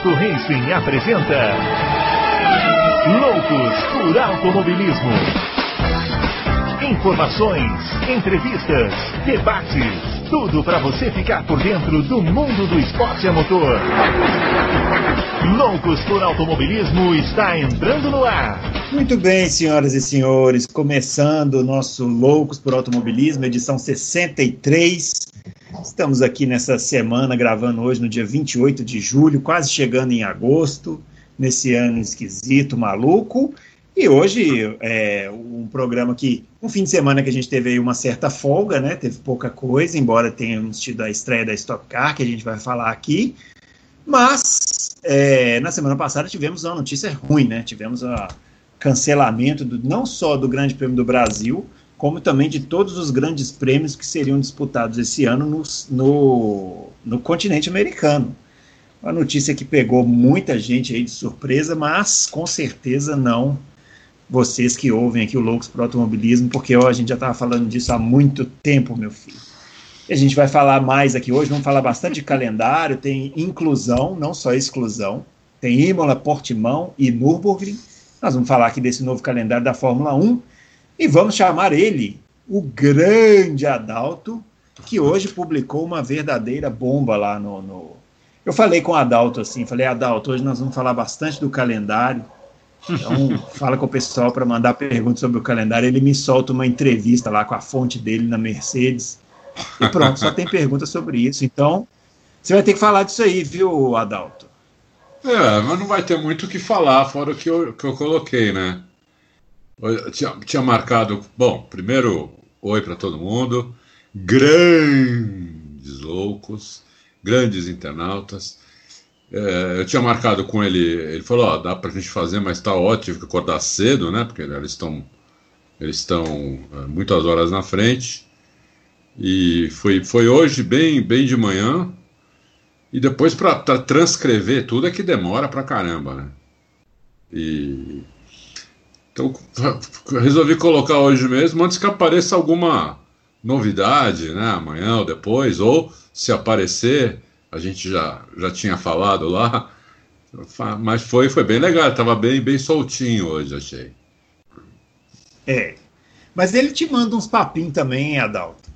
Adalto Racing apresenta Loucos por Automobilismo. Informações, entrevistas, debates, tudo para você ficar por dentro do mundo do esporte a motor. Loucos por Automobilismo está entrando no ar. Muito bem, senhoras e senhores, começando o nosso Loucos por Automobilismo, edição 63. Estamos aqui nessa semana, gravando hoje no dia 28 de julho, quase chegando em agosto, nesse ano esquisito, maluco. E hoje é um programa que, um fim de semana que a gente teve aí uma certa folga, né? Teve pouca coisa, embora tenhamos tido a estreia da Stock Car, que a gente vai falar aqui. Mas é, na semana passada tivemos uma notícia ruim, né? Tivemos o cancelamento do, não só do Grande Prêmio do Brasil, como também de todos os grandes prêmios que seriam disputados esse ano no, no, no continente americano. Uma notícia que pegou muita gente aí de surpresa, mas com certeza não vocês que ouvem aqui o Loucos para o Automobilismo, porque ó, a gente já estava falando disso há muito tempo, meu filho. E a gente vai falar mais aqui hoje, vamos falar bastante de calendário, tem inclusão, não só exclusão, tem Imola, Portimão e Nürburgring. Nós vamos falar aqui desse novo calendário da Fórmula 1 e vamos chamar ele, o grande Adalto, que hoje publicou uma verdadeira bomba lá no, no... Eu falei com o Adalto assim, falei, Adalto, hoje nós vamos falar bastante do calendário. Então, fala com o pessoal para mandar perguntas sobre o calendário. Ele me solta uma entrevista lá com a fonte dele na Mercedes. E pronto, só tem perguntas sobre isso. Então, você vai ter que falar disso aí, viu, Adalto? É, mas não vai ter muito o que falar, fora o que eu, que eu coloquei, né? Tinha, tinha marcado. Bom, primeiro, oi para todo mundo. Grandes loucos, grandes internautas. É, eu tinha marcado com ele. Ele falou: Ó, dá pra gente fazer, mas tá ótimo que acordar cedo, né? Porque eles estão eles estão é, muitas horas na frente. E foi, foi hoje, bem, bem de manhã. E depois para transcrever tudo é que demora pra caramba, né? E então, resolvi colocar hoje mesmo, antes que apareça alguma novidade, né? Amanhã ou depois, ou se aparecer, a gente já, já tinha falado lá. Mas foi, foi bem legal, estava bem, bem soltinho hoje, achei. É. Mas ele te manda uns papinhos também, Adalto.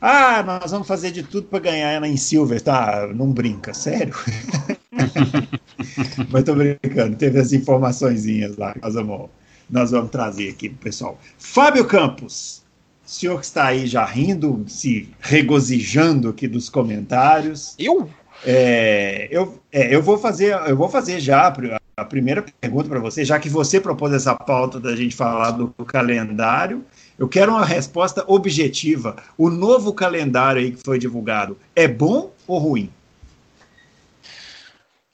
Ah, nós vamos fazer de tudo para ganhar ela em Silver, tá? Não brinca, sério? Mas tô brincando, teve as informaçõezinhas lá, nós vamos nós vamos trazer aqui para o pessoal. Fábio Campos, o senhor que está aí já rindo, se regozijando aqui dos comentários. Eu? É, eu, é, eu vou fazer, eu vou fazer já a primeira pergunta para você, já que você propôs essa pauta da gente falar do calendário. Eu quero uma resposta objetiva. O novo calendário aí que foi divulgado é bom ou ruim?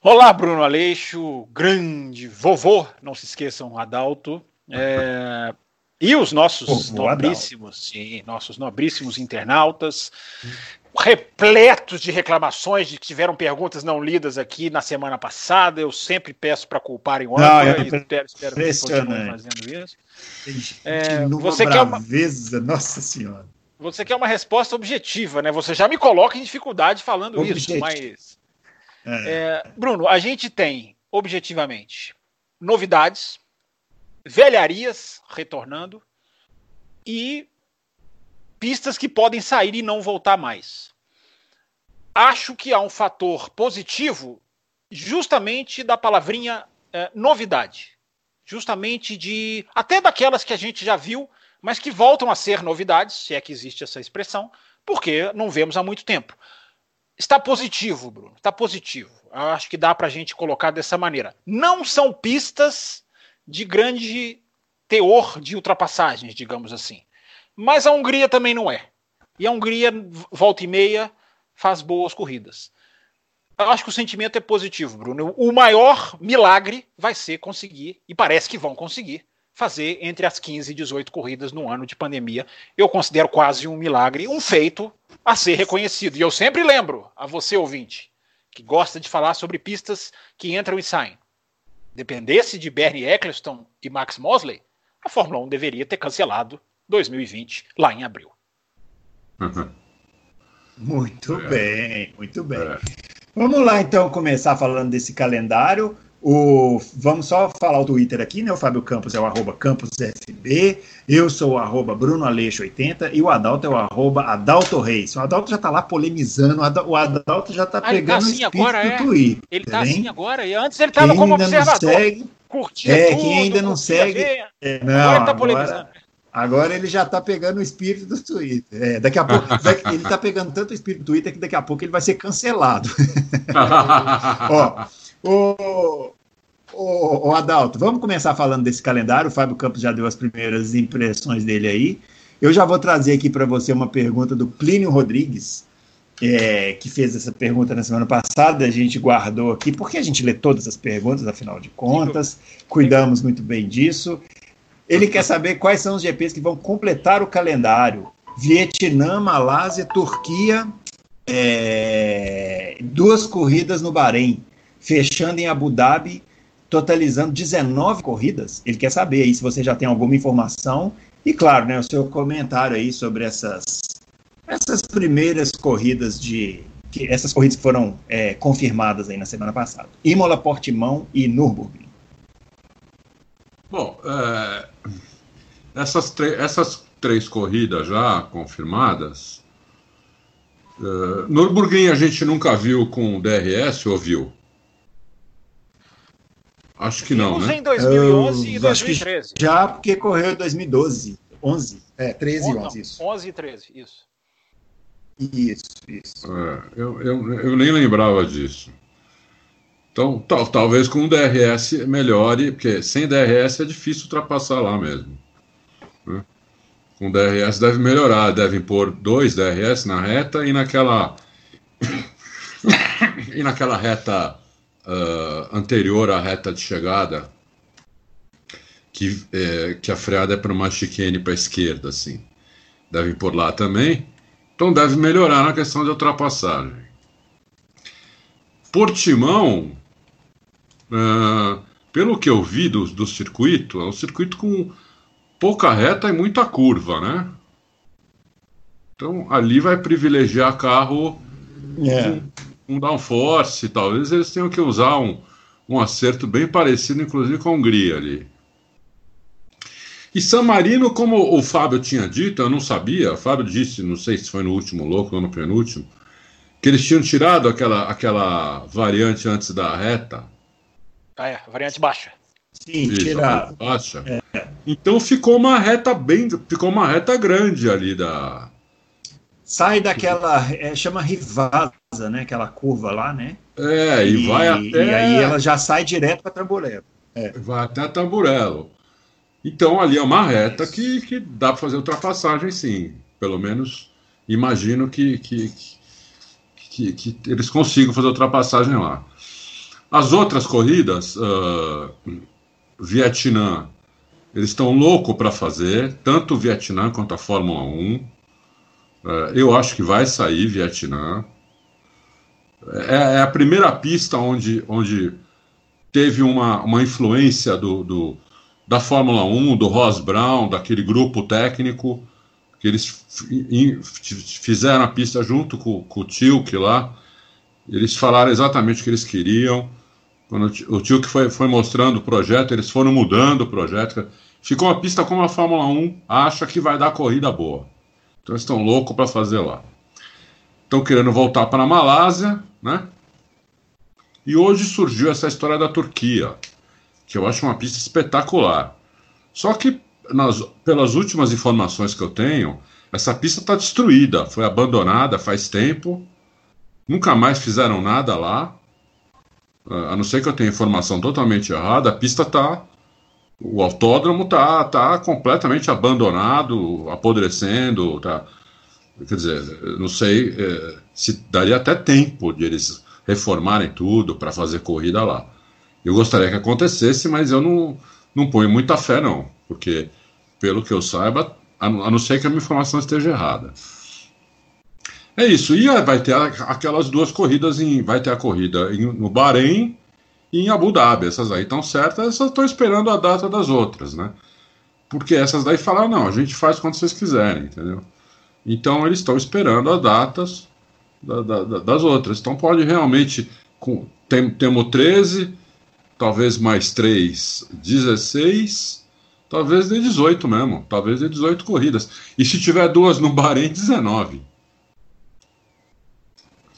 Olá, Bruno Aleixo, grande vovô, não se esqueçam, Adalto. É, e os nossos vovô nobríssimos, sim, nossos nobríssimos internautas, repletos de reclamações de que tiveram perguntas não lidas aqui na semana passada. Eu sempre peço para culparem o âncora e espero, espero que continuem fazendo isso. É, você quer uma Nossa Senhora. Você quer uma resposta objetiva, né? Você já me coloca em dificuldade falando Objetivo. isso, mas é. É, Bruno, a gente tem, objetivamente, novidades, velharias retornando e pistas que podem sair e não voltar mais. Acho que há um fator positivo justamente da palavrinha é, novidade. Justamente de. até daquelas que a gente já viu, mas que voltam a ser novidades, se é que existe essa expressão, porque não vemos há muito tempo. Está positivo, Bruno. Está positivo. Eu acho que dá para a gente colocar dessa maneira. Não são pistas de grande teor de ultrapassagens, digamos assim. Mas a Hungria também não é. E a Hungria, volta e meia, faz boas corridas. Eu acho que o sentimento é positivo, Bruno. O maior milagre vai ser conseguir, e parece que vão conseguir, fazer entre as 15 e 18 corridas no ano de pandemia. Eu considero quase um milagre, um feito a ser reconhecido. E eu sempre lembro a você, ouvinte, que gosta de falar sobre pistas que entram e saem. Dependesse de Bernie Eccleston e Max Mosley, a Fórmula 1 deveria ter cancelado 2020 lá em abril. Uhum. Muito é. bem, muito bem. É. Vamos lá então começar falando desse calendário. O, vamos só falar o Twitter aqui, né? O Fábio Campos é o arroba CamposFB, eu sou o arroba Bruno Aleixo80 e o Adalto é o arroba Adalto Reis. O Adalto já tá lá polemizando, o Adalto já tá ah, pegando tá assim o espírito agora, do é. Twitter. Ele tá hein? assim agora, e antes ele tava quem como observador. Segue, é, tudo, quem ainda não segue. É, não, agora ele tá polemizando. Agora, Agora ele já está pegando o espírito do Twitter. É, daqui a pouco ele está pegando tanto o espírito do Twitter que daqui a pouco ele vai ser cancelado. Ó, o, o, o, Adalto, vamos começar falando desse calendário. O Fábio Campos já deu as primeiras impressões dele aí. Eu já vou trazer aqui para você uma pergunta do Plínio Rodrigues, é, que fez essa pergunta na semana passada. A gente guardou aqui, porque a gente lê todas as perguntas, afinal de contas, cuidamos muito bem disso. Ele quer saber quais são os GPs que vão completar o calendário. Vietnã, Malásia, Turquia, é, duas corridas no Bahrein, fechando em Abu Dhabi, totalizando 19 corridas. Ele quer saber aí se você já tem alguma informação. E claro, né, o seu comentário aí sobre essas, essas primeiras corridas de. Que, essas corridas que foram é, confirmadas aí na semana passada. Imola, Portimão e Nürburgring. Bom, é, essas, essas três corridas já confirmadas, é, Nürburgring a gente nunca viu com DRS ou viu? Acho que não, né? em 2011 e 2013. Já porque correu em 2012. 11. É, 13 e 11, isso. 11 e 13, isso. Isso, isso. É, eu, eu, eu nem lembrava disso. Então, tal, talvez com um DRS melhore, porque sem DRS é difícil ultrapassar lá mesmo. Né? Com DRS deve melhorar, devem pôr dois DRS na reta e naquela e naquela reta uh, anterior à reta de chegada, que, é, que a freada é para uma chicane para a esquerda, assim. Devem pôr lá também. Então deve melhorar na questão de ultrapassagem. Portimão, Uh, pelo que eu vi do, do circuito, é um circuito com pouca reta e muita curva, né? Então ali vai privilegiar carro com, downforce, talvez eles tenham que usar um, um acerto bem parecido, inclusive com a Hungria ali. E San Marino, como o Fábio tinha dito, eu não sabia, o Fábio disse, não sei se foi no último louco ou no penúltimo, que eles tinham tirado aquela, aquela variante antes da reta, ah, é, variante baixa. Sim, tirar. Baixa. É. Então ficou uma reta bem. Ficou uma reta grande ali da. Sai daquela. É, chama rivasa, né? Aquela curva lá, né? É, e, e vai até. E aí ela já sai direto para Tamburello. É. Vai até Tamburello. Então ali é uma reta que, que dá para fazer ultrapassagem, sim. Pelo menos imagino que, que, que, que eles consigam fazer ultrapassagem lá. As outras corridas, uh, Vietnã, eles estão loucos para fazer, tanto o Vietnã quanto a Fórmula 1. Uh, eu acho que vai sair Vietnã. É, é, a primeira pista onde, onde teve uma, uma influência do, do, da Fórmula 1, do Ross Brown, daquele grupo técnico, que eles fizeram a pista junto com, com o Tilk lá eles falaram exatamente o que eles queriam. Quando o tio que foi, foi mostrando o projeto, eles foram mudando o projeto. Ficou uma pista como a Fórmula 1 acha que vai dar corrida boa. Então eles estão loucos para fazer lá. Estão querendo voltar para a Malásia, né? E hoje surgiu essa história da Turquia, que eu acho uma pista espetacular. Só que, nas, pelas últimas informações que eu tenho, essa pista está destruída, foi abandonada faz tempo nunca mais fizeram nada lá. A não ser que eu tenha informação totalmente errada, a pista está. O autódromo está tá completamente abandonado, apodrecendo. Tá, quer dizer, não sei é, se daria até tempo de eles reformarem tudo para fazer corrida lá. Eu gostaria que acontecesse, mas eu não, não ponho muita fé, não. Porque, pelo que eu saiba, a não ser que a minha informação esteja errada. É isso. E vai ter aquelas duas corridas em. Vai ter a corrida em, no Bahrein e em Abu Dhabi. Essas aí estão certas, essas estão esperando a data das outras, né? Porque essas daí falaram, não, a gente faz quando vocês quiserem, entendeu? Então eles estão esperando as datas da, da, das outras. Então pode realmente. Com, tem, temos 13, talvez mais 3, 16, talvez de 18 mesmo. Talvez de 18 corridas. E se tiver duas no Bahrein, 19.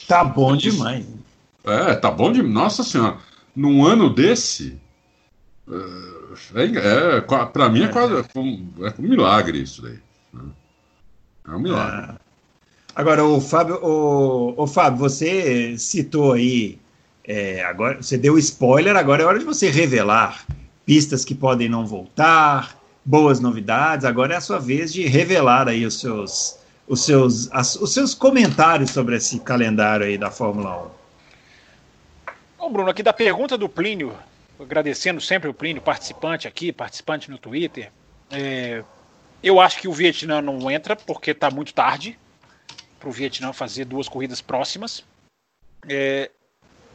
Tá bom demais. É, tá bom de. Nossa senhora, num ano desse. É, é, é para mim é quase é um, é um milagre isso daí. Né? É um milagre. É. Agora, o Fábio, o, o Fábio, você citou aí, é, agora você deu spoiler, agora é hora de você revelar pistas que podem não voltar, boas novidades. Agora é a sua vez de revelar aí os seus, os seus, as, os seus comentários sobre esse calendário aí da Fórmula 1. Bom, Bruno, aqui da pergunta do Plínio, agradecendo sempre o Plínio, participante aqui, participante no Twitter. É, eu acho que o Vietnã não entra porque está muito tarde para o Vietnã fazer duas corridas próximas. É,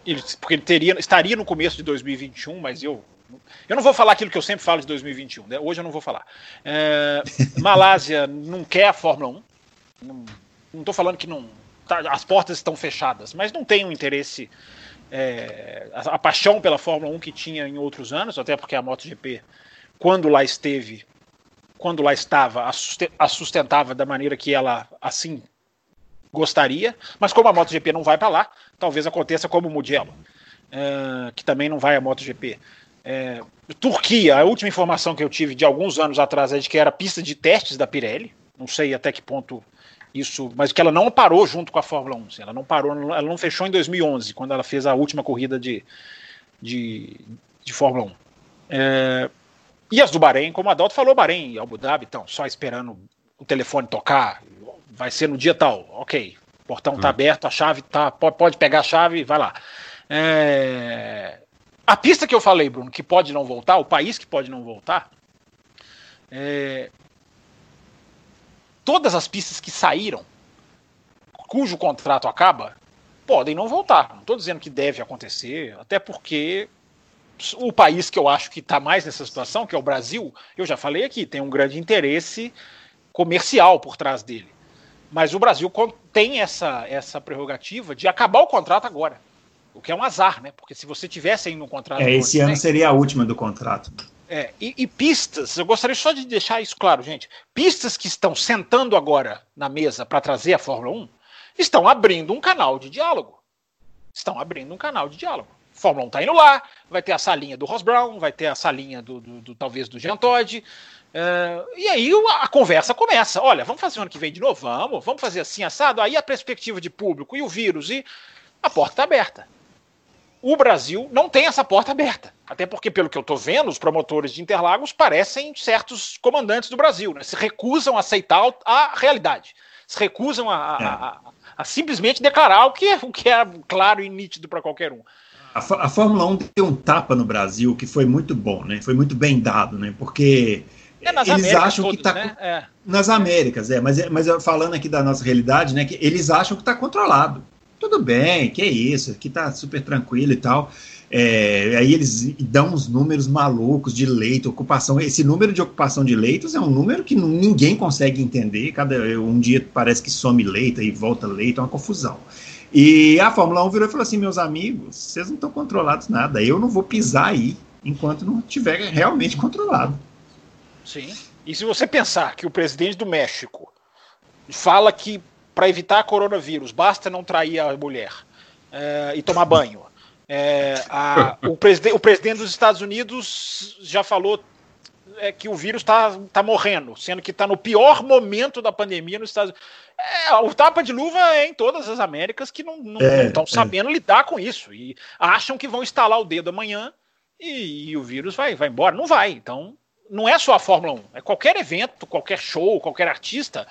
ele, porque ele teria, estaria no começo de 2021, mas eu eu não vou falar aquilo que eu sempre falo de 2021, né? hoje eu não vou falar. É, Malásia não quer a Fórmula 1. Não estou falando que não. Tá, as portas estão fechadas, mas não tem um interesse. É, a, a, paixão pela Fórmula 1 que tinha em outros anos, até porque a MotoGP, quando lá esteve, quando lá estava, a sustentava da maneira que ela assim gostaria, mas como a MotoGP não vai para lá, talvez aconteça como o Mugello, é, que também não vai a MotoGP. É, Turquia, a última informação que eu tive de alguns anos atrás é de que era pista de testes da Pirelli, não sei até que ponto isso, mas que ela não parou junto com a Fórmula 1, assim, ela não parou, ela não fechou em 2011, quando ela fez a última corrida de, de, de Fórmula 1. É, e as do Bahrein, como a Adalto falou, Bahrein e Abu Dhabi, então, só esperando o telefone tocar, vai ser no dia tal, ok. O portão está hum. aberto, a chave tá, pode, pegar a chave, vai lá. É... A pista que eu falei, Bruno, que pode não voltar, o país que pode não voltar, é... todas as pistas que saíram, cujo contrato acaba, podem não voltar. Não estou dizendo que deve acontecer, até porque o país que eu acho que está mais nessa situação, que é o Brasil, eu já falei aqui, tem um grande interesse comercial por trás dele. Mas o Brasil tem essa, essa prerrogativa de acabar o contrato agora. O que é um azar, né? Porque se você tivesse ainda um contrato. É, esse ano seria a última do contrato. É, e, e, pistas, eu gostaria só de deixar isso claro, gente. Pistas que estão sentando agora na mesa para trazer a Fórmula 1 estão abrindo um canal de diálogo. Estão abrindo um canal de diálogo. A Fórmula 1 está indo lá, vai ter a salinha do Ross Brown, vai ter a salinha do, do, do talvez do Jean Todt, Uh, e aí a, conversa começa. Olha, vamos fazer o ano que vem de novo? Vamos, vamos fazer assim, assado. Aí a perspectiva de público e o vírus, e a porta está aberta. O Brasil não tem essa porta aberta. Até porque, pelo que eu estou vendo, os promotores de Interlagos parecem certos comandantes do Brasil, né? Se recusam a aceitar a realidade. Se recusam a, é. a, a, a simplesmente declarar o que, é, o que é claro e nítido para qualquer um. A, a Fórmula 1 tem um tapa no Brasil que foi muito bom, né? Foi muito bem dado, né? Porque é nas eles Américas acham todos, que está né? é. nas Américas, é, mas, mas falando aqui da nossa realidade, né, que eles acham que está controlado. Tudo bem, que é isso, aqui está super tranquilo e tal. É, aí eles dão uns números malucos de leito, ocupação. Esse número de ocupação de leitos é um número que ninguém consegue entender. Cada um dia parece que some leito e volta leito, é uma confusão. E a Fórmula 1 virou e falou assim: meus amigos, vocês não estão controlados nada. Eu não vou pisar aí enquanto não estiver realmente controlado. Sim. E se você pensar que o presidente do México fala que para evitar coronavírus basta não trair a mulher é, e tomar banho. É, a, o, preside o, presidente dos Estados Unidos já falou é, que o vírus está tá morrendo, sendo que está no pior momento da pandemia nos Estados Unidos. É, o tapa de luva é em todas as Américas que não estão é, sabendo lidar com isso e acham que vão instalar o dedo amanhã e, e o vírus vai, vai embora. Não vai. Então não é só a Fórmula 1, é qualquer evento, qualquer show, qualquer artista.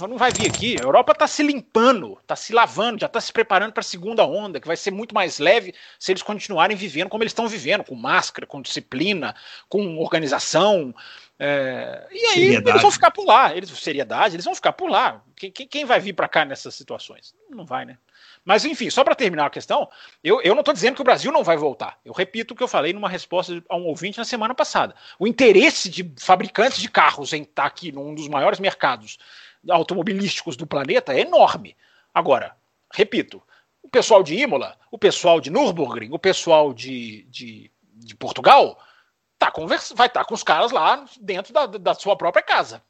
Não vai vir aqui. A Europa está se limpando, está se lavando, já está se preparando para a segunda onda, que vai ser muito mais leve se eles continuarem vivendo como eles estão vivendo, com máscara, com disciplina, com organização. É, e aí seriedade. eles vão ficar por lá. Eles, seriedade, eles vão ficar por lá. Quem, quem vai vir para cá nessas situações? Não vai, né? Mas, enfim, só para terminar a questão, eu, eu não estou dizendo que o Brasil não vai voltar. Eu repito o que eu falei numa resposta a um ouvinte na semana passada. O interesse de fabricantes de carros em estar aqui num dos maiores mercados automobilísticos do planeta é enorme. Agora, repito, o pessoal de Imola, o pessoal de Nürburgring, o pessoal de, de, de Portugal tá conversa, vai estar tá com os caras lá dentro da, da sua própria casa.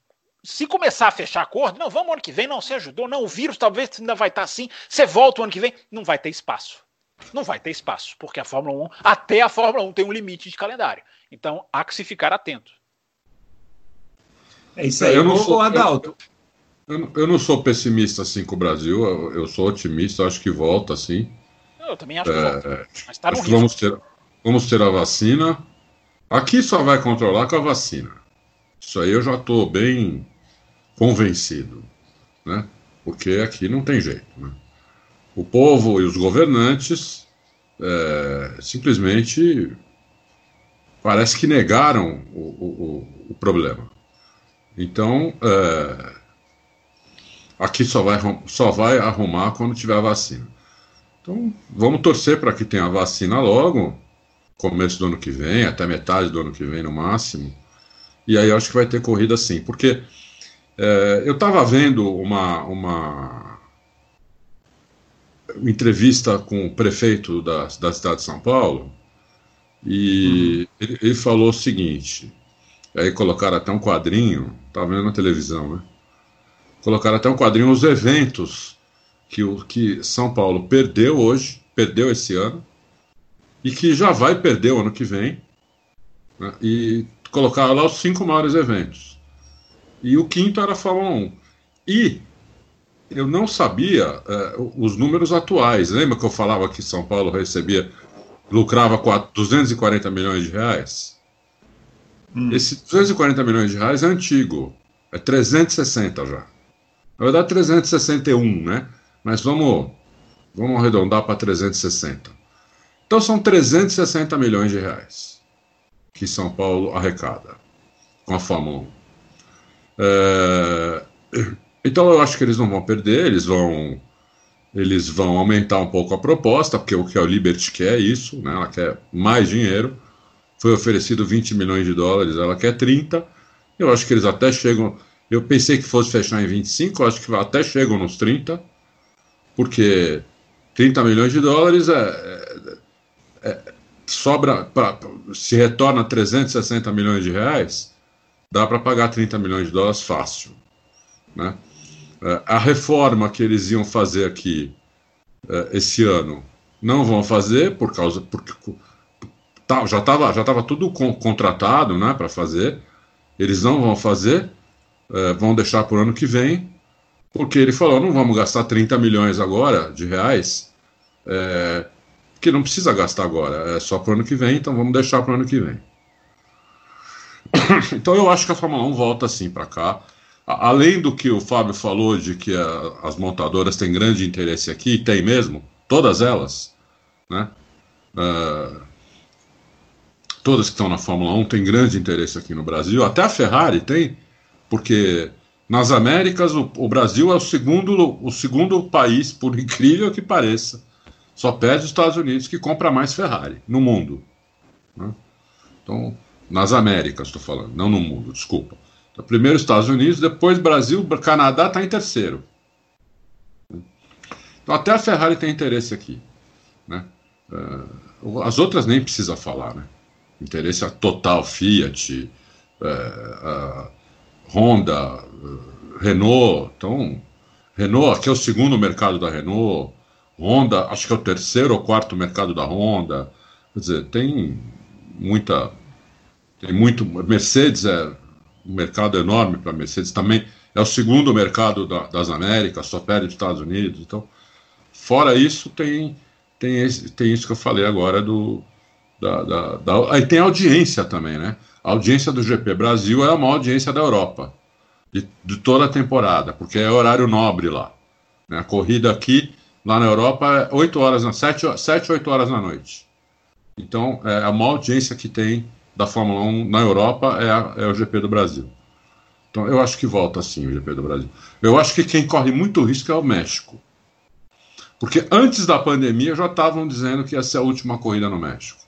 Se começar a fechar acordo, não, vamos ano que vem, não, você ajudou, não, o vírus talvez ainda vai estar tá assim, você volta o ano que vem, não vai ter espaço. Não vai ter espaço, porque a Fórmula 1, até a Fórmula 1 tem um limite de calendário. Então há que se ficar atento. É isso aí, eu não sou, Adalto. Eu, eu, não sou pessimista assim com o Brasil, eu, eu sou otimista, acho que volta assim. Eu também acho que é, volta. Mas tá no vamos ter, vamos ter a vacina. Aqui só vai controlar com a vacina. Isso aí eu já estou bem convencido, né? Porque aqui não tem jeito, né? O povo e os governantes é, simplesmente parece que negaram o, o, o problema. Então, é, aqui só vai, só vai arrumar quando tiver a vacina. Então, vamos torcer para que tenha a vacina logo, começo do ano que vem, até metade do ano que vem no máximo. E aí acho que vai ter corrida sim, porque é, eu estava vendo uma, uma entrevista com o prefeito da, da cidade de São Paulo e uhum. ele, ele, falou o seguinte: aí colocaram até um quadrinho, estava vendo na televisão, né? Colocaram até um quadrinho os eventos que o que São Paulo perdeu hoje, perdeu esse ano, e que já vai perder o ano que vem, né? e colocaram lá os cinco maiores eventos. E o quinto era a Fórmula 1. E eu não sabia uh, os números atuais. Lembra que eu falava que São Paulo recebia, lucrava 240 milhões de reais? Hum. Esse 240 milhões de reais é antigo, é 360 já. Na verdade, 361, né? Mas vamos, vamos arredondar para 360. Então são 360 milhões de reais que São Paulo arrecada com a 1. É, então eu acho que eles não vão perder, eles vão eles vão aumentar um pouco a proposta, porque o que a Liberty quer é isso, né? ela quer mais dinheiro. Foi oferecido 20 milhões de dólares, ela quer 30. Eu acho que eles até chegam. Eu pensei que fosse fechar em 25, eu acho que até chegam nos 30, porque 30 milhões de dólares é, é, é sobra, pra, se retorna 360 milhões de reais, dá para pagar 30 milhões de dólares fácil. Né? É, a reforma que eles iam fazer aqui é, esse ano não vão fazer por causa porque tá, já estava já tava tudo contratado né, para fazer. Eles não vão fazer, é, vão deixar para o ano que vem, porque ele falou: não vamos gastar 30 milhões agora de reais, é, que não precisa gastar agora, é só para o ano que vem, então vamos deixar para o ano que vem. então eu acho que a Fórmula 1 volta assim para cá. Além do que o Fábio falou de que a, as montadoras têm grande interesse aqui, tem mesmo, todas elas, né? Uh, todas que estão na Fórmula 1 têm grande interesse aqui no Brasil, até a Ferrari tem, porque nas Américas o, o Brasil é o segundo, o segundo país, por incrível que pareça, só perde os Estados Unidos que compra mais Ferrari no mundo. Né? Então, nas Américas, estou falando, não no mundo, desculpa. Então, primeiro Estados Unidos, depois Brasil, Canadá está em terceiro. Então até a Ferrari tem interesse aqui. Né? Uh, as outras nem precisa falar. Né? Interesse a total Fiat, uh, uh, Honda, Renault. Então, Renault, aqui é o segundo mercado da Renault. Honda, acho que é o terceiro ou quarto mercado da Honda. Quer dizer, tem muita. Tem muito. Mercedes é um mercado enorme para Mercedes também. É o segundo mercado da, das Américas, só perde os Estados Unidos. Então, fora isso, tem, tem, tem isso que eu falei agora do. Da, da, da, aí tem audiência também, né? A audiência do GP Brasil é a maior audiência da Europa, de, de toda a temporada, porque é horário nobre lá. Né? A corrida aqui, lá na Europa, é 8 horas, na, 7, 7 8 horas na noite. Então, é a maior audiência que tem da Fórmula 1 na Europa é, a, é o GP do Brasil. Então eu acho que volta sim o GP do Brasil. Eu acho que quem corre muito risco é o México. Porque antes da pandemia já estavam dizendo que ia ser a última corrida no México.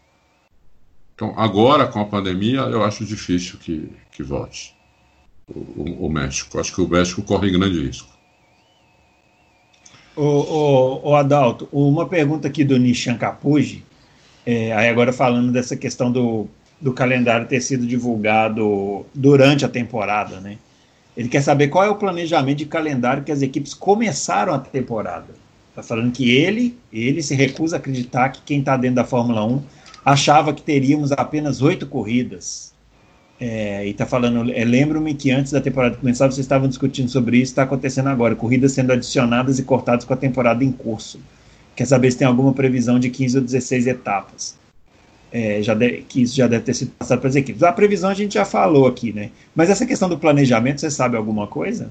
Então agora com a pandemia eu acho difícil que, que volte o, o, o México. Acho que o México corre grande risco. O, o, Adalto, uma pergunta aqui do Nishan Capuji, é, aí agora falando dessa questão do, do calendário ter sido divulgado durante a temporada, né? Ele quer saber qual é o planejamento de calendário que as equipes começaram a temporada. Está falando que ele, ele se recusa a acreditar que quem está dentro da Fórmula 1 achava que teríamos apenas oito corridas. É, e está falando, é, lembro-me que antes da temporada começar vocês estavam discutindo sobre isso, está acontecendo agora, corridas sendo adicionadas e cortadas com a temporada em curso. Quer saber se tem alguma previsão de 15 ou 16 etapas é, já de, que isso já deve ter sido passado para as equipes. A previsão a gente já falou aqui, né? Mas essa questão do planejamento, você sabe alguma coisa?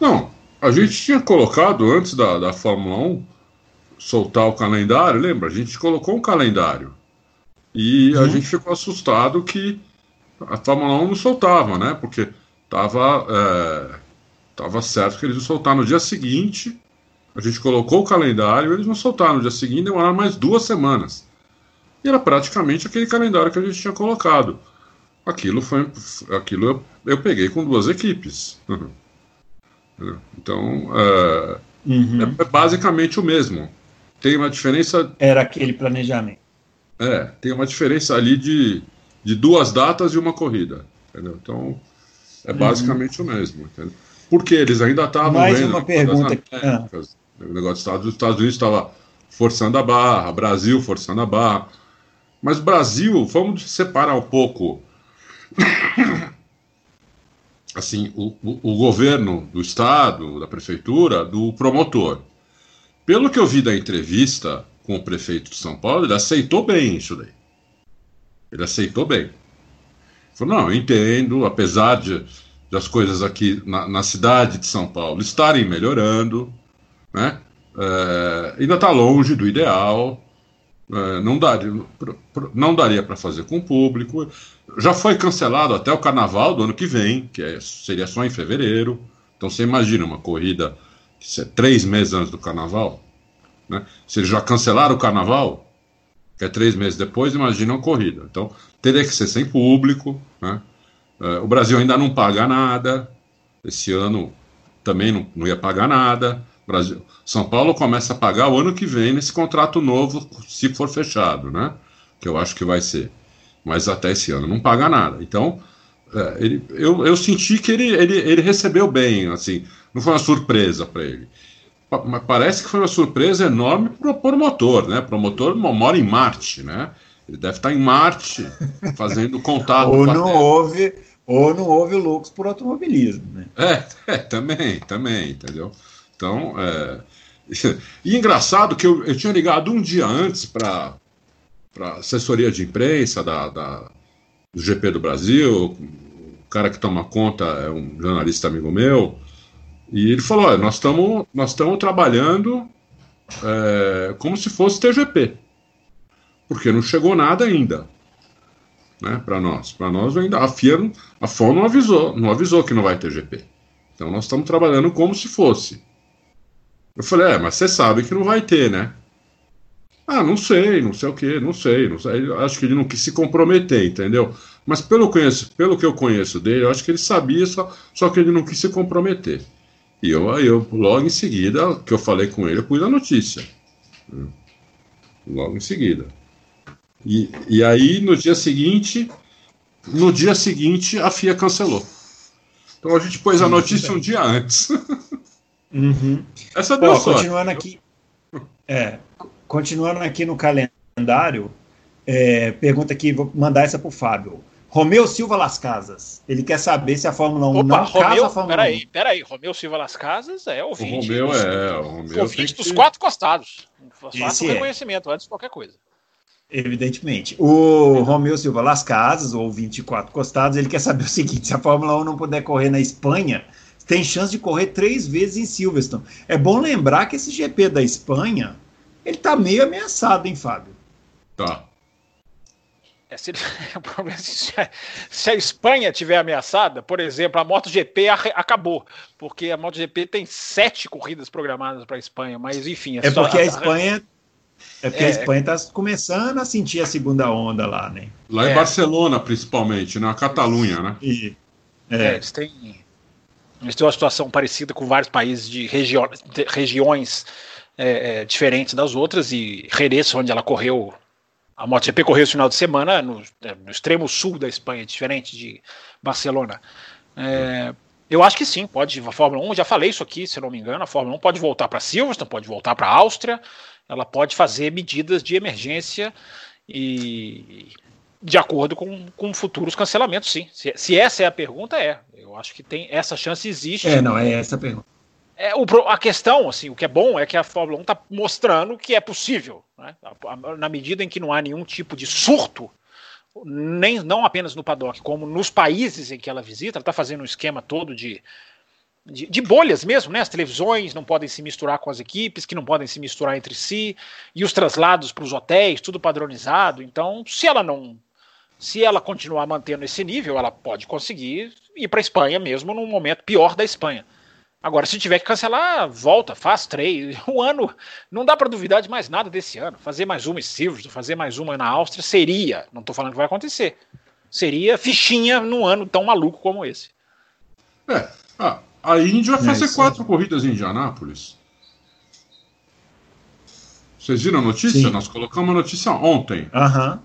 Não, a gente tinha colocado antes da, da Fórmula 1 soltar o calendário, lembra? A gente colocou um calendário. E uhum. a gente ficou assustado que a Fórmula 1 não soltava, né? Porque estava é, tava certo que eles iam soltar no dia seguinte. A gente colocou o calendário, eles não soltaram no dia seguinte, demoraram mais duas semanas. E era praticamente aquele calendário que a gente tinha colocado. Aquilo foi. Aquilo eu, eu peguei com duas equipes. Então, é, uhum. é, basicamente o mesmo. Tem uma diferença. Era aquele planejamento. É, tem uma diferença ali de, de duas datas e uma corrida. Entendeu? Então, é uhum. basicamente uhum. o mesmo. Entendeu? Porque eles ainda estavam. Mais vendo uma pergunta. Ah. O negócio dos Estados Unidos estava forçando a barra, Brasil forçando a barra. Mas Brasil, vamos separar um pouco assim o, o, o, governo do estado, da prefeitura, do promotor. Pelo que eu vi da entrevista com o prefeito de São Paulo, ele aceitou bem isso daí. Ele aceitou bem. Falou, não, eu entendo, apesar de, de as coisas aqui na, na, cidade de São Paulo estarem melhorando, né? É, ainda está longe do ideal, é, não daria, não daria para fazer com o público. Já foi cancelado até o carnaval do ano que vem, que é, seria só em fevereiro. Então você imagina uma corrida que é três meses antes do carnaval. Né? Se eles já cancelaram o carnaval, que é três meses depois, imagina uma corrida. Então teria que ser sem público. Né? É, o Brasil ainda não paga nada. Esse ano também não, não ia pagar nada. Brasil. São Paulo começa a pagar o ano que vem nesse contrato novo, se for fechado, né? Que eu acho que vai ser. Mas até esse ano não paga nada. Então, é, ele, eu, eu senti que ele, ele, ele recebeu bem, assim, não foi uma surpresa para ele. Mas parece que foi uma surpresa enorme para o promotor, né? O promotor mora em Marte, né? Ele deve estar em Marte fazendo contato. ou não houve, ou não houve loucos por automobilismo, né? É, é, também, também, entendeu? Então, é... e engraçado que eu, eu tinha ligado um dia antes para a assessoria de imprensa da, da, do GP do Brasil, o cara que toma conta é um jornalista amigo meu, e ele falou: olha, nós estamos nós trabalhando é, como se fosse TGP, porque não chegou nada ainda. Né, para nós, para nós ainda a FIA, a FON não avisou, não avisou que não vai ter GP. Então nós estamos trabalhando como se fosse. Eu falei, é, mas você sabe que não vai ter, né? Ah, não sei, não sei o que, não sei, não sei. Acho que ele não quis se comprometer, entendeu? Mas pelo, conheço, pelo que eu conheço dele, eu acho que ele sabia, só, só que ele não quis se comprometer. E eu, eu, logo em seguida, que eu falei com ele, eu pus a notícia. Logo em seguida. E, e aí, no dia seguinte, no dia seguinte, a FIA cancelou. Então a gente pôs a notícia um dia antes. Uhum. Essa deu Pô, continuando aqui, é, continuando aqui no calendário, é, pergunta aqui, vou mandar essa para o Fábio. Romeu Silva Las Casas. Ele quer saber se a Fórmula 1 Opa, não Romeu, casa a Fórmula peraí, 1. Peraí, Romeu Silva Las Casas é ouvinte. O Romeu é, o Romeu ouvinte dos que... quatro costados. Faça um é. reconhecimento antes de qualquer coisa. Evidentemente. O Romeu Silva Las Casas, ou 24 costados, ele quer saber o seguinte: se a Fórmula 1 não puder correr na Espanha, tem chance de correr três vezes em Silverstone. É bom lembrar que esse GP da Espanha, ele tá meio ameaçado, hein, Fábio? Tá. É, se, se, a, se, a, Espanha tiver ameaçada, por exemplo, a MotoGP acabou, porque a MotoGP tem sete corridas programadas para a Espanha, mas enfim. É, é porque a, a Espanha é porque é, a Espanha está começando a sentir a segunda onda lá, né? Lá em é. Barcelona, principalmente, na Catalunha, né? E, é. é. eles têm Eles têm uma situação parecida com vários países de, regi de regiões é, é, diferentes das outras, e Jerez, onde ela correu, a MotoGP correu esse final de semana, no, é, no extremo sul da Espanha, diferente de Barcelona. É, eu acho que sim, pode. A Fórmula 1, já falei isso aqui, se não me engano, a Fórmula 1 pode voltar para Silverstone, pode voltar para a Áustria, ela pode fazer medidas de emergência e de acordo com, com futuros cancelamentos, sim. Se, se, essa é a pergunta, é. Eu acho que tem essa chance existe. É, não, é essa a pergunta. É, o, a questão, assim, o que é bom é que a Fórmula 1 está mostrando que é possível. Né? Na medida em que não há nenhum tipo de surto, nem não apenas no paddock, como nos países em que ela visita, ela está fazendo um esquema todo de de, de, bolhas mesmo, né? As televisões não podem se misturar com as equipes, que não podem se misturar entre si, e os traslados para os hotéis, tudo padronizado. Então, se ela não. Se ela continuar mantendo esse nível, ela pode conseguir ir para a Espanha mesmo num momento pior da Espanha. Agora, se tiver que cancelar, volta, faz três. Um ano, não dá para duvidar de mais nada desse ano. Fazer mais uma em Silverstone, fazer mais uma na Áustria, seria, não estou falando que vai acontecer, seria fichinha num ano tão maluco como esse. É, ah, a Indy vai fazer é quatro corridas em Indianápolis. Vocês viram a notícia? Sim. Nós colocamos a notícia ontem. Aham.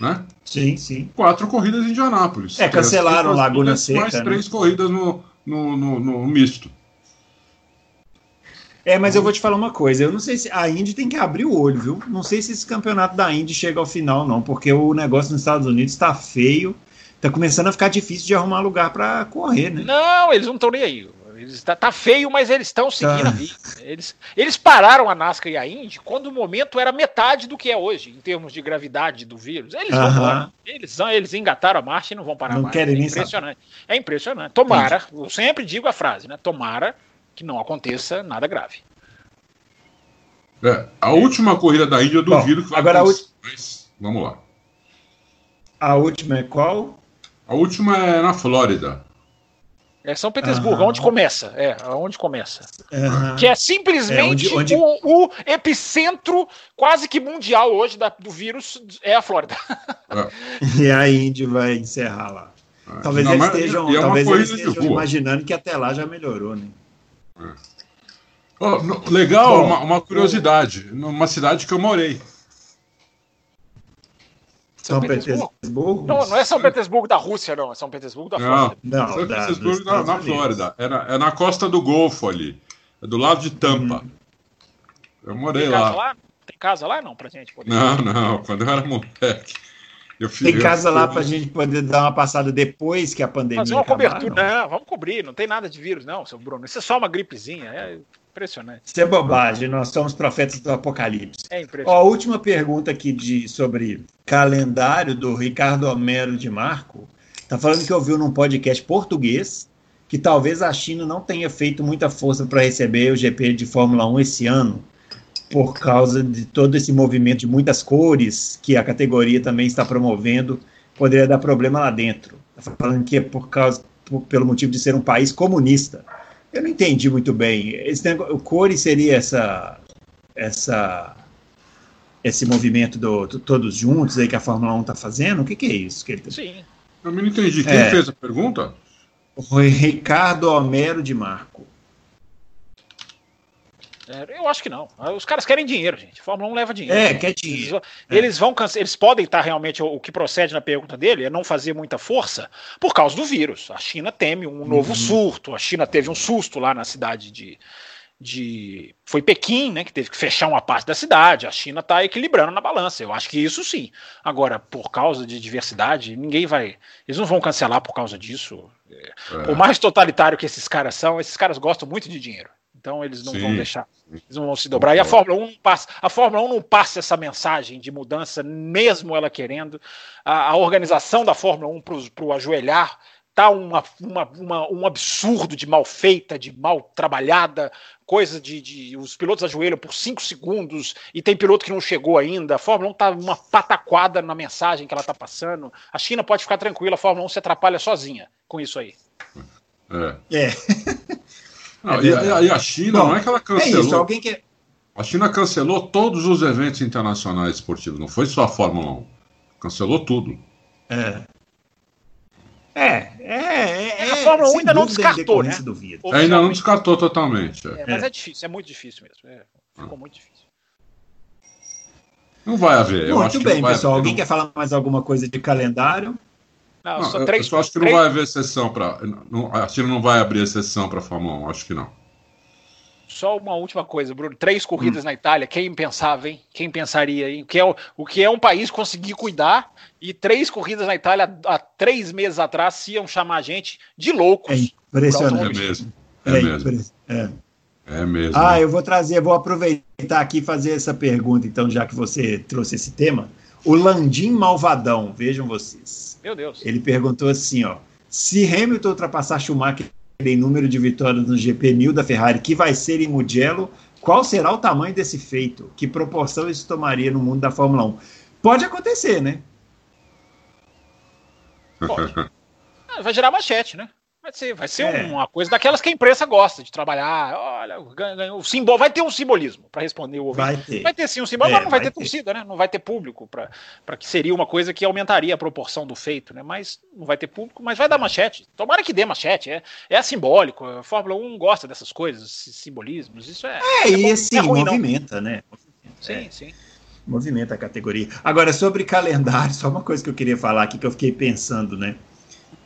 Né? Sim, sim. Quatro corridas em Indianápolis. É, cancelaram Laguna Seca. Mais né? três corridas no, no, no, no, misto. É, mas eu vou te falar uma coisa. Eu não sei se a Indy tem que abrir o olho, viu? Não sei se esse campeonato da Indy chega ao final, não, porque o negócio nos Estados Unidos está feio tá começando a ficar difícil de arrumar lugar para correr, né? Não, eles não estão nem aí. Eles, tá, tá, feio, mas eles estão seguindo tá. a vida. Eles, eles pararam a NASCAR e a Indy quando o momento era metade do que é hoje, em termos de gravidade do vírus. Eles uh -huh. vão Eles, eles engataram a marcha e não vão parar não mais. Querem é impressionante. É impressionante. Tomara, Entendi. eu sempre digo a frase, né? Tomara que não aconteça nada grave. É, a última corrida da Índia eu duvido Bom, que vai agora acontecer. A Mas vamos lá. A última é qual? A última é na Flórida. É São Petersburgo, uhum. onde começa. É, onde começa. Uhum. Que é simplesmente é, onde, onde... O, o, epicentro quase que mundial hoje da, do vírus é a Flórida. É. e a Indy vai encerrar lá. É. Talvez Não, eles estejam, é talvez eles estejam imaginando que até lá já melhorou, né? Oh, no, legal, Bom, uma, uma curiosidade. Numa cidade que eu morei. São, Petersburgo? Petersburgo? Não, não é São Petersburgo da Rússia, não. É São Petersburgo da Flórida. Não, São Petersburgo da, na, Flórida. É na, é na, costa do Golfo ali. É do lado de Tampa. Uhum. Eu morei Tem lá. lá. Tem casa lá, não, pra gente poder. Não, não. Quando eu era moleque. Eu fiz, tem casa eu, lá para a gente poder dar uma passada depois que a pandemia. Fazer uma acabar, cobertura. Não. não. vamos cobrir. Não tem nada de vírus, não, seu Bruno. Isso é só uma gripezinha. É impressionante. Isso é bobagem, nós somos profetas do apocalipse. É impressionante. Ó, a última pergunta aqui de, sobre calendário do Ricardo Homero de Marco. Está falando que ouviu num podcast português que talvez a China não tenha feito muita força para receber o GP de Fórmula 1 esse ano, por causa de todo esse movimento de muitas cores que a categoria também está promovendo, poderia dar problema lá dentro. Está falando que é por causa, por, pelo motivo de ser um país comunista. Eu não entendi muito bem. Esse negócio, o Core seria essa, essa, esse movimento do, do, todos juntos aí que a Fórmula 1 está fazendo? O que, que, é isso? Que ele tá... Sim. Eu não entendi. Quem é, fez a pergunta? Foi Ricardo Homero de Marco. É, eu acho que não. Os caras querem dinheiro, gente. A Fórmula 1 leva dinheiro. É, quer dinheiro. Eles, vão eles podem estar realmente o, que procede na pergunta dele é não fazer muita força por causa do vírus. A China teme um novo uhum. surto. A China teve um susto lá na cidade de, de foi Pequim, né, que teve que fechar uma parte da cidade. A China está equilibrando na balança. Eu acho que isso sim. Agora, por causa de diversidade, ninguém vai. Eles não vão cancelar por causa disso. É. Por mais totalitário que esses caras são, esses caras gostam muito de dinheiro. Então eles não Sim. vão deixar, eles não vão se dobrar. E a Fórmula 1 não passa, a Fórmula 1 não passa essa mensagem de mudança, mesmo ela querendo. A, a organização da Fórmula 1 para o ajoelhar tá uma, uma, uma, um absurdo de mal feita, de mal trabalhada, coisa de, de, os pilotos ajoelham por cinco segundos e tem piloto que não chegou ainda. A Fórmula 1 tá uma pataquada na mensagem que ela tá passando. A China pode ficar tranquila, a Fórmula 1 se atrapalha sozinha com isso aí. É. é. Não, e, a, e, a, China, Bom, não é que ela cancelou. É isso, alguém que... A China cancelou todos os eventos internacionais esportivos, não foi só a Fórmula 1. Cancelou tudo. É. É, é, é, é, Fórmula 1 ainda não descartou, né? Ainda não descartou totalmente. É, mas é. é difícil, é muito difícil mesmo. É, ficou muito difícil. Não vai haver. Muito bem, pessoal. Alguém não... quer falar mais alguma coisa de calendário? Não, não três, eu só acho que três... não vai haver exceção para. A China não vai abrir exceção para a Fórmula 1, acho que não. Só uma última coisa, Bruno. Três corridas hum. na Itália, quem pensava, hein? Quem pensaria, hein? O que, é, o que é um país conseguir cuidar e três corridas na Itália há três meses atrás se iam chamar a gente de loucos. É impressionante. É mesmo. É, é mesmo. É. É mesmo. Ah, eu vou trazer, vou aproveitar aqui e fazer essa pergunta, então, já que você trouxe esse tema. O Landim Malvadão, vejam vocês. Meu Deus. Ele perguntou assim, ó. Se Hamilton ultrapassar Schumacher em número de vitórias no GP 1000 da Ferrari, que vai ser em Mugello, qual será o tamanho desse feito? Que proporção isso tomaria no mundo da Fórmula 1? Pode acontecer, né? Pode. Vai gerar manchete, né? Vai ser, vai ser é. uma coisa daquelas que a imprensa gosta de trabalhar. Olha, ganhou o símbolo, vai ter um simbolismo para responder o ouvinte. Vai ter. vai ter sim um símbolo, é, mas não vai, vai ter, ter, torcida, né? Não vai ter público para que seria uma coisa que aumentaria a proporção do feito, né? Mas não vai ter público, mas vai dar manchete. Tomara que dê manchete, é, é simbólico. A Fórmula 1 gosta dessas coisas, simbolismos. Isso é. É, é e assim, é ruim, movimenta, não. né? Sim, é. sim movimenta a categoria. Agora, sobre calendário, só uma coisa que eu queria falar aqui que eu fiquei pensando, né?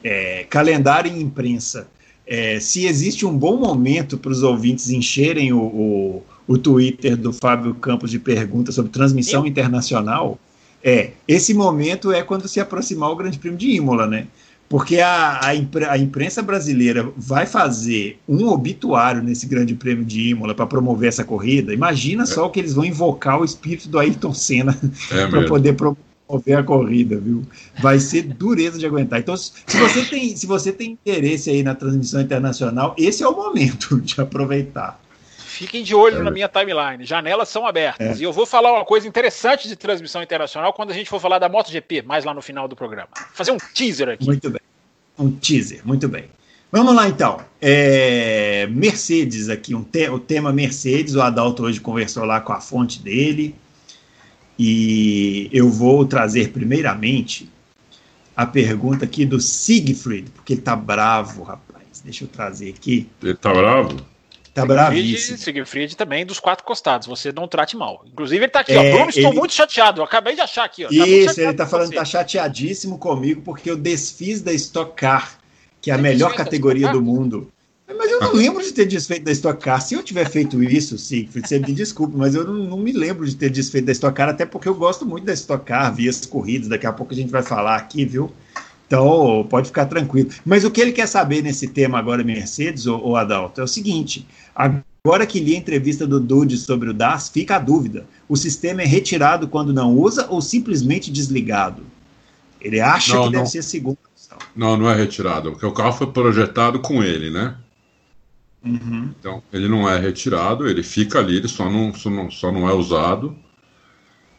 É, calendário e imprensa. É, se existe um bom momento para os ouvintes encherem o, o, o, Twitter do Fábio Campos de perguntas sobre transmissão internacional, é esse momento é quando se aproximar o Grande Prêmio de Imola, né? Porque a, a, a imprensa brasileira vai fazer um obituário nesse Grande Prêmio de Imola para promover essa corrida. Imagina é. só o que eles vão invocar o espírito do Ayrton Senna é para poder promover promover a corrida, viu? Vai ser dureza de aguentar. Então, se você tem, se você tem interesse aí na transmissão internacional, esse é o momento de aproveitar. Fiquem de olho é. na minha timeline. Janelas são abertas. É. E eu vou falar uma coisa interessante de transmissão internacional quando a gente for falar da MotoGP, mais lá no final do programa. Vou fazer um teaser aqui. Muito bem. Um teaser, muito bem. Vamos lá então. É, Mercedes aqui, um te, o tema Mercedes. O Adalto hoje conversou lá com a fonte dele. E eu vou trazer primeiramente a pergunta aqui do Siegfried, porque ele tá bravo, rapaz. Deixa eu trazer aqui. Ele tá bravo? Tá bravíssimo. Siegfried também dos quatro costados, você não trate mal. Inclusive ele tá aqui, é, ó. Bruno, ele... estou muito chateado. Eu acabei de achar aqui, ó. Tá Isso, ele tá falando que tá chateadíssimo comigo porque eu desfiz da Stock Car, que é a você melhor categoria do mundo. Mas eu não lembro de ter desfeito da Stock Car. Se eu tiver feito isso, Siegfried, você me desculpe, mas eu não, não, me lembro de ter desfeito da Stock Car, até porque eu gosto muito da Stock Car, vi as corridas, daqui a pouco a gente vai falar aqui, viu? Então, pode ficar tranquilo. Mas o que ele quer saber nesse tema agora, Mercedes, ou, ou Adalto, é o seguinte: agora que li a entrevista do Dude sobre o DAS, fica a dúvida: o sistema é retirado quando não usa ou simplesmente desligado? Ele acha não, que não. deve ser a segunda opção. Não, não é retirado, porque o carro foi projetado com ele, né? Uhum. Então, ele não é retirado, ele fica ali, ele só não, só não, só não é usado.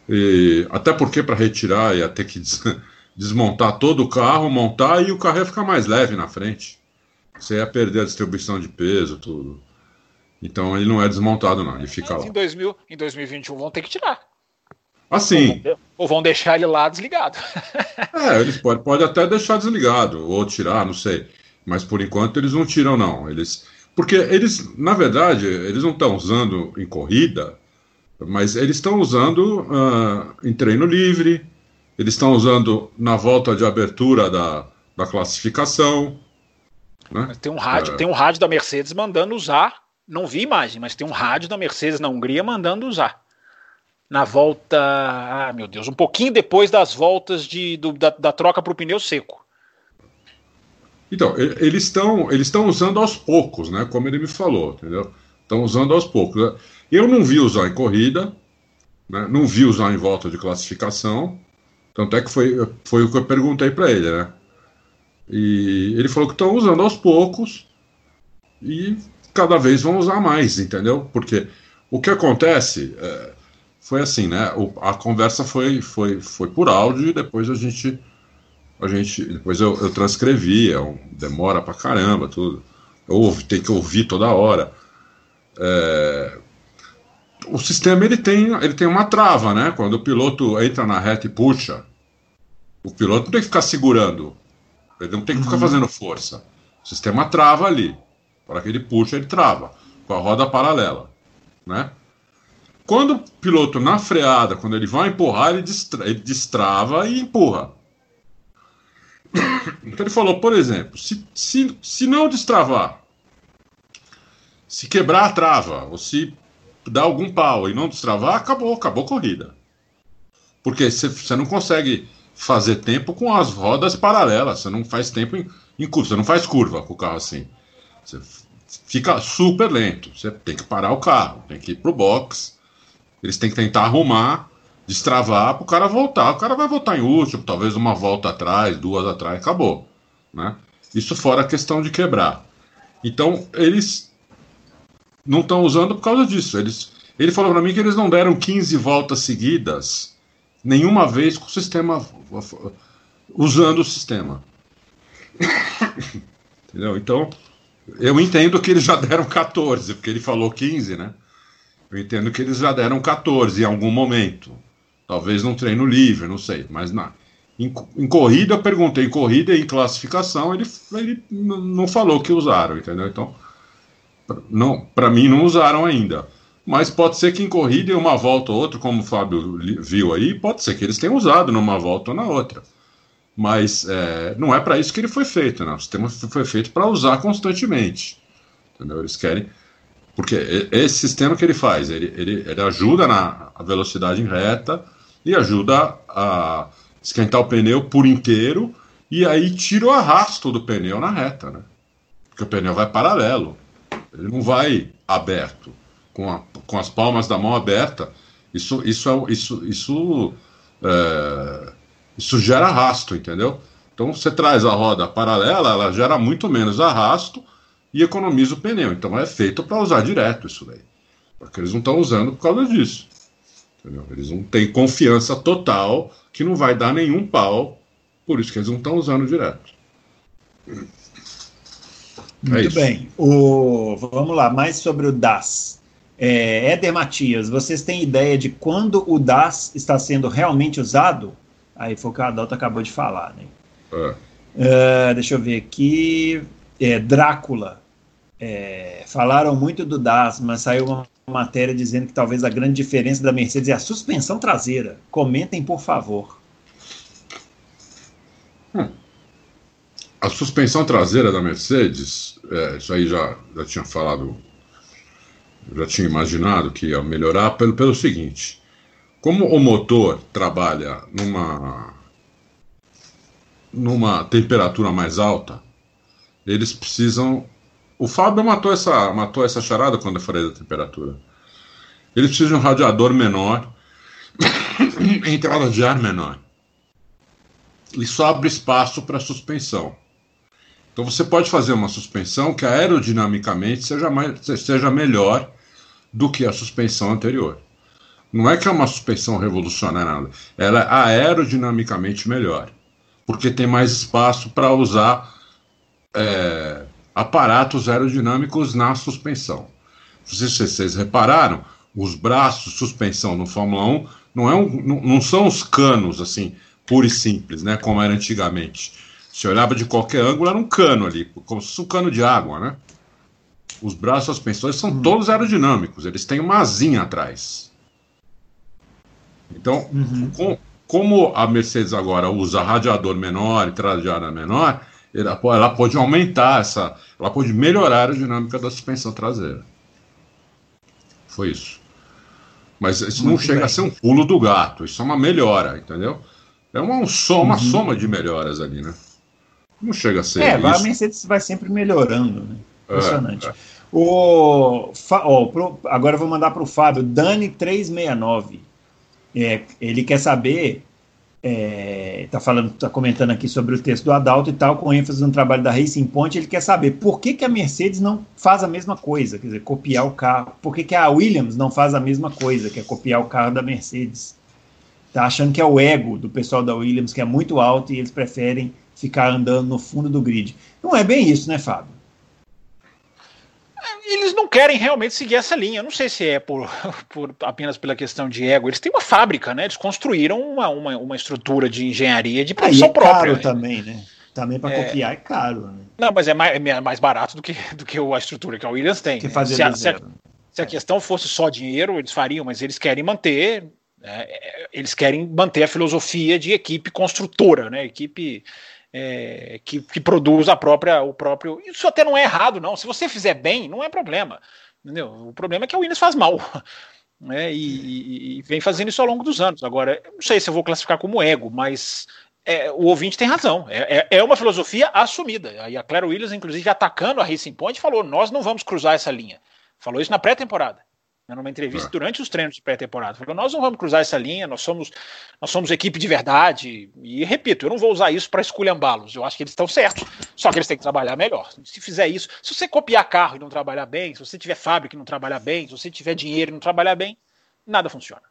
E, até porque para retirar ia ter que des desmontar todo o carro, montar e o carro ia ficar mais leve na frente. Você ia perder a distribuição de peso, tudo. Então ele não é desmontado, não, ele fica Mas lá. Em, 2000, em 2021 vão ter que tirar. Assim. Ou vão, ou vão deixar ele lá desligado. é, eles podem pode até deixar desligado, ou tirar, não sei. Mas por enquanto eles não tiram, não. Eles porque eles, na verdade, eles não estão usando em corrida, mas eles estão usando uh, em treino livre, eles estão usando na volta de abertura da, da classificação. Né? Tem um rádio, é... tem um rádio da Mercedes mandando usar. Não vi imagem, mas tem um rádio da Mercedes na Hungria mandando usar. Na volta, ah, meu Deus, um pouquinho depois das voltas de, do, da, da troca para o pneu seco. Então, eles estão eles estão usando aos poucos, né? Como ele me falou, entendeu? Estão usando aos poucos. Eu não vi usar em corrida, né? não vi usar em volta de classificação. Tanto é que foi, foi o que eu perguntei para ele, né? E ele falou que estão usando aos poucos e cada vez vão usar mais, entendeu? Porque o que acontece é, foi assim, né? O, a conversa foi, foi, foi por áudio e depois a gente a gente depois eu, eu transcrevi, é um, demora pra caramba, tudo. Eu tem que ouvir toda hora. É, o sistema ele tem, ele tem uma trava, né? Quando o piloto entra na reta e puxa, o piloto não tem que ficar segurando, ele não tem que ficar uhum. fazendo força. O sistema trava ali. Para que ele puxa, ele trava. Com a roda paralela. Né? Quando o piloto na freada, quando ele vai empurrar, ele, distra ele destrava e empurra. Então ele falou, por exemplo, se, se, se não destravar, se quebrar a trava, ou se dar algum pau e não destravar, acabou, acabou a corrida. Porque você não consegue fazer tempo com as rodas paralelas, você não faz tempo em, em curva, você não faz curva com o carro assim. Você fica super lento, você tem que parar o carro, tem que ir pro box, eles têm que tentar arrumar, destravar para o cara voltar. O cara vai voltar em último, talvez uma volta atrás, duas atrás, acabou. Né? Isso fora a questão de quebrar. Então, eles não estão usando por causa disso. Eles, ele falou para mim que eles não deram 15 voltas seguidas, nenhuma vez com o sistema. usando o sistema. Entendeu? Então, eu entendo que eles já deram 14, porque ele falou 15, né? Eu entendo que eles já deram 14 em algum momento. Talvez num treino livre, não sei. Mas na, em, em corrida, eu perguntei em corrida e em classificação, ele, ele não falou que usaram, entendeu? Então, não, para mim não usaram ainda. Mas pode ser que em corrida, em uma volta ou outra, como o Fábio viu aí, pode ser que eles tenham usado numa volta ou na outra. Mas é, não é para isso que ele foi feito, né? O sistema foi feito para usar constantemente. Entendeu? Eles querem. Porque esse sistema que ele faz, ele, ele, ele ajuda na velocidade em reta e ajuda a esquentar o pneu por inteiro e aí tira o arrasto do pneu na reta, né? Porque o pneu vai paralelo, ele não vai aberto, com, a, com as palmas da mão aberta. Isso, isso, é, isso, isso, é, isso gera arrasto, entendeu? Então você traz a roda paralela, ela gera muito menos arrasto e economiza o pneu. Então é feito para usar direto isso daí. Porque eles não estão usando por causa disso. Entendeu? Eles não têm confiança total que não vai dar nenhum pau, por isso que eles não estão usando direto. É Muito bem. O, vamos lá, mais sobre o DAS. É, Éder Matias, vocês têm ideia de quando o DAS está sendo realmente usado? Aí foi o que a Adalto acabou de falar, né? É. Uh, deixa eu ver aqui. É, Drácula. É, falaram muito do DAS, mas saiu uma matéria dizendo que talvez a grande diferença da Mercedes é a suspensão traseira. Comentem, por favor. Hum. A suspensão traseira da Mercedes, é, isso aí já, já tinha falado, já tinha imaginado que ia melhorar pelo, pelo seguinte: como o motor trabalha numa, numa temperatura mais alta, eles precisam o Fábio matou essa, matou essa charada quando eu falei da temperatura. Ele precisa de um radiador menor, entrada de ar menor. Isso abre espaço para suspensão. Então você pode fazer uma suspensão que aerodinamicamente seja, mais, seja melhor do que a suspensão anterior. Não é que é uma suspensão revolucionária, ela é aerodinamicamente melhor, porque tem mais espaço para usar é, aparatos aerodinâmicos na suspensão. Se vocês repararam, os braços suspensão no Fórmula 1 não, é um, não, não são os canos assim, puro e simples, né, como era antigamente. Se olhava de qualquer ângulo, era um cano ali, como se fosse um cano de água, né? Os braços suspensores são uhum. todos aerodinâmicos, eles têm uma asinha atrás. Então, uhum. com, como a Mercedes agora usa radiador menor e traseada menor, ela, ela pode aumentar essa, ela pode melhorar a dinâmica da suspensão traseira. Foi isso. Mas isso Muito não chega bem. a ser um pulo do gato, isso é uma melhora, entendeu? É uma, soma, uma uhum. soma de melhoras ali, né? Não chega a ser. É, isso. a Mercedes vai sempre melhorando, né? É, Impressionante. É, é. O, ó, pro, agora eu vou mandar para o Fábio, Dani369. É, ele quer saber é, tá falando, tá comentando aqui sobre o texto do Adalto e tal, com ênfase no trabalho da Racing Point, ele quer saber por que, que a Mercedes não faz a mesma coisa, quer dizer, copiar o carro, por que, que a Williams não faz a mesma coisa, que é copiar o carro da Mercedes. Tá achando que é o ego do pessoal da Williams, que é muito alto e eles preferem ficar andando no fundo do grid. Não é bem isso, né, Fábio? Eles não querem realmente seguir essa linha. Eu não sei se é por, por, apenas pela questão de ego. Eles têm uma fábrica, né? Eles construíram uma, uma, uma estrutura de engenharia de produção ah, é própria. Caro também, né? Também para é... copiar é caro. Né? Não, mas é mais, é mais barato do que, do que a estrutura que a Williams tem. Que né? fazer se, a, se, a, se a questão fosse só dinheiro, eles fariam, mas eles querem manter. Né, eles querem manter a filosofia de equipe construtora, né? Equipe é, que, que, produz a própria, o próprio. Isso até não é errado, não. Se você fizer bem, não é problema. Entendeu? O problema é que a Williams faz mal. Né? E, e, e, vem fazendo isso ao longo dos anos. Agora, não sei se eu vou classificar como ego, mas é, o ouvinte tem razão. É, é, é, uma filosofia assumida. Aí a Claire Williams, inclusive, atacando a Racing Point, falou: nós não vamos cruzar essa linha. Falou isso na pré-temporada né, numa entrevista é. durante os treinos de pré-temporada. Falou: nós não vamos cruzar essa linha, nós somos, nós somos equipe de verdade. E repito, eu não vou usar isso para esculhambá-los. Eu acho que eles estão certos, só que eles têm que trabalhar melhor. Se fizer isso, se você copiar carro e não trabalhar bem, se você tiver fábrica e não trabalhar bem, se você tiver dinheiro e não trabalhar bem, nada funciona.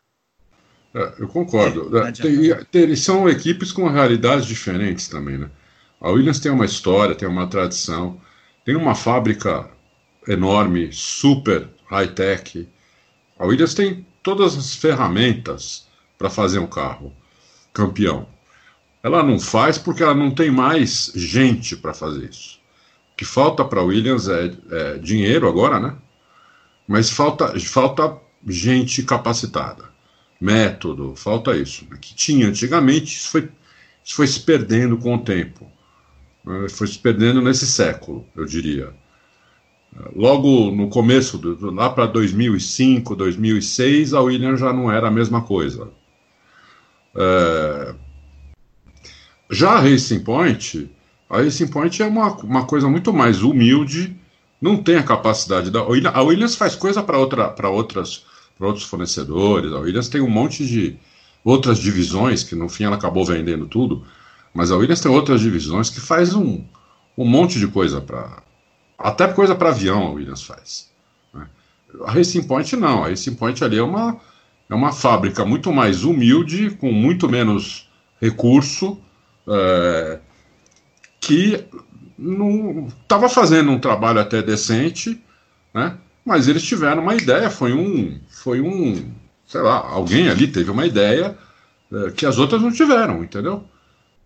É, eu concordo. É, tem, tem, são equipes com realidades diferentes também, né? A Williams tem uma história, tem uma tradição, tem uma fábrica enorme, super high-tech, a Williams tem todas as ferramentas para fazer um carro campeão. Ela não faz porque ela não tem mais gente para fazer isso. O que falta para a Williams é, é, dinheiro agora, né? Mas falta, falta gente capacitada, método, falta isso. Que tinha antigamente, isso foi, isso foi se perdendo com o tempo. Né? Foi se perdendo nesse século, eu diria. Logo no começo, do, lá para 2005, 2006, a Williams já não era a mesma coisa. É... Já a Racing Point, a Racing Point é uma, uma coisa muito mais humilde, não tem a capacidade da. A Williams faz coisa para outra, outras outros fornecedores, a Williams tem um monte de outras divisões, que no fim ela acabou vendendo tudo, mas a Williams tem outras divisões que faz um, um monte de coisa para até coisa para avião a Williams faz. Né? A Racing Point não. A Racing Point ali é uma, é uma fábrica muito mais humilde, com muito menos recurso, é, que estava fazendo um trabalho até decente, né? mas eles tiveram uma ideia, foi um, foi um, sei lá, alguém ali teve uma ideia é, que as outras não tiveram, entendeu?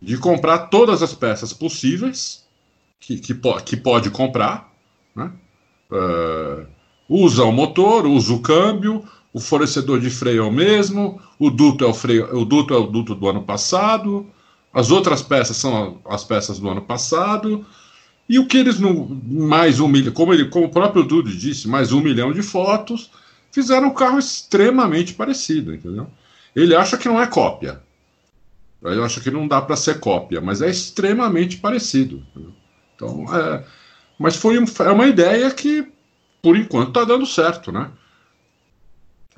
De comprar todas as peças possíveis que, que, que pode comprar, né? Uh, usa o motor, usa o câmbio, o fornecedor de freio é o mesmo, o duto é o freio, o duto é o duto do ano passado, as outras peças são as peças do ano passado, e o que eles não mais um milhão, como como o próprio Dudu disse, mais um milhão de fotos, fizeram um carro extremamente parecido, entendeu? Ele acha que não é cópia. Ele acha que não dá para ser cópia, mas é extremamente parecido. Entendeu? Então, é, mas foi um, é uma ideia que, por enquanto, está dando certo, né?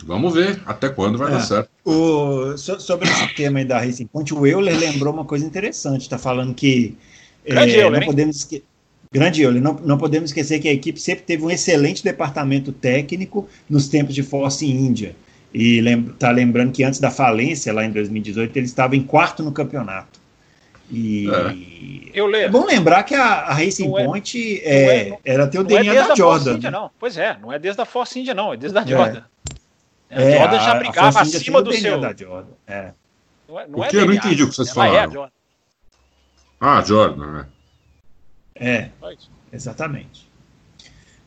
Vamos ver até quando vai é, dar certo. O, sobre esse tema aí da Racing Point, o Euler lembrou uma coisa interessante. Está falando que Grande é, Euler, não podemos esque... Grande Euler, não, não podemos esquecer que a equipe sempre teve um excelente departamento técnico nos tempos de Force India. E está lembrando que antes da falência, lá em 2018, ele estava em quarto no campeonato. E é. Eu é bom lembrar que a, a Racing não é- Point é, é, não, era ter o DNA é da Jordan. India, não. Pois é, não é desde a Force India, não, é desde a Jordan. A Jordan já brigava acima do seu. Da Jordan. É. Não é, não o que eu não entendi o que vocês falaram. Ah, Jordan, né? É, exatamente.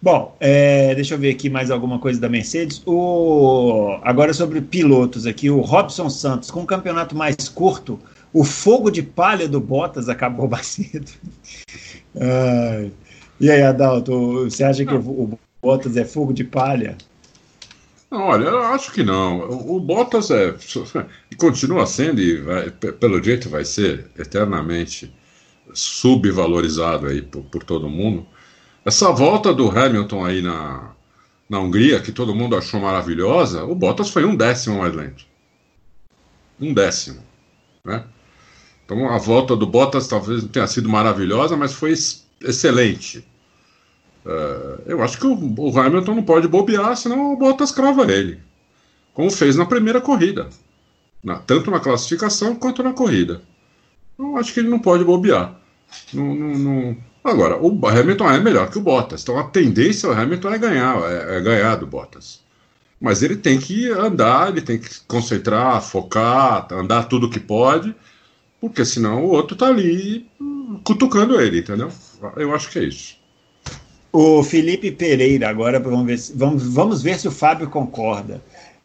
Bom, é, deixa eu ver aqui mais alguma coisa da Mercedes. O, agora sobre pilotos aqui, o Robson Santos, com um campeonato mais curto, o fogo de palha do Bottas acabou mais cedo. Ah, e aí, Adalto, você acha que o, o, Bottas é fogo de palha? Não, olha, eu acho que não. O, o Bottas é. continua sendo, e vai, pelo jeito vai ser eternamente subvalorizado aí por, por todo mundo. Essa volta do Hamilton aí na, na Hungria, que todo mundo achou maravilhosa, o Bottas foi um décimo mais lento. Um décimo. Né? Então a volta do Bottas talvez não tenha sido maravilhosa, mas foi excelente. Uh, eu acho que o, o, Hamilton não pode bobear, senão o Bottas crava ele. Como fez na primeira corrida. Na, tanto na classificação quanto na corrida. Eu acho que ele não pode bobear. Não, não, não... Agora, o Hamilton é melhor que o Bottas. Então a tendência do Hamilton é ganhar, é, é ganhar do Bottas. Mas ele tem que andar, ele tem que concentrar, focar, andar tudo que pode porque senão o outro tá ali cutucando ele, entendeu? Eu acho que é isso. O Felipe Pereira, agora vamos ver se, vamos, vamos ver se o Fábio concorda.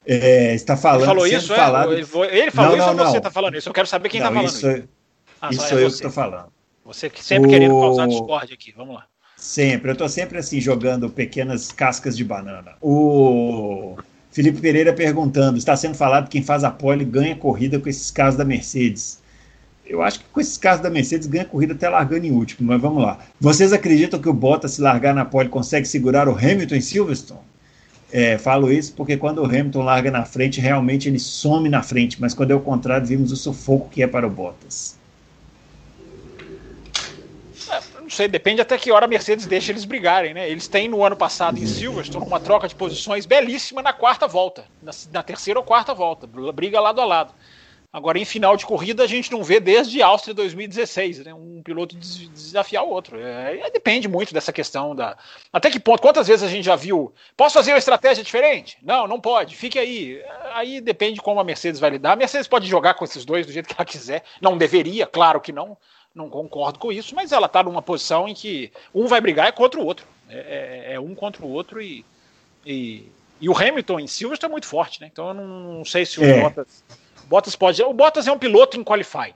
É, está falando. Ele falou isso, é? falado... é? Ele falou não, isso não, ou você está falando isso? Eu quero saber quem está falando isso. Isso, ah, isso sou é eu que estou falando. Você que sempre o... querendo causar discórdia aqui. Vamos lá. Sempre. Eu estou sempre assim, jogando pequenas cascas de banana. O Felipe Pereira perguntando: está sendo falado que quem faz a pole ganha corrida com esses carros da Mercedes. Eu acho que com esses carros da Mercedes ganha corrida até largando em último, mas vamos lá. Vocês acreditam que o Bottas, se largar na pole, consegue segurar o Hamilton em Silverstone? É, falo isso porque quando o Hamilton larga na frente, realmente ele some na frente, mas quando é o contrário, vimos o sufoco que é para o Bottas. É, não sei, depende até que hora a Mercedes deixa eles brigarem, né? Eles têm no ano passado em Silverstone uma troca de posições belíssima na quarta volta, na, na terceira ou quarta volta, briga lado a lado. Agora, em final de corrida, a gente não vê desde Áustria 2016, né? Um piloto desafiar o outro. É, é, depende muito dessa questão da. Até que ponto? Quantas vezes a gente já viu? Posso fazer uma estratégia diferente? Não, não pode. Fique aí. Aí depende como a Mercedes vai lidar. A Mercedes pode jogar com esses dois do jeito que ela quiser. Não deveria, claro que não. Não concordo com isso, mas ela está numa posição em que um vai brigar é contra o outro. É, é, é um contra o outro e, e, e, o Hamilton em Silverstone está muito forte, né? Então eu não, sei se o é. Bottas Bottas pode. O Bottas é um piloto em qualify,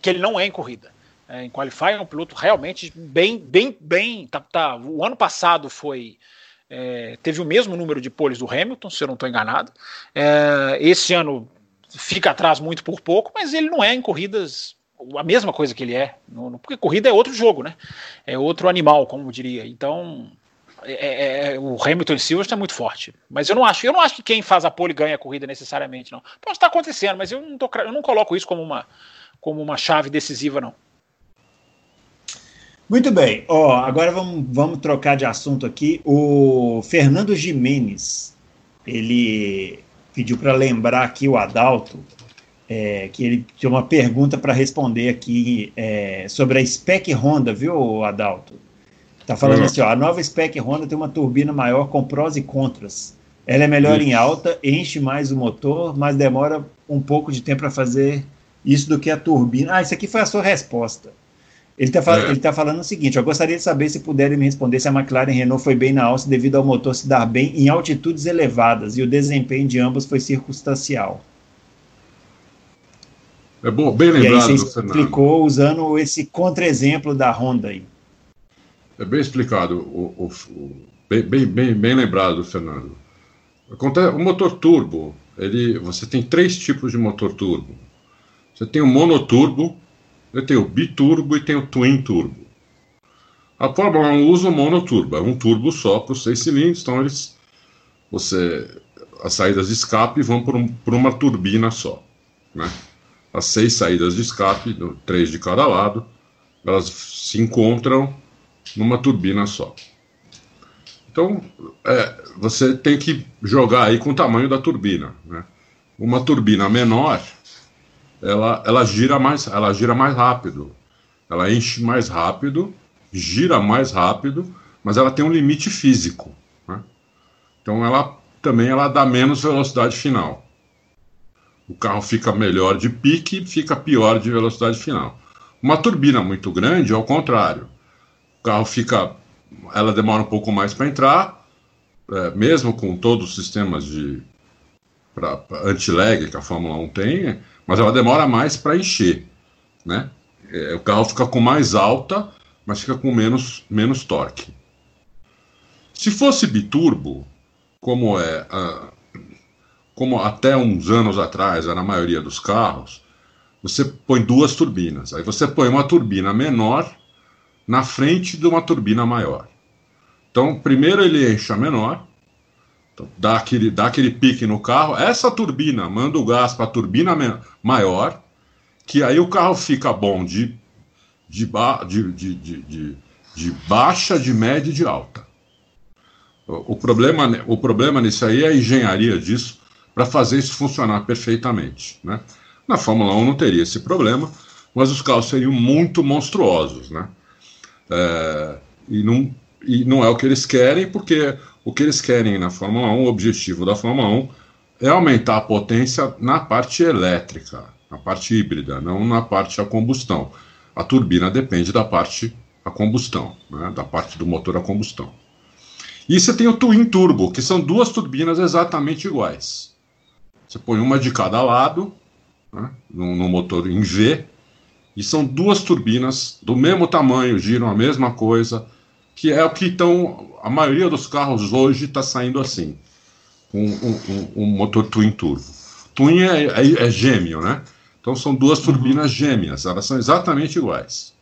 que ele não é em corrida. É, em qualify é um piloto realmente bem, bem, bem. Tá, tá, o ano passado foi. É, teve o mesmo número de poles do Hamilton, se eu não estou enganado. É, esse ano fica atrás muito por pouco, mas ele não é em corridas a mesma coisa que ele é, no, no, porque corrida é outro jogo, né? É outro animal, como diria. Então, é, é, é, o Hamilton e Silverstone é muito forte. Mas eu não acho, eu não acho que quem faz a pole ganha a corrida necessariamente, não. Pode estar acontecendo, mas eu não, tô, eu não coloco isso como uma, como uma chave decisiva, não. Muito bem. Ó, agora vamos, vamos trocar de assunto aqui. O Fernando Jimenez, ele pediu para lembrar aqui o Adalto, é, que ele tinha uma pergunta para responder aqui é, sobre a Spec Honda, viu, Adalto? Tá falando uhum. assim, ó, a nova Spec Honda tem uma turbina maior com prós e contras. Ela é melhor isso. em alta, enche mais o motor, mas demora um pouco de tempo para fazer isso do que a turbina. Ah, isso aqui foi a sua resposta. Ele está fal é. tá falando o seguinte: eu gostaria de saber se puderem me responder se a McLaren Renault foi bem na alça devido ao motor se dar bem em altitudes elevadas e o desempenho de ambos foi circunstancial. É bom, bem lembrado, e aí você explicou usando esse contra-exemplo da Honda aí. É bem explicado, o, o, o, bem, bem, bem, lembrado, Fernando. O motor turbo, ele, você tem três tipos de motor turbo. Você tem o monoturbo, você tem o biturbo e tem o twin turbo. A Fórmula 1 usa o monoturbo, é um turbo só para os seis cilindros, então eles, você, as saídas de escape vão por, um, por uma turbina só. Né? As seis saídas de escape, três de cada lado, elas se encontram numa turbina só. Então, é, você tem que jogar aí com o tamanho da turbina. Né? Uma turbina menor, ela, ela, gira mais, ela gira mais rápido, ela enche mais rápido, gira mais rápido, mas ela tem um limite físico. Né? Então, ela também ela dá menos velocidade final. O carro fica melhor de pique, fica pior de velocidade final. Uma turbina muito grande, ao contrário, o carro fica. Ela demora um pouco mais para entrar, é, mesmo com todos os sistemas de anti-lag que a Fórmula 1 tem, mas ela demora mais para encher. Né? É, o carro fica com mais alta, mas fica com menos, menos torque. Se fosse biturbo, como é como até uns anos atrás era a maioria dos carros, você põe duas turbinas. Aí você põe uma turbina menor na frente de uma turbina maior. Então, primeiro ele enche a menor, então, dá, aquele, dá aquele pique no carro. Essa turbina manda o gás para a turbina maior, que aí o carro fica bom de, de, ba de, de, de, de baixa, de média e de alta. O, o, problema, o problema nisso aí é a engenharia disso para fazer isso funcionar perfeitamente. Né? Na Fórmula 1 não teria esse problema, mas os carros seriam muito monstruosos. Né? É, e, não, e não é o que eles querem, porque o que eles querem na Fórmula 1, o objetivo da Fórmula 1 é aumentar a potência na parte elétrica, na parte híbrida, não na parte a combustão. a turbina depende da parte a combustão, né, da parte do motor a combustão. E você tem o twin turbo, que são duas turbinas exatamente iguais. Você põe uma de cada lado, né, no, no motor em V, e são duas turbinas do mesmo tamanho, giram a mesma coisa, que é o que estão. A maioria dos carros hoje está saindo assim, com um, um, um, motor twin turbo. Twin é, é, é, gêmeo, né? Então são duas uhum. turbinas gêmeas, elas são exatamente iguais.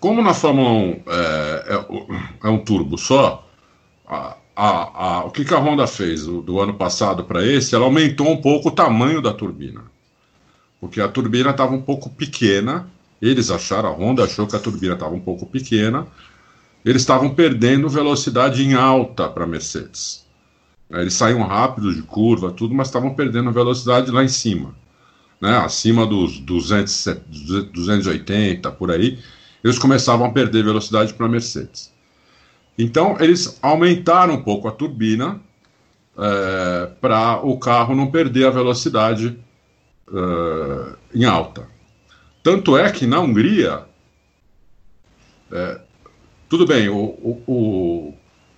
Como na Fórmula 1 é, é, é um turbo só, a, a, a, o que, que a Honda fez do, do ano passado para esse? Ela aumentou um pouco o tamanho da turbina. Porque a turbina estava um pouco pequena, eles acharam, a Honda achou que a turbina estava um pouco pequena, eles estavam perdendo velocidade em alta para a Mercedes. Eles saíam rápido de curva, tudo, mas estavam perdendo velocidade lá em cima. Né? Acima dos 200, 280, por aí, eles começavam a perder velocidade para a Mercedes. Então, eles aumentaram um pouco a turbina é, para o carro não perder a velocidade é, em alta. Tanto é que na Hungria, é, tudo bem, o, o,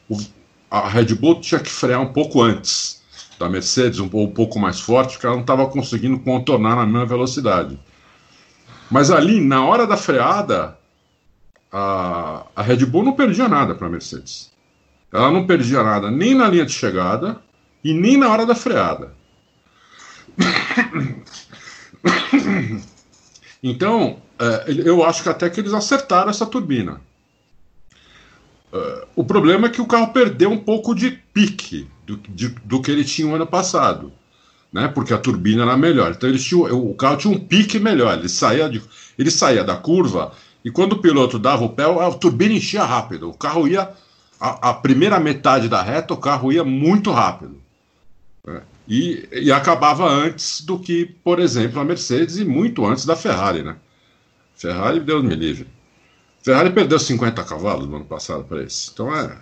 o, a Red Bull tinha que frear um pouco antes da Mercedes, um, um pouco mais forte, porque ela não estava conseguindo contornar na mesma velocidade. Mas ali, na hora da freada, a, a Red Bull não perdia nada para a Mercedes. Ela não perdia nada nem na linha de chegada e nem na hora da freada. Então, é, eu acho que até que eles acertaram essa turbina. É, o problema é que o carro perdeu um pouco de pique do, de, do que ele tinha no ano passado, né? Porque a turbina era melhor. Então eles tinham, o carro tinha um pique melhor. Ele saía, de, ele saía da curva e quando o piloto dava o pé, a turbina enchia rápido. O carro ia a, a primeira metade da reta, o carro ia muito rápido. E, e, acabava antes do que, por exemplo, a Mercedes e muito antes da Ferrari, né? Ferrari, Deus me livre. Ferrari perdeu 50 cavalos no ano passado para esse. Então é.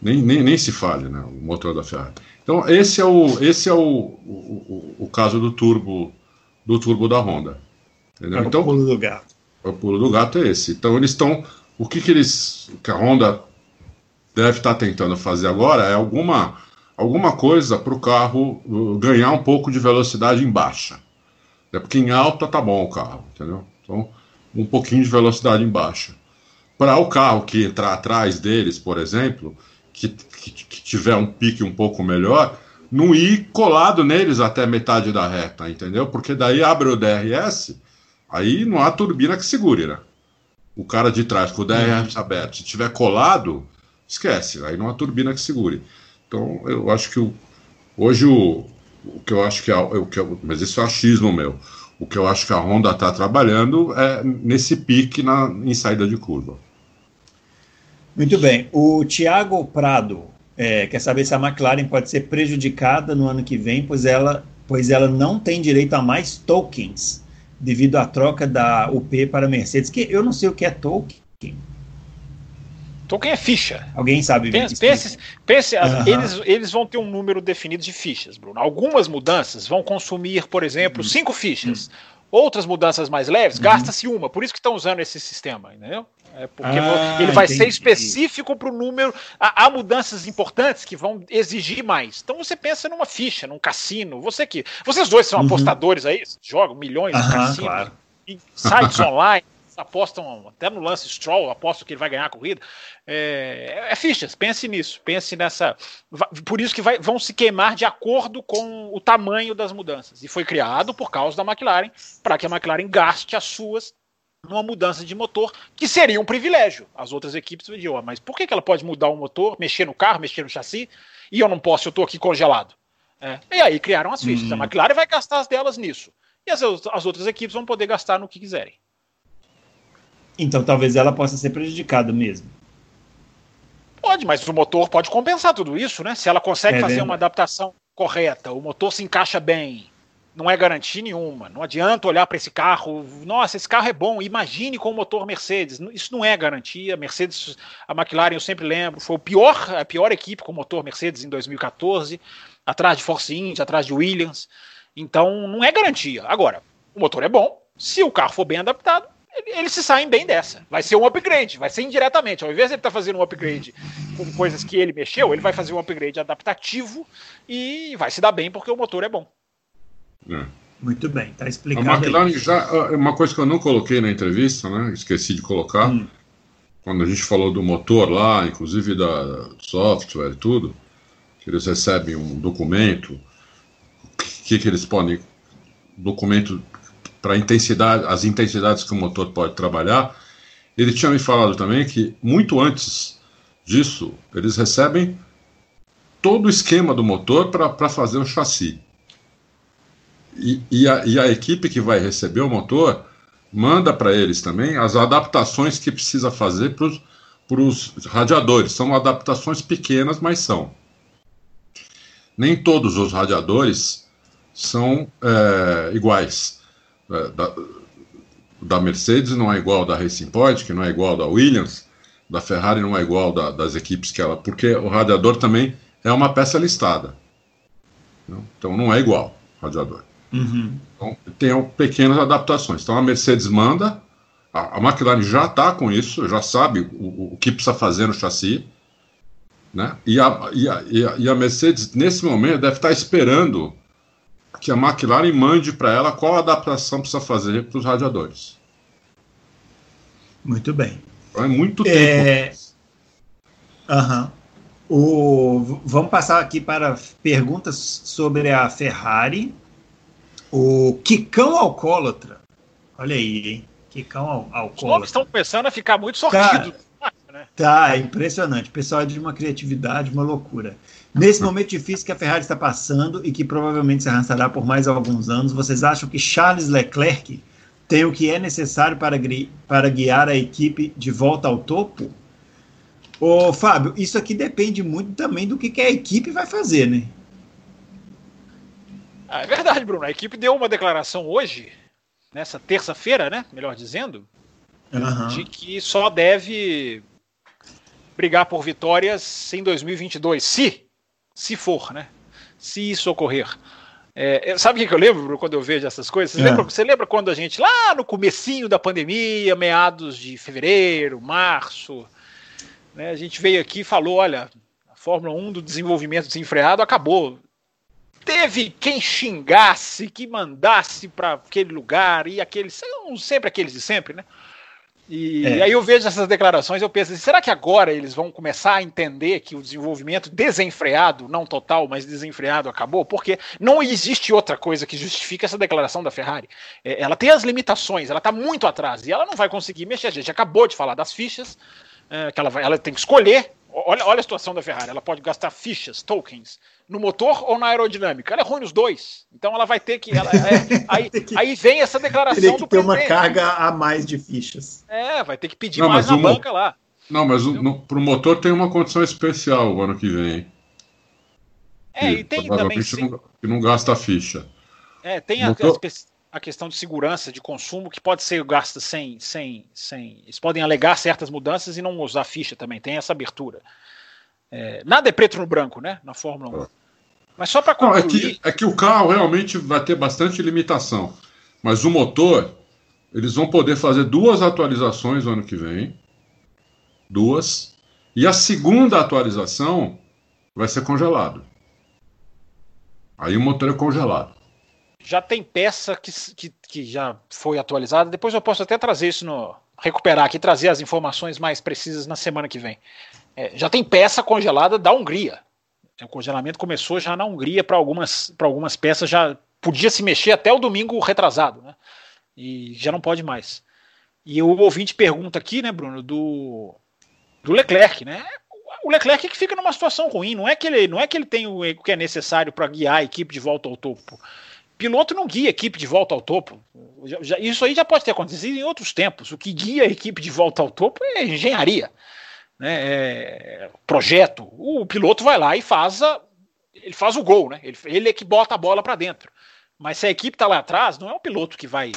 Nem, nem, nem se fale, né? O motor da Ferrari. Então, esse é o, esse é o, o, o, o caso do turbo do turbo da Honda. Entendeu? É então, o pulo do gato. O pulo do gato é esse. Então eles estão. O que, que eles. que a Honda deve estar tá tentando fazer agora é alguma alguma coisa para o carro uh, ganhar um pouco de velocidade em baixa. É porque em alta tá bom o carro, entendeu? Então, um pouquinho de velocidade em baixa. Para o carro que entrar atrás deles, por exemplo, que, que, que, tiver um pique um pouco melhor, não ir colado neles até metade da reta, entendeu? Porque daí abre o DRS, aí não há turbina que segure, né? O cara de trás com o DRS uhum. aberto, se tiver colado, esquece, aí não há turbina que segure. Então, eu acho que o, hoje o, o que eu acho que é o que eu, mas isso é achismo meu. O que eu acho que a Honda está trabalhando é nesse pique na, em saída de curva. Muito bem. O Tiago Prado é, quer saber se a McLaren pode ser prejudicada no ano que vem, pois ela, pois ela não tem direito a mais tokens devido à troca da UP para a Mercedes. Que eu não sei o que é token. Token é ficha. Alguém sabe? Pense, pense, pense uhum. eles, eles vão ter um número definido de fichas, Bruno. Algumas mudanças vão consumir, por exemplo, uhum. cinco fichas. Uhum. Outras mudanças mais leves, uhum. gasta-se uma. Por isso que estão usando esse sistema, entendeu? É porque ah, ele vai entendi. ser específico para o número. Há, há, mudanças importantes que vão exigir mais. Então você pensa numa ficha, num cassino. Você que. Vocês dois são uhum. apostadores aí, jogam milhões no cassino, claro. em sites online apostam até no lance Stroll, apostam que ele vai ganhar a corrida. É, é fichas, pense nisso, pense nessa. Por isso que vai, vão se queimar de acordo com o tamanho das mudanças. E foi criado por causa da McLaren, para que a McLaren gaste as suas numa mudança de motor, que seria um privilégio. As outras equipes diriam, mas por que, que ela pode mudar o motor, mexer no carro, mexer no chassi, e eu não posso, eu estou aqui congelado? É. E aí criaram as fichas. Uhum. A McLaren vai gastar as delas nisso. E as, as outras equipes vão poder gastar no que quiserem. Então talvez ela possa ser prejudicada mesmo. Pode, mas o motor pode compensar tudo isso, né? Se ela consegue é fazer verdade. uma adaptação correta, o motor se encaixa bem, não é garantia nenhuma. Não adianta olhar para esse carro, nossa, esse carro é bom, imagine com o motor Mercedes. Isso não é garantia. Mercedes, a McLaren, eu sempre lembro, foi o pior, a pior equipe com o motor Mercedes em 2014, atrás de Force India, atrás de Williams. Então, não é garantia. Agora, o motor é bom, Se o carro for bem adaptado, eles se saem bem dessa. Vai ser um upgrade, vai ser indiretamente. Ao invés de ele estar tá fazendo um upgrade com coisas que ele mexeu, ele vai fazer um upgrade adaptativo e vai se dar bem porque o motor é bom. É. Muito bem, está explicado. A McLaren aí. já. Uma coisa que eu não coloquei na entrevista, né? Esqueci de colocar. Hum. Quando a gente falou do motor lá, inclusive da do software e tudo, que eles recebem um documento, o que, que eles podem. Documento para intensidade, as intensidades que o motor pode trabalhar. Ele tinha me falado também que muito antes disso, eles recebem todo o esquema do motor para fazer o chassi. E, e, a, e, a, equipe que vai receber o motor manda para eles também as adaptações que precisa fazer para os radiadores. São adaptações pequenas, mas são. Nem todos os radiadores são é, iguais. É, da, da, Mercedes não é igual da Racing Point, que não é igual da Williams, da Ferrari não é igual da, das equipes que ela. Porque o radiador também é uma peça listada. Então não é igual o radiador. Uhum. Então, tem pequenas adaptações. Então a Mercedes manda, a, a McLaren já está com isso, já sabe o, o, que precisa fazer no chassi. Né? E, a, e, a, e a Mercedes, nesse momento, deve estar tá esperando que a McLaren mande para ela qual adaptação precisa fazer para os radiadores. Muito bem. Então, é muito tempo. É... Uhum. O... Vamos passar aqui para perguntas sobre a Ferrari. O Kikão Alcoólatra. Olha aí, hein? Kikão Alcoólatra. Os nomes estão começando a ficar muito sortidos. Né? Tá, é impressionante. O pessoal é de uma criatividade, uma loucura. Nesse momento difícil que a Ferrari está passando e que provavelmente se arrastará por mais alguns anos, vocês acham que Charles Leclerc tem o que é necessário para, para guiar a equipe de volta ao topo? Ô, Fábio, isso aqui depende muito também do que, que a equipe vai fazer, né? Ah, é verdade, Bruno. A equipe deu uma declaração hoje, nessa terça-feira, né? Melhor dizendo, uhum. de que só deve brigar por vitórias em 2022, se, se for, né? Se isso ocorrer. É, sabe o que eu lembro quando eu vejo essas coisas? Você, é. lembra, você lembra quando a gente, lá no comecinho da pandemia, meados de fevereiro, março, né, a gente veio aqui e falou, olha, a Fórmula 1 do desenvolvimento desenfreado acabou teve quem xingasse, que mandasse para aquele lugar, e aqueles, são sempre aqueles de sempre, né? E, é. aí eu vejo essas declarações, eu penso, assim, será que agora eles vão começar a entender que o desenvolvimento desenfreado, não total, mas desenfreado acabou? Porque não existe outra coisa que justifique essa declaração da Ferrari. É, ela tem as limitações, ela está muito atrás e ela não vai conseguir mexer. A gente acabou de falar das fichas, é, que ela, vai, ela tem que escolher Olha, olha a situação da Ferrari. Ela pode gastar fichas, tokens, no motor ou na aerodinâmica. Ela é ruim nos dois. Então ela vai ter que. Ela, é, aí, que, aí vem essa declaração teria que do ter uma carga a mais de fichas. É, vai ter que pedir não, mais na banca lá. Não, mas para o motor tem uma condição especial o ano que vem. É, e tem também. Não, que não gasta ficha. É, tem a, motor a questão de segurança de consumo que pode ser gasta sem, sem, sem. Eles podem alegar certas mudanças e não usar ficha também, tem essa abertura. É, nada é preto no branco, né? Na Fórmula 1. É. Mas só para concluir. Não, é, que, é que o carro realmente vai ter bastante limitação. Mas o motor, eles vão poder fazer duas atualizações no ano que vem. Duas. E a segunda atualização vai ser congelado. Aí o motor é congelado já tem peça que, que, que, já foi atualizada. Depois eu posso até trazer isso no. recuperar aqui, trazer as informações mais precisas na semana que vem. É, já tem peça congelada da Hungria. O congelamento começou já na Hungria para algumas, algumas peças, já podia se mexer até o domingo retrasado, né? E já não pode mais. E o ouvinte pergunta aqui, né, Bruno, do, do Leclerc, né? O Leclerc é que fica numa situação ruim, não é que ele, não é que ele tem o que é necessário para guiar a equipe de volta ao topo piloto não guia a equipe de volta ao topo. Isso aí já pode ter acontecido em outros tempos. O que guia a equipe de volta ao topo é engenharia, né? É projeto. O piloto vai lá e faz a, ele faz o gol, né? Ele, ele é que bota a bola para dentro. Mas se a equipe está lá atrás, não é o piloto que vai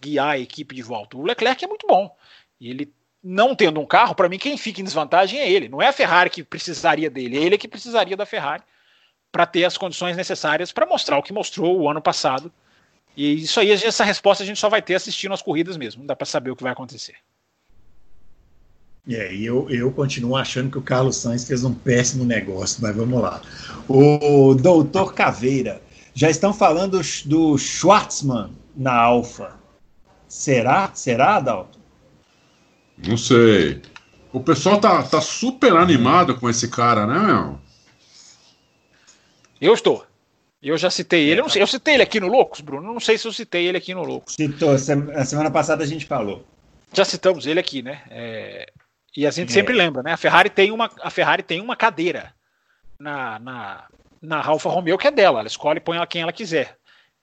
guiar a equipe de volta. O Leclerc é muito bom. E ele não tendo um carro, para mim quem fica em desvantagem é ele. Não é a Ferrari que precisaria dele, é ele que precisaria da Ferrari para ter as condições necessárias para mostrar o que mostrou o ano passado E isso aí, essa resposta a gente só vai ter assistindo as corridas mesmo. Não dá para saber o que vai acontecer. É, e eu, eu continuo achando que o Carlos Sainz fez um péssimo negócio, mas vamos lá. O doutor Caveira, já estão falando do Schwartzman na Alfa. Será? Será, Adalto? Não sei. O pessoal tá, tá super animado com esse cara, né, meu? Eu estou. Eu já citei ele. Eu, não sei, eu citei ele aqui no Loucos, Bruno. Não sei se eu citei ele aqui no Loucos. Citou. A semana passada a gente falou. Já citamos ele aqui, né? É, e a gente é. sempre lembra, né? A Ferrari tem uma, a Ferrari tem uma cadeira na, na, na Alfa Romeo que é dela. Ela escolhe e põe ela quem ela quiser.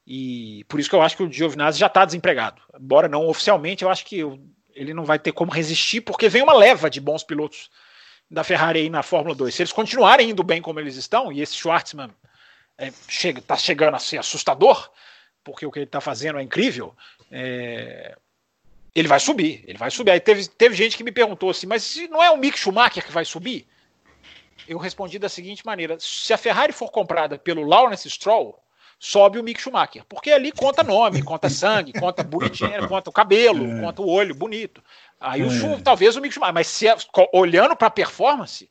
E por isso que eu acho que o Giovinazzi já está desempregado. Embora não oficialmente, eu acho que ele não vai ter como resistir, porque vem uma leva de bons pilotos da Ferrari aí na Fórmula 2. Se eles continuarem indo bem como eles estão, e esse Schwartzman é, chega, tá chegando a ser assustador, porque o que ele está fazendo é incrível, é, ele vai subir, ele vai subir. Aí teve, teve gente que me perguntou assim, mas não é o Mick Schumacher que vai subir? Eu respondi da seguinte maneira: se a Ferrari for comprada pelo Lawrence Stroll, sobe o Mick Schumacher, porque ali conta nome, conta sangue, conta bonitinho, conta o cabelo, é. conta o olho bonito. Aí o, é. talvez o Mick Schumacher, mas se, olhando para a performance,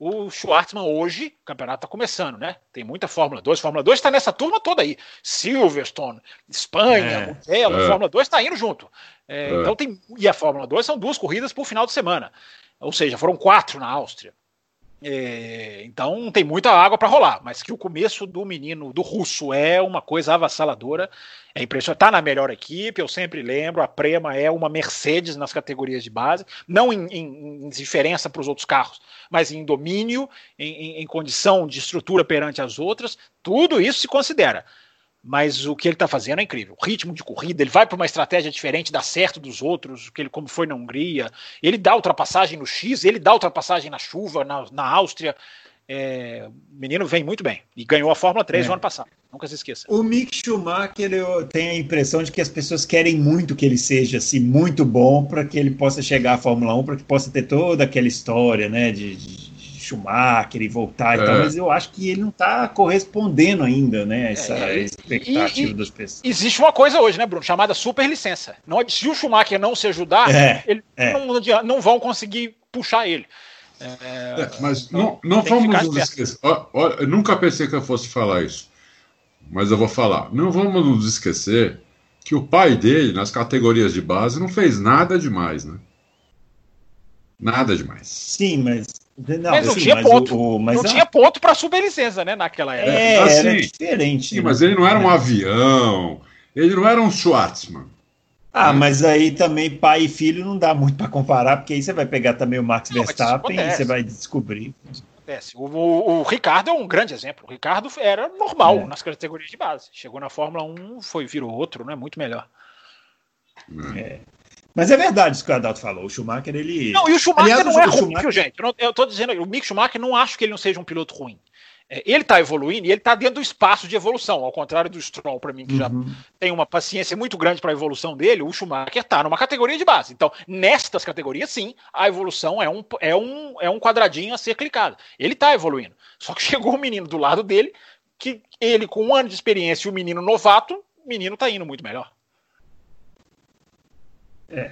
o Schwartzman hoje, o campeonato está começando, né? Tem muita Fórmula 2. Fórmula 2 está nessa turma toda aí. Silverstone, Espanha, é, Mugello, é. Fórmula 2 está indo junto. É, é. Então tem. E a Fórmula 2 são duas corridas por final de semana. Ou seja, foram quatro na Áustria. É, então tem muita água para rolar, mas que o começo do menino do russo é uma coisa avassaladora, é impressionante. Está na melhor equipe, eu sempre lembro. A Prema é uma Mercedes nas categorias de base, não em, em, em diferença para os outros carros, mas em domínio, em, em condição de estrutura perante as outras. Tudo isso se considera mas o que ele está fazendo é incrível. O ritmo de corrida, ele vai para uma estratégia diferente, dá certo dos outros, que ele como foi na Hungria. Ele dá ultrapassagem no X, ele dá ultrapassagem na chuva, na, na Áustria. É, o menino vem muito bem e ganhou a Fórmula 3 é. no ano passado. Nunca se esqueça. O Mick Schumacher, eu tenho a impressão de que as pessoas querem muito que ele seja assim, muito bom para que ele possa chegar à Fórmula 1, para que possa ter toda aquela história, né, de, de Schumacher e voltar é. e tal, mas eu acho que ele não está correspondendo ainda, né? Essa é, expectativa e, e, das pessoas. Existe uma coisa hoje, né, Bruno? Chamada superlicença. Não, se o Schumacher não se ajudar, é, ele é. não, não, vão conseguir puxar ele. É, é, mas não, não vamos nos esquecer. Eu nunca pensei que eu fosse falar isso, mas eu vou falar. Não vamos nos esquecer que o pai dele, nas categorias de base, não fez nada demais, né? Nada demais. Sim, mas não, mas não tinha mas ponto. O, o, mas não a... tinha ponto para superlicença, né, naquela época. É, assim, era diferente. Sim, né? mas ele não era um avião, ele não era um Schwartzman. Ah, mas aí também pai e filho não dá muito para comparar, porque aí você vai pegar também o Max não, Verstappen e você vai descobrir. O, o, o, Ricardo é um grande exemplo. O Ricardo era normal é. nas categorias de base. Chegou na Fórmula 1, foi virou outro, né? Muito melhor. É. Mas é verdade isso que o Adalto falou. O Schumacher, ele. Não, e o Schumacher Aliás, não é ruim, Schumacher... gente? Eu, tô dizendo, o Mick Schumacher não acho que ele não seja um piloto ruim. É, ele está evoluindo e ele está dentro do espaço de evolução, ao contrário do Stroll, para mim, que uhum. já tem uma paciência muito grande para a evolução dele. O Schumacher está numa categoria de base. Então, nestas categorias, sim, a evolução é um, é um, é um quadradinho a ser clicado. Ele está evoluindo. Só que chegou um menino do lado dele, que ele, com um ano de experiência e o menino novato, o menino está indo muito melhor. É.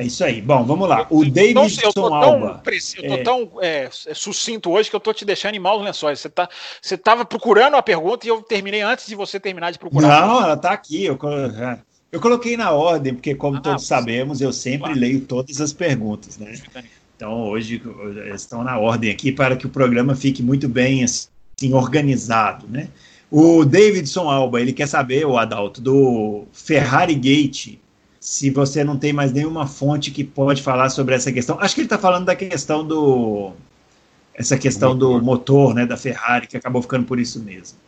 É isso aí. Bom, vamos lá. O Davidson eu Alba. Eu tô é... tão é, sucinto hoje que eu tô te deixando em maus lençóis. Você tá, você estava procurando a pergunta e eu terminei antes de você terminar de procurar. Não, ela está aqui. Eu, é. eu coloquei na ordem, porque, como ah, todos sabemos, eu sempre claro. leio todas as perguntas, né? Então, hoje estão na ordem aqui para que o programa fique muito bem assim, organizado, né? O Davidson Alba, ele quer saber, o Adalto, do Ferrari Gate se você não tem mais nenhuma fonte que pode falar sobre essa questão. Acho que ele está falando da questão do. Essa questão motor. do motor, né, da Ferrari, que acabou ficando por isso mesmo.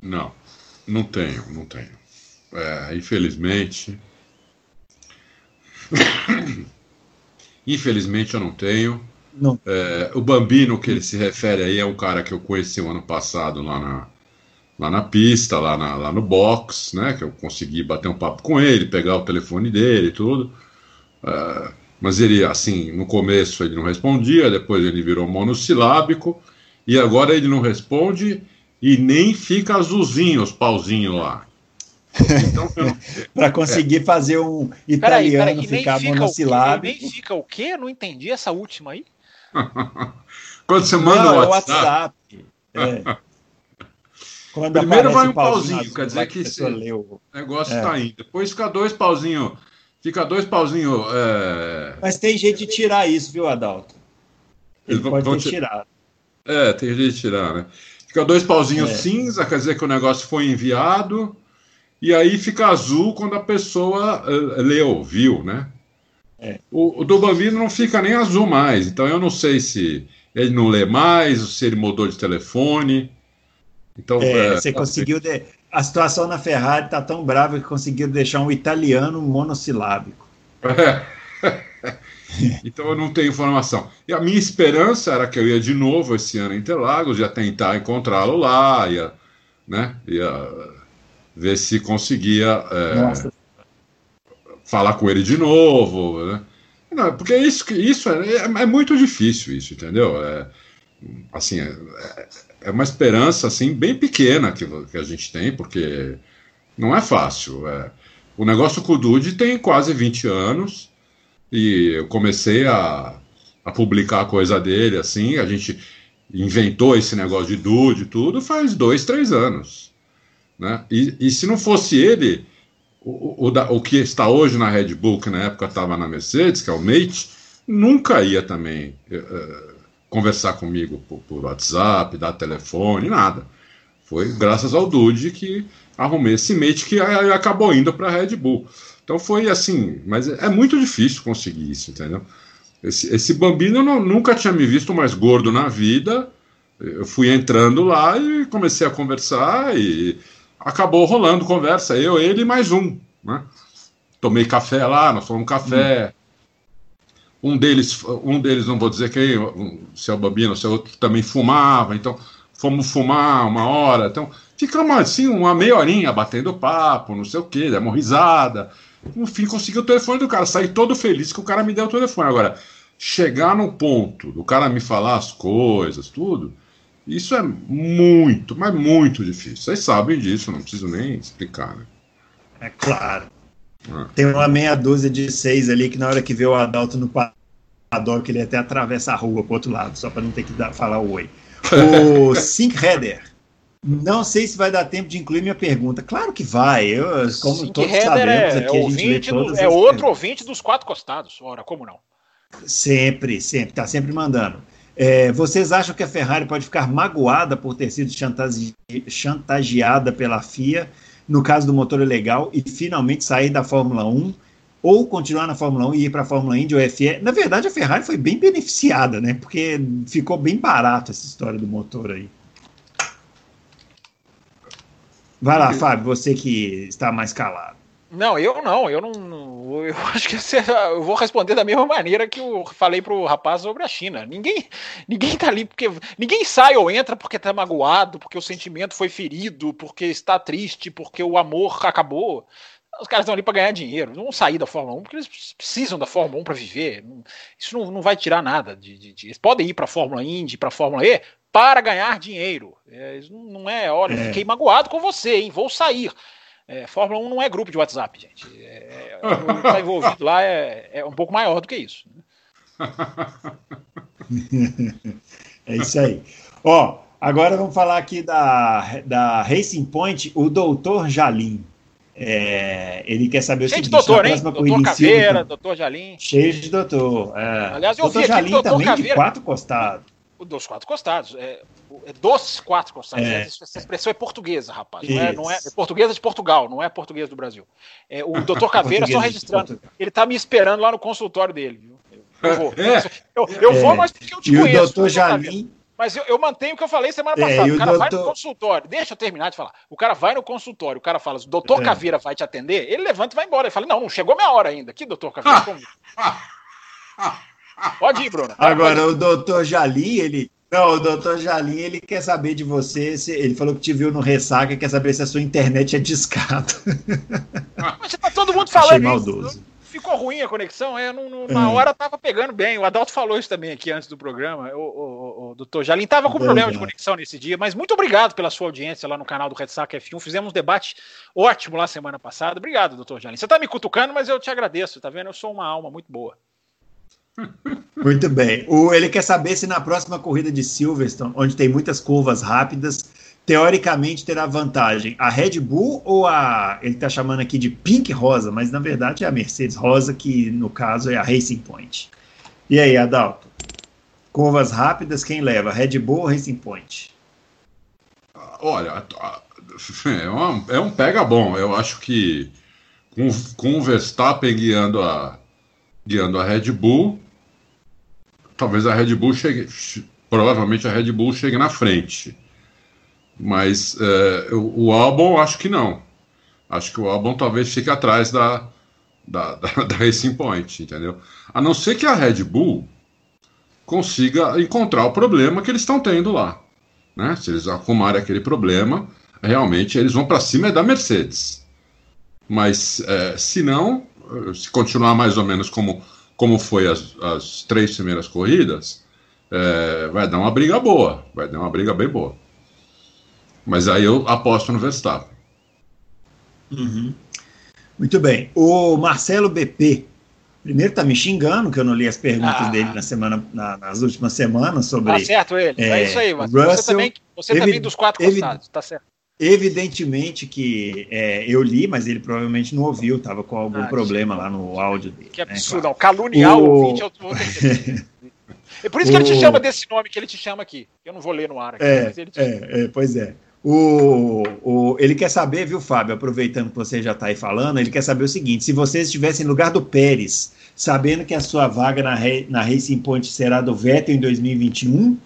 Não, não tenho, não tenho. É, infelizmente. infelizmente eu não tenho. Não. É, o Bambino, que ele se refere aí, é um cara que eu conheci o ano passado lá na, lá na pista, lá, na, lá no box, né? Que eu consegui bater um papo com ele, pegar o telefone dele e tudo. Uh, mas ele, assim, no começo ele não respondia, depois ele virou monossilábico, e agora ele não responde e nem fica azulzinho os pauzinhos lá. Então, para conseguir é. fazer um italiano peraí, peraí, ficar fica monossilábico. O nem fica o quê? Eu não entendi essa última aí. Quando você manda não, o WhatsApp. É. Quando Primeiro vai um pauzinho, quer dizer que o negócio está é. indo. Depois fica dois pauzinhos. Fica dois pauzinhos. É... Mas tem jeito de tirar isso, viu, Adalto? Ele Eles pode ter tirado. É, tem jeito de tirar, né? Fica dois pauzinhos é. cinza, quer dizer que o negócio foi enviado. E aí fica azul quando a pessoa uh, leu, viu, né? É. O, o do Bambino não fica nem azul mais. Então eu não sei se ele não lê mais, se ele mudou de telefone. Então, é, é, você tá conseguiu. De... A situação na Ferrari está tão brava que conseguiram deixar um italiano monossilábico. É. então eu não tenho informação. E a minha esperança era que eu ia de novo esse ano em Interlagos, ia tentar encontrá-lo lá, ia, né, ia ver se conseguia é, falar com ele de novo. Né? Não, porque isso, isso é, é, é muito difícil, isso, entendeu? É, assim, é, uma esperança assim bem pequena que, que a gente tem, porque não é fácil. É. O negócio com o Dude tem quase 20 anos e eu comecei a, a publicar a coisa dele assim, a gente inventou esse negócio de Dude e tudo faz dois, três anos. Né? E, e se não fosse ele, o, o, o, que está hoje na Red Bull, que na época estava na Mercedes, que é o Mate, nunca ia também. Uh, conversar comigo por, por, WhatsApp, dar telefone, nada. Foi graças ao Dude que arrumei esse mate que acabou indo para Red Bull. Então foi assim, mas é muito difícil conseguir isso, entendeu? Esse, esse Bambino não, nunca tinha me visto mais gordo na vida. Eu fui entrando lá e comecei a conversar e acabou rolando conversa. Eu, ele e mais um. Né? Tomei café lá, nós um café. Um deles, um deles, não vou dizer quem, se é o Bambino, se é outro, também fumava, então fomos fumar uma hora, então ficamos assim uma meia horinha batendo papo, não sei o que, demos risada. No fim, consegui o telefone do cara, saí todo feliz que o cara me deu o telefone. Agora, chegar no ponto do cara me falar as coisas, tudo, isso é muito, mas muito difícil. Vocês sabem disso, não preciso nem explicar, né? É claro. Tem uma meia dúzia de seis ali que na hora que vê o Adalto no paddock, ele até atravessa a rua pro outro lado, só para não ter que dar, falar o oi. O Sync Header. Não sei se vai dar tempo de incluir minha pergunta. Claro que vai. Eu, como Sync todos sabemos, é, aqui é, a gente do, é outro ouvinte dos quatro costados. Ora, como não? Sempre, sempre. Está sempre mandando. É, vocês acham que a Ferrari pode ficar magoada por ter sido chantageada pela FIA no caso do motor legal, e finalmente sair da Fórmula 1, ou continuar na Fórmula 1 e ir para a Fórmula Indy ou FE. Na verdade, a Ferrari foi bem beneficiada, né? Porque ficou bem barato essa história do motor aí. Vai lá, Fábio, você que está mais calado. Não, eu não, eu não. Eu acho que eu vou responder da mesma maneira que eu falei pro rapaz sobre a China. Ninguém, ninguém tá ali porque. Ninguém sai ou entra porque tá magoado, porque o sentimento foi ferido, porque está triste, porque o amor acabou. Os caras estão ali para ganhar dinheiro, não vão sair da Fórmula 1 porque eles precisam da Fórmula 1 para viver. Isso não, não vai tirar nada. De, de, de... Eles podem ir para a Fórmula Indy, para a Fórmula E para ganhar dinheiro. É, não é, olha, é. fiquei magoado com você, hein? Vou sair. É, Fórmula 1 não é grupo de WhatsApp, gente. É, é, o que está envolvido lá é, é, um pouco maior do que isso. é isso aí. Ó, agora vamos falar aqui da, da Racing Point, o doutor Jalim. É, ele quer saber Cheio o seguinte: doutor, hein? Doutor Caveira, doutor Jalim. Cheio de doutor. É. Aliás, eu doutor vi Jalim doutor também Caveira. de quatro costados. Dos quatro costados. É dos quatro. É. Essa expressão é portuguesa, rapaz. Não é, não é, é, portuguesa de Portugal, não é portuguesa do Brasil. É, o doutor Caveira, só registrando. Ele está me esperando lá no consultório dele. Viu? Eu vou. É. Eu, eu vou, mas porque eu te e conheço. O doutor. Mas eu, eu, mantenho o que eu falei semana passada. o cara doutor... vai no consultório. Deixa eu terminar de falar. O cara vai no consultório, o cara fala, o doutor é. Caveira vai te atender, ele levanta e vai embora. Ele fala, não, não chegou minha hora ainda. Que doutor Caveira? Pode ir, Bruno. Agora, o doutor Jalim, ele, não, o doutor Jalim, ele quer saber de você, se, ele falou que te viu no Ressaca, quer saber se a sua internet é discada. Mas tá todo mundo falando Achei maldoso. Isso. ficou ruim a conexão, é, não, não, na hora tava pegando bem. O Adalto falou isso também aqui antes do programa. O, o, o doutor Jalim tava com problema de conexão nesse dia, mas muito obrigado pela sua audiência lá no canal do Red Sack F1. Fizemos um debate ótimo lá semana passada. Obrigado, doutor Jalim. Você tá me cutucando, mas eu te agradeço, tá vendo? Eu sou uma alma muito boa. Muito bem. O, ele quer saber se na próxima corrida de Silverstone, onde tem muitas curvas rápidas, teoricamente terá vantagem a Red Bull ou a. Ele está chamando aqui de Pink Rosa, mas na verdade é a Mercedes Rosa, que no caso é a Racing Point. E aí, Adalto? Curvas rápidas, quem leva? Red Bull ou Racing Point? Olha, é, uma, é um pega bom. Eu acho que com, com o Verstappen guiando a, guiando a Red Bull, talvez a Red Bull chegue. Provavelmente a Red Bull chegue na frente. Mas é, o, o álbum, acho que não. Acho que o álbum talvez fique atrás da, da, da, da Racing Point, entendeu? A não ser que a Red Bull consiga encontrar o problema que eles estão tendo lá. Né? Se eles arrumarem aquele problema, realmente eles vão para cima da Mercedes. Mas é, se não, se continuar mais ou menos como, como foi as, as três primeiras corridas, é, vai dar uma briga boa. Vai dar uma briga bem boa. Mas aí eu aposto no Verstappen. Uhum. Muito bem. O Marcelo BP. Primeiro tá me xingando que eu não li as perguntas ah. dele na semana, na, nas últimas semanas sobre. Tá certo ele. É, é isso aí, mas Russell, você também, você também dos quatro costados, tá certo. Evidentemente que é, eu li, mas ele provavelmente não ouviu, estava com algum ah, problema lá no áudio dele. Que absurdo, né, claro. caluniar o ouvinte. Vou É por isso que ele te chama desse nome que ele te chama aqui. Eu não vou ler no ar aqui. É, é, é, pois é. O, o, ele quer saber, viu, Fábio, aproveitando que você já está aí falando, ele quer saber o seguinte: se você estivesse em lugar do Pérez, sabendo que a sua vaga na, na Racing Point será do Vettel em 2021,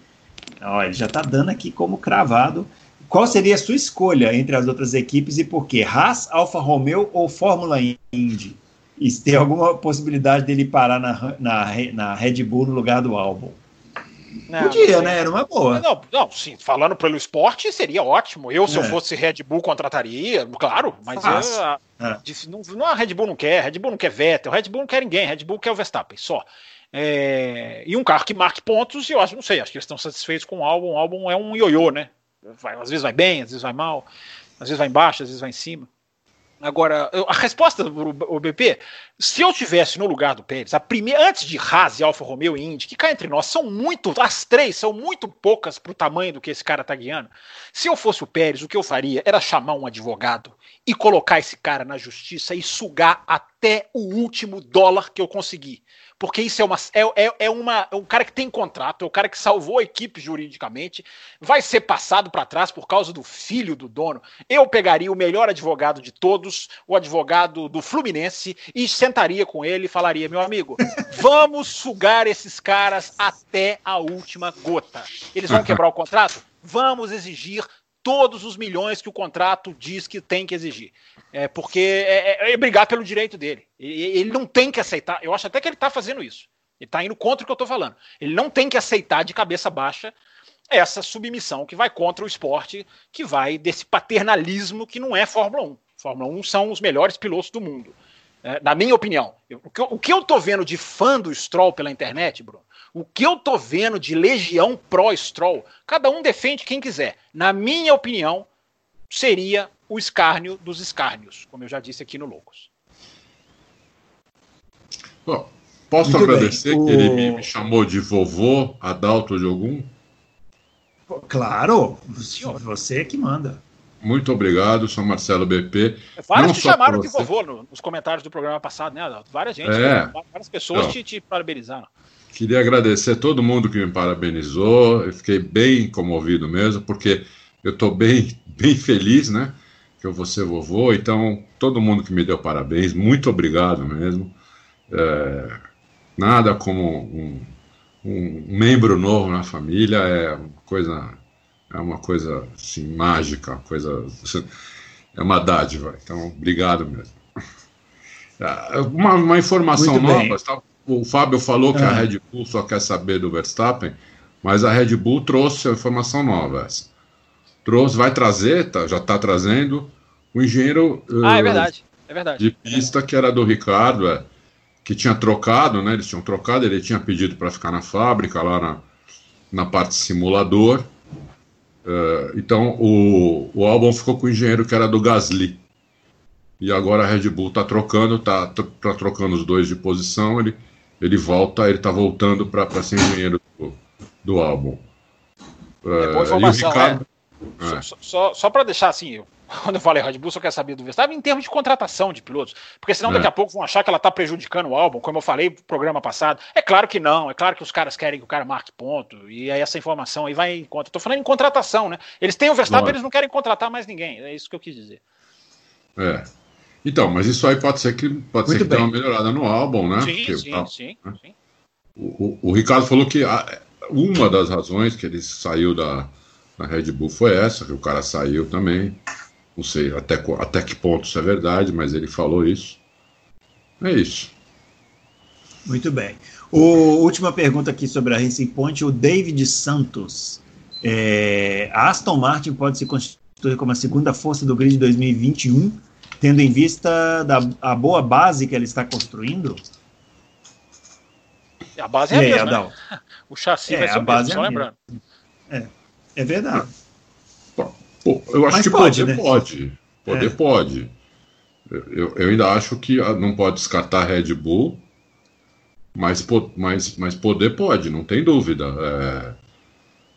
ó, ele já está dando aqui como cravado. Qual seria a sua escolha entre as outras equipes e por quê? Haas, Alfa Romeo ou Fórmula Indy? E se tem alguma possibilidade dele parar na, na, na Red Bull no lugar do Albon? Não, Podia, não né? Era uma boa. Não, não, sim, falando pelo esporte, seria ótimo. Eu, se é. eu fosse Red Bull, contrataria, claro, mas eu, a, é. não, não, a Red Bull não quer, Red Bull não quer Vettel, Red Bull não quer ninguém, Red Bull quer o Verstappen, só. É, e um carro que marque pontos, eu acho, não sei, acho que eles estão satisfeitos com o álbum. O álbum é um ioiô, né? Vai, às vezes vai bem, às vezes vai mal, às vezes vai embaixo, às vezes vai em cima. Agora, a resposta do BP, se eu tivesse no lugar do Pérez, a primeira, antes de Haas Alfa Romeo e Indy, que cá entre nós são muito, as três são muito poucas para o tamanho do que esse cara tá guiando. Se eu fosse o Pérez, o que eu faria era chamar um advogado e colocar esse cara na justiça e sugar até o último dólar que eu conseguir porque isso é uma é, é, é uma é um cara que tem contrato, é o cara que salvou a equipe juridicamente, vai ser passado para trás por causa do filho do dono. Eu pegaria o melhor advogado de todos, o advogado do Fluminense, e sentaria com ele e falaria: meu amigo, vamos sugar esses caras até a última gota. Eles vão quebrar o contrato? Vamos exigir todos os milhões que o contrato diz que tem que exigir. É, porque é, é, é brigar pelo direito dele. Ele não tem que aceitar. Eu acho até que ele está fazendo isso. Ele está indo contra o que eu estou falando. Ele não tem que aceitar de cabeça baixa essa submissão que vai contra o esporte, que vai desse paternalismo que não é Fórmula 1. Fórmula 1 são os melhores pilotos do mundo. É, na minha opinião. Eu, o, que eu, tô vendo de fã do Stroll pela internet, Bruno, o que eu tô vendo de legião pró-Stroll, cada um defende quem quiser. Na minha opinião, seria o escárnio dos escárnios, como eu já disse aqui no Loucos. Bom, posso Muito agradecer bem. que o... ele me chamou de vovô Adalto de algum? Claro, você é que manda. Muito obrigado, sou Marcelo BP. Vários te chamaram de vovô nos comentários do programa passado, né, Adalto? Várias gente, é. várias pessoas te, te parabenizaram. Queria agradecer a todo mundo que me parabenizou. Eu fiquei bem comovido mesmo, porque eu estou bem, bem feliz, né? que eu vou ser vovô. Então, todo mundo que me deu parabéns, muito obrigado mesmo. É, nada como um, um, membro novo na família é uma coisa, é uma coisa assim, mágica, coisa, é uma dádiva. Então, obrigado mesmo. É, uma, uma informação nova, tá? O Fábio falou que a é. Red Bull só quer saber do Verstappen, mas a Red Bull trouxe a informação nova. Essa trouxe, vai trazer, tá, já está trazendo, o engenheiro ah, é verdade, é verdade. de pista que era do Ricardo, é, que tinha trocado, né? Eles tinham trocado, ele tinha pedido para ficar na fábrica, lá na, na parte simulador. Uh, então o, o álbum ficou com o engenheiro que era do Gasly. E agora a Red Bull está trocando, está tá trocando os dois de posição. Ele, ele volta, ele está voltando para ser engenheiro do, do álbum. Uh, é informação, Ricardo, né? é. Só, só, só para deixar assim, quando eu falei Red Bull, só quer saber do Verstappen em termos de contratação de pilotos. Porque senão daqui a é. pouco vão achar que ela está prejudicando o álbum, como eu falei no programa passado. É claro que não, é claro que os caras querem que o cara marque ponto, e aí essa informação aí vai em conta. Estou falando em contratação, né? Eles têm o Verstappen, eles não querem contratar mais ninguém. É isso que eu quis dizer. É. Então, mas isso aí pode ser que pode ser que dê uma melhorada no álbum, né? Sim, Porque, sim, ah, sim, né? sim. O, o, o, Ricardo falou que a, uma das razões que ele saiu da, da Red Bull foi essa, que o cara saiu também. Não sei até, até que ponto isso é verdade, mas ele falou isso. É isso. Muito bem. O, última pergunta aqui sobre a Racing Point, o David Santos. É, a Aston Martin pode se constituir como a segunda força do grid 2021, tendo em vista da, a boa base que ela está construindo? A base é a mesma, né? O chassi é, vai ser a base mesmo, é só lembrando. É, é verdade. Pô, eu acho Mas que pode, poder né? pode. Poder é. pode. Eu, eu ainda acho que não pode descartar Red Bull, mas, mas, mas poder pode, não tem dúvida. É,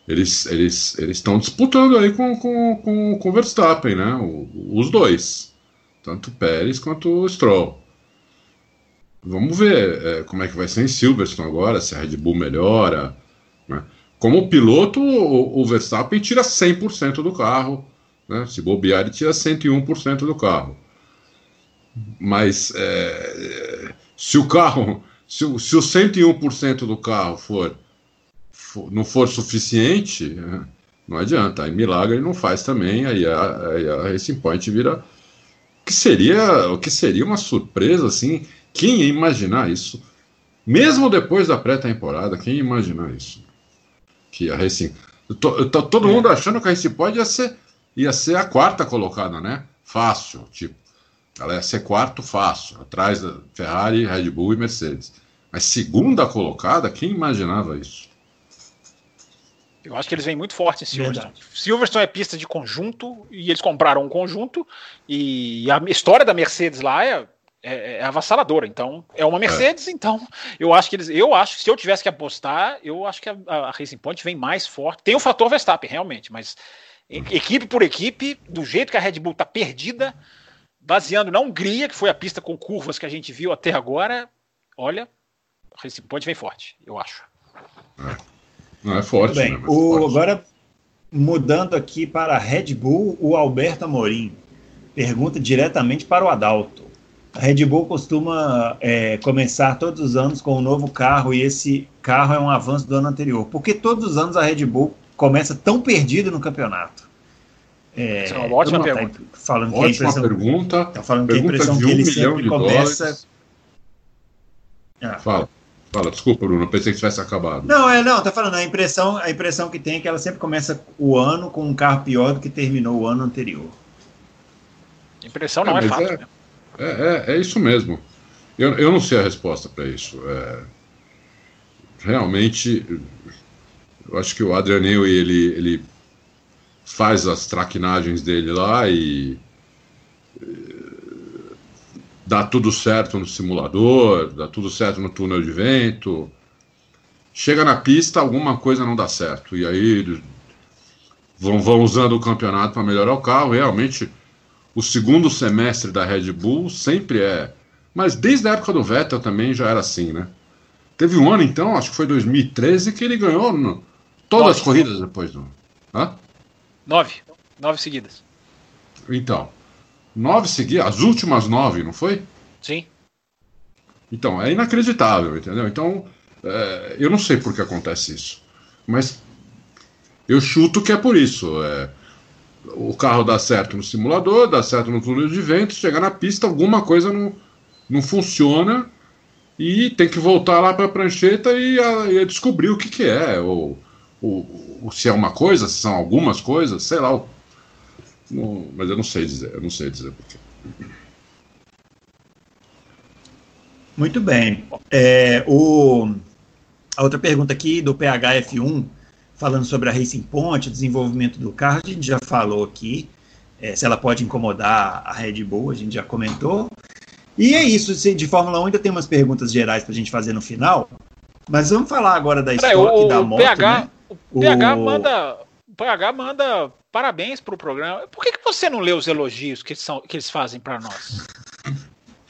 eles eles eles estão disputando aí com com, com, com Verstappen, né? O, os dois, tanto Pérez quanto o Stroll. Vamos ver é, como é que vai ser em Silverstone agora, se a Red Bull melhora. Né? Como piloto, o, o Verstappen tira 100% do carro. Né? Se bobear, ele tira 101% do carro. Mas é, se o carro, se, o, se o 101% do carro for, for, não for suficiente, né? não adianta. Aí milagre não faz também. Aí a, aí a Racing Point vira. Que seria, o que seria uma surpresa assim. Quem ia imaginar isso? Mesmo depois da pré-temporada, quem ia imaginar isso? que a Racing. Todo é. mundo achando que a Racing pode ia ser, ia ser a quarta colocada, né? Fácil, tipo. Ela ia ser quarto fácil, atrás da Ferrari, Red Bull e Mercedes. Mas segunda colocada, quem imaginava isso? Eu acho que eles vêm muito fortes em Silverstone. Verdade. Silverstone é pista de conjunto e eles compraram um conjunto e a história da Mercedes lá é é, é, avassaladora. Então, é uma Mercedes, é. então eu acho que eles. Eu acho que se eu tivesse que apostar, eu acho que a, a Racing Point vem mais forte. Tem o fator Verstappen, realmente, mas equipe por equipe, do jeito que a Red Bull está perdida, baseando na Hungria, que foi a pista com curvas que a gente viu até agora, olha, a Racing Point vem forte, eu acho. É. Não é forte. bem. Né? O, forte. Agora, mudando aqui para a Red Bull, o Alberto Amorim pergunta diretamente para o Adalto. A Red Bull costuma é, começar todos os anos com um novo carro e esse carro é um avanço do ano anterior. Por que todos os anos a Red Bull começa tão perdida no campeonato? É, Essa é uma ótima pergunta. Tá falando ótima que a impressão, pergunta. Tá falando pergunta que a impressão de um que ele sempre começa. Ah. Fala. Fala, desculpa, Bruno, pensei que tivesse acabado. Não, é, não, tá falando, a impressão, a impressão que tem é que ela sempre começa o ano com um carro pior do que terminou o ano anterior. Impressão não é, é fato, é, né? É, é, é isso mesmo. Eu, eu não sei a resposta para isso. É, realmente, eu acho que o Adrian Newey, ele, ele faz as traquinagens dele lá e dá tudo certo no simulador, dá tudo certo no túnel de vento. Chega na pista, alguma coisa não dá certo. E aí vão, vão usando o campeonato para melhorar o carro. Realmente o segundo semestre da Red Bull sempre é. Mas desde a época do Vettel também já era assim, né? Teve um ano, então, acho que foi 2013, que ele ganhou no, todas Nove. as corridas depois do. Hã? Nove. Nove seguidas. Então. Nove seguidas, as últimas nove, não foi? Sim. Então, é inacreditável, entendeu? Então, é, eu não sei por que acontece isso. Mas eu chuto que é por isso. É, o carro dá certo no simulador, dá certo no túnel de vento, chega na pista, alguma coisa não, não funciona e tem que voltar lá para a prancheta e, a, e descobrir o que, que é, ou, ou, ou, se é uma coisa, se são algumas coisas, sei lá. Não, mas eu não sei dizer, eu não sei dizer porquê. Muito bem. É, o, a outra pergunta aqui do PHF1, falando sobre a Racing Point, o desenvolvimento do carro, a gente já falou aqui. É, se ela pode incomodar a Red Bull, a gente já comentou. E é isso, de Fórmula 1 ainda tem umas perguntas gerais para a gente fazer no final, mas vamos falar agora da história o, da moto, PH, né? O PH o... manda, o PH manda parabéns para o programa. Por que, que você não lê os elogios que, são, que eles fazem para nós?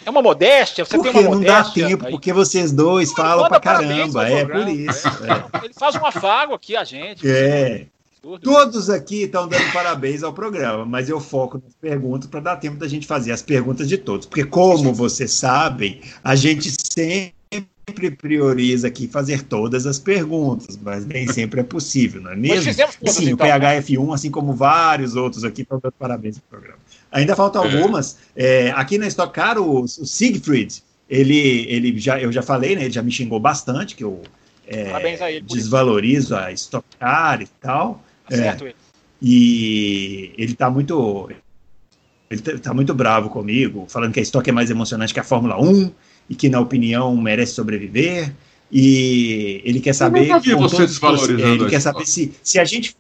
É uma modéstia? Você porque tem uma modéstia? Não dá tempo, aí. porque vocês dois não, falam pra caramba. É por isso. É. Ele faz um afago aqui a gente. É. Todos aqui estão dando parabéns ao programa, mas eu foco nas perguntas para dar tempo da gente fazer as perguntas de todos. Porque, como vocês sabem, a gente sempre sempre prioriza aqui fazer todas as perguntas, mas nem sempre é possível, não é mesmo? Sim, então, o PHF1, né? assim como vários outros aqui, estão dando parabéns ao programa. Ainda faltam é. algumas. É, aqui na Stock Car, o, o Siegfried, ele, ele já, eu já falei, né? Ele já me xingou bastante, que eu é, desvalorizo a Stock Car e tal. Tá certo, ele. E ele está muito. Ele tá, tá muito bravo comigo, falando que a Stock é mais emocionante que a Fórmula 1 e que, na opinião, merece sobreviver. E ele quer saber. Eu vi você desvalorizando. Ele quer saber se, se a gente.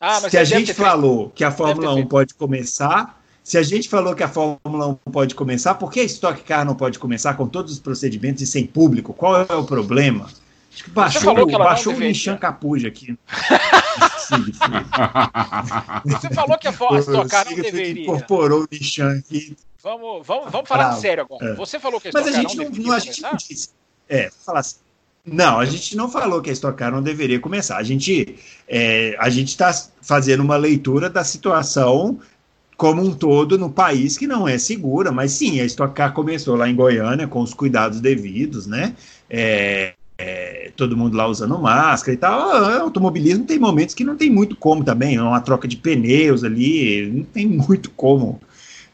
Ah, se a gente falou que a Fórmula 1 pode começar, se a gente falou que a Fórmula 1 pode começar, por que a Stock Car não pode começar com todos os procedimentos e sem público? Qual é o problema? Acho que baixou, que baixou o Nishan Capuja aqui. Você falou que a Stock Car não deveria. incorporou o Nishan aqui. Vamos, vamos, vamos falar Bravo. sério agora. É. Você falou que a Mas a gente não, não, a gente não disse. É, falar assim. Não, a gente não falou que a Stock Car não deveria começar. A gente é, a gente está fazendo uma leitura da situação como um todo no país que não é segura, mas sim, a Stock Car começou lá em Goiânia com os cuidados devidos, né? É, é, todo mundo lá usando máscara e tal. O automobilismo tem momentos que não tem muito como também, é uma troca de pneus ali, não tem muito como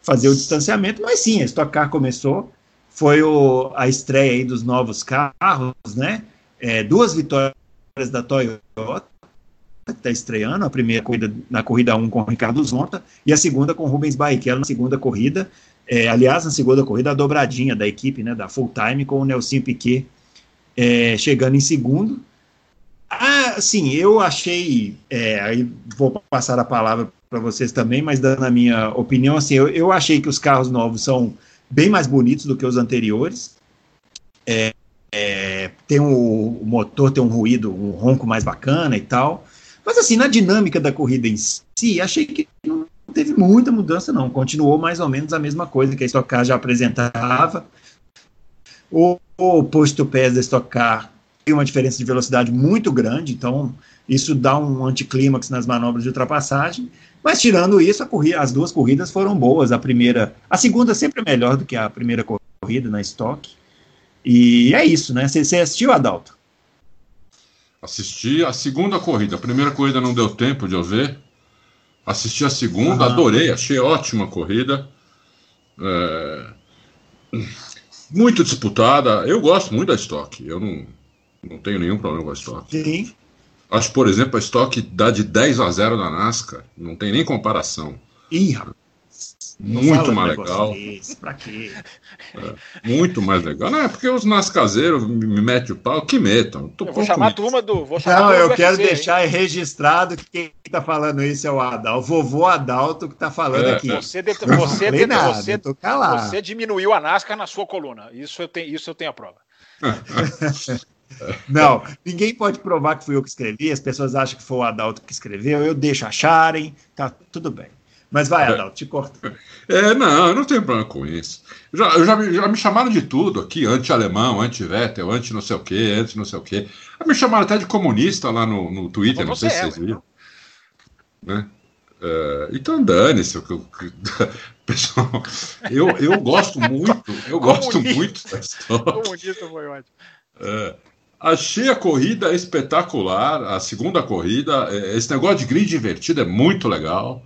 fazer o distanciamento, mas sim, a Stock Car começou, foi o, a estreia aí dos novos carros, né? É, duas vitórias da Toyota, que está estreando, a primeira corrida na corrida 1 com o Ricardo Zonta, e a segunda com o Rubens Barrichello na segunda corrida, é, aliás, na segunda corrida, a dobradinha da equipe, né, da full time, com o Nelson Piquet é, chegando em segundo. Ah, sim, eu achei, é, aí vou passar a palavra para vocês também, mas dando a minha opinião, assim, eu, eu achei que os carros novos são bem mais bonitos do que os anteriores. É, é, tem um, o motor tem um ruído, um ronco mais bacana e tal. Mas assim, na dinâmica da corrida em si, achei que não teve muita mudança, não. Continuou mais ou menos a mesma coisa que a Stock Car já apresentava. O, o posto pés da Stock Car tem uma diferença de velocidade muito grande, então isso dá um anticlímax nas manobras de ultrapassagem. Mas tirando isso, corrida, as duas corridas foram boas. A primeira, a segunda sempre é melhor do que a primeira corrida na estoque. E é isso, né? Você, assistiu, Adalto? Assisti a segunda corrida. A primeira corrida não deu tempo de eu ver. Assisti a segunda, adorei, achei ótima corrida. É... Muito disputada. Eu gosto muito da estoque. Eu não, não tenho nenhum problema com a estoque. Sim. Acho, por exemplo, a estoque dá de 10 a 0 na NASCAR. Não tem nem comparação. Ih, rapaz. Muito mais legal. Desse, pra quê? É, muito mais legal. Não, é porque os nascazeiros me metem o pau, que metam. Tô vou chamar a turma do. Vou chamar Não, eu quero deixar hein? registrado que quem está falando isso é o Adalto. O vovô Adalto que está falando é, aqui. Você, de, você, de, nada, você, você diminuiu a NASCAR na sua coluna. Isso eu tenho, isso eu tenho a prova. Não, ninguém pode provar que fui eu que escrevi, as pessoas acham que foi o Adalto que escreveu, eu deixo acharem, tá tudo bem. Mas vai, Adalto, te corto. É, não, eu não tenho problema com isso. Já, já, já me chamaram de tudo aqui, anti-alemão, anti-Vettel, anti-não sei o quê, anti-não sei o quê. Me chamaram até de comunista lá no, no Twitter, não sei se vocês viram. Né? É, então dane-se. Pessoal, eu, eu gosto muito, eu gosto muito da história. Comunista foi ótimo. É, Achei a corrida espetacular, a segunda corrida. É, esse negócio de grid invertido é muito legal.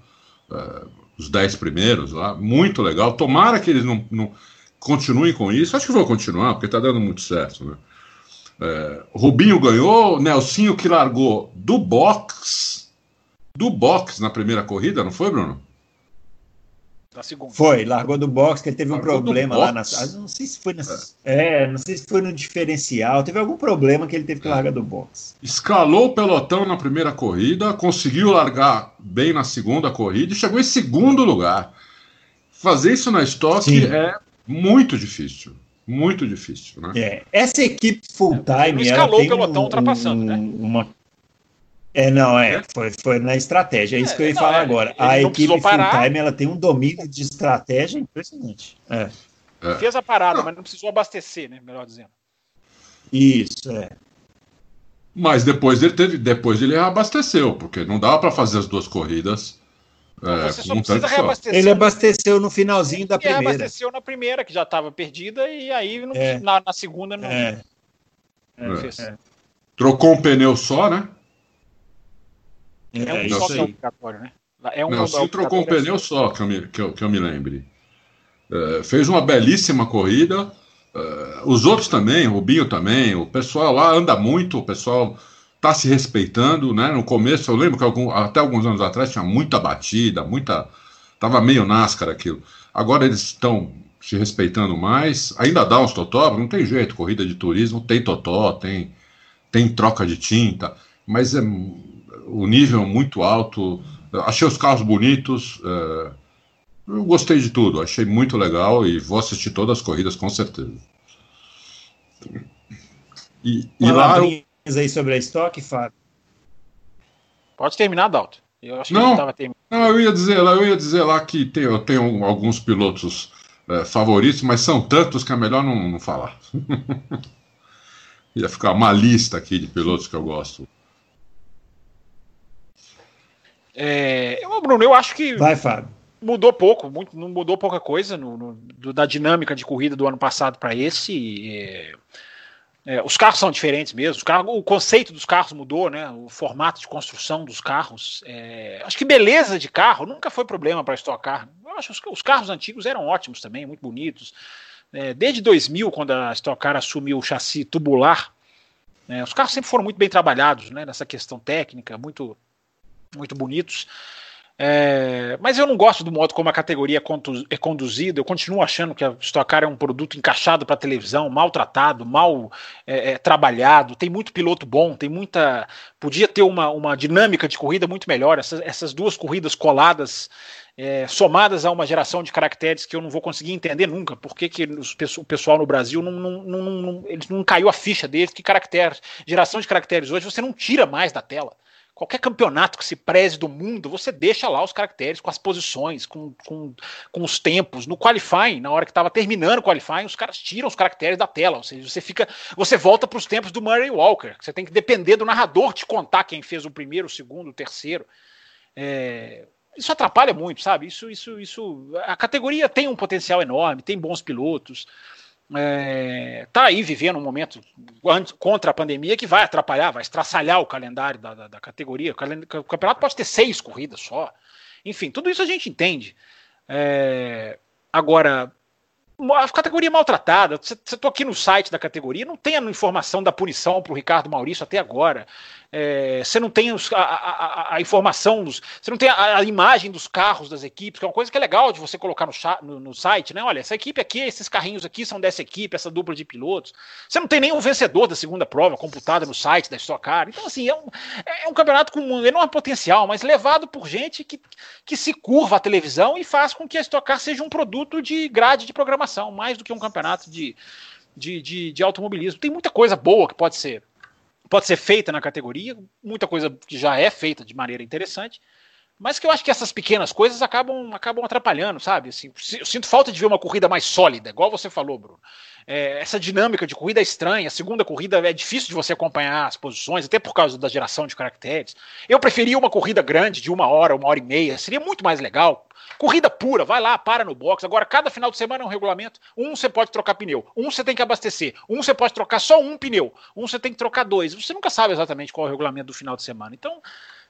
É, os dez primeiros lá, muito legal. Tomara que eles não, não continuem com isso. Acho que vão continuar, porque está dando muito certo. Né? É, Rubinho ganhou, Nelsinho que largou do box. Do box na primeira corrida, não foi, Bruno? Da segunda. Foi, largou do box, que ele teve largou um problema lá na. Não sei se foi na, é. é. não sei se foi no diferencial. Teve algum problema que ele teve que é. largar do box. Escalou o pelotão na primeira corrida, conseguiu largar bem na segunda corrida e chegou em segundo lugar. Fazer isso na estoque é muito difícil. Muito difícil, né? É. Essa equipe full time. escalou o pelotão um, ultrapassando, né? Uma é, não, é, foi, foi na estratégia, é isso é, que eu ia não, falar é, agora. A equipe full-time, ela tem um domínio de estratégia impressionante. É. é. Fez a parada, mas não precisou abastecer, né, melhor dizendo. Isso, é. Mas depois ele teve, depois ele abasteceu, porque não dava para fazer as duas corridas. É, você só precisa reabastecer. Ele abasteceu no finalzinho da primeira. Ele abasteceu na primeira, que já estava perdida, e aí no, é. na, na, segunda não. É. Trocou um pneu só, né? É, um só que é obrigatório, né? É um Nelson trocou um pneu só, que eu me, que eu, que eu me lembre. É, fez uma belíssima corrida. É, os outros também, o Rubinho também. O pessoal lá anda muito, o pessoal está se respeitando, né? No começo, eu lembro que algum, até alguns anos atrás tinha muita batida, muita. Tava meio NASCAR aquilo. Agora eles estão se respeitando mais. Ainda dá uns totó, não tem jeito. Corrida de turismo tem totó, tem, tem troca de tinta, mas é o nível muito alto. Achei os carros bonitos. É, eu gostei de tudo, achei muito legal e vou assistir todas as corridas com certeza. E, e lá eu... aí sobre a estoque, Fábio. Pode terminar, Dalton. Eu acho não, que não, eu ia dizer lá, eu ia dizer lá que tem, eu tenho alguns pilotos é, favoritos, mas são tantos que é melhor não, não falar. ia ficar uma lista aqui de pilotos que eu gosto. É, Bruno, eu acho que. Vai, Fábio. Mudou pouco, muito, não mudou pouca coisa no, no do, da dinâmica de corrida do ano passado para esse. É, é, os carros são diferentes mesmo, carros, o conceito dos carros mudou, né? O formato de construção dos carros. É, acho que beleza de carro nunca foi problema para estocar. Eu acho que os, os carros antigos eram ótimos também, muito bonitos. É, desde 2000, quando a Stock Car assumiu o chassi tubular, né, os carros sempre foram muito bem trabalhados né, nessa questão técnica, muito muito bonitos. É, mas eu não gosto do modo como a categoria é conduzida. Eu continuo achando que a Stock Car é um produto encaixado para televisão, maltratado, mal é, é, trabalhado. Tem muito piloto bom, tem muita. Podia ter uma, uma dinâmica de corrida muito melhor. Essas, essas duas corridas coladas, é, somadas a uma geração de caracteres que eu não vou conseguir entender nunca. Por que, que os, o pessoal no Brasil não, não, não, não, eles não caiu a ficha deles? Que caracteres, geração de caracteres hoje você não tira mais da tela qualquer campeonato que se preze do mundo, você deixa lá os caracteres com as posições, com, com, com os tempos. No qualifying, na hora que estava terminando o qualifying, os caras tiram os caracteres da tela. Ou seja, você fica. Você volta para os tempos do Murray Walker. Você tem que depender do narrador te contar quem fez o primeiro, o segundo, o terceiro. É, isso atrapalha muito, sabe? Isso, isso, isso. A categoria tem um potencial enorme, tem bons pilotos é, tá aí vivendo um momento contra a pandemia que vai atrapalhar, vai estraçalhar o calendário da, da, da categoria. O, campeonato pode ter seis corridas só. Enfim, tudo isso a gente entende. É, agora, a categoria maltratada. Você estou aqui no site da categoria, não tem a informação da punição para o Ricardo Maurício até agora. É, você não tem os, a, a, a, informação, você não tem a, a, imagem dos carros das equipes, que é uma coisa que é legal de você colocar no, no, no, site, né? Olha, essa equipe aqui, esses carrinhos aqui são dessa equipe, essa dupla de pilotos. Você não tem nem o vencedor da segunda prova computada no site da Stock Car. Então, assim, é um, é um campeonato com um enorme potencial, mas levado por gente que, que se curva a televisão e faz com que a Stock Car seja um produto de grade de programação, mais do que um campeonato de, de, de, de automobilismo. Tem muita coisa boa que pode ser pode ser feita na categoria, muita coisa que já é feita de maneira interessante, mas que eu acho que essas pequenas coisas acabam, acabam atrapalhando, sabe? Assim, eu sinto falta de ver uma corrida mais sólida, igual você falou, Bruno. É, essa dinâmica de corrida é estranha, a segunda corrida é difícil de você acompanhar as posições, até por causa da geração de caracteres. Eu preferia uma corrida grande, de uma hora, uma hora e meia, seria muito mais legal. Corrida pura, vai lá, para no box. Agora, cada final de semana é um regulamento. Um você pode trocar pneu, um você tem que abastecer, um você pode trocar só um pneu, um você tem que trocar dois. Você nunca sabe exatamente qual é o regulamento do final de semana. Então,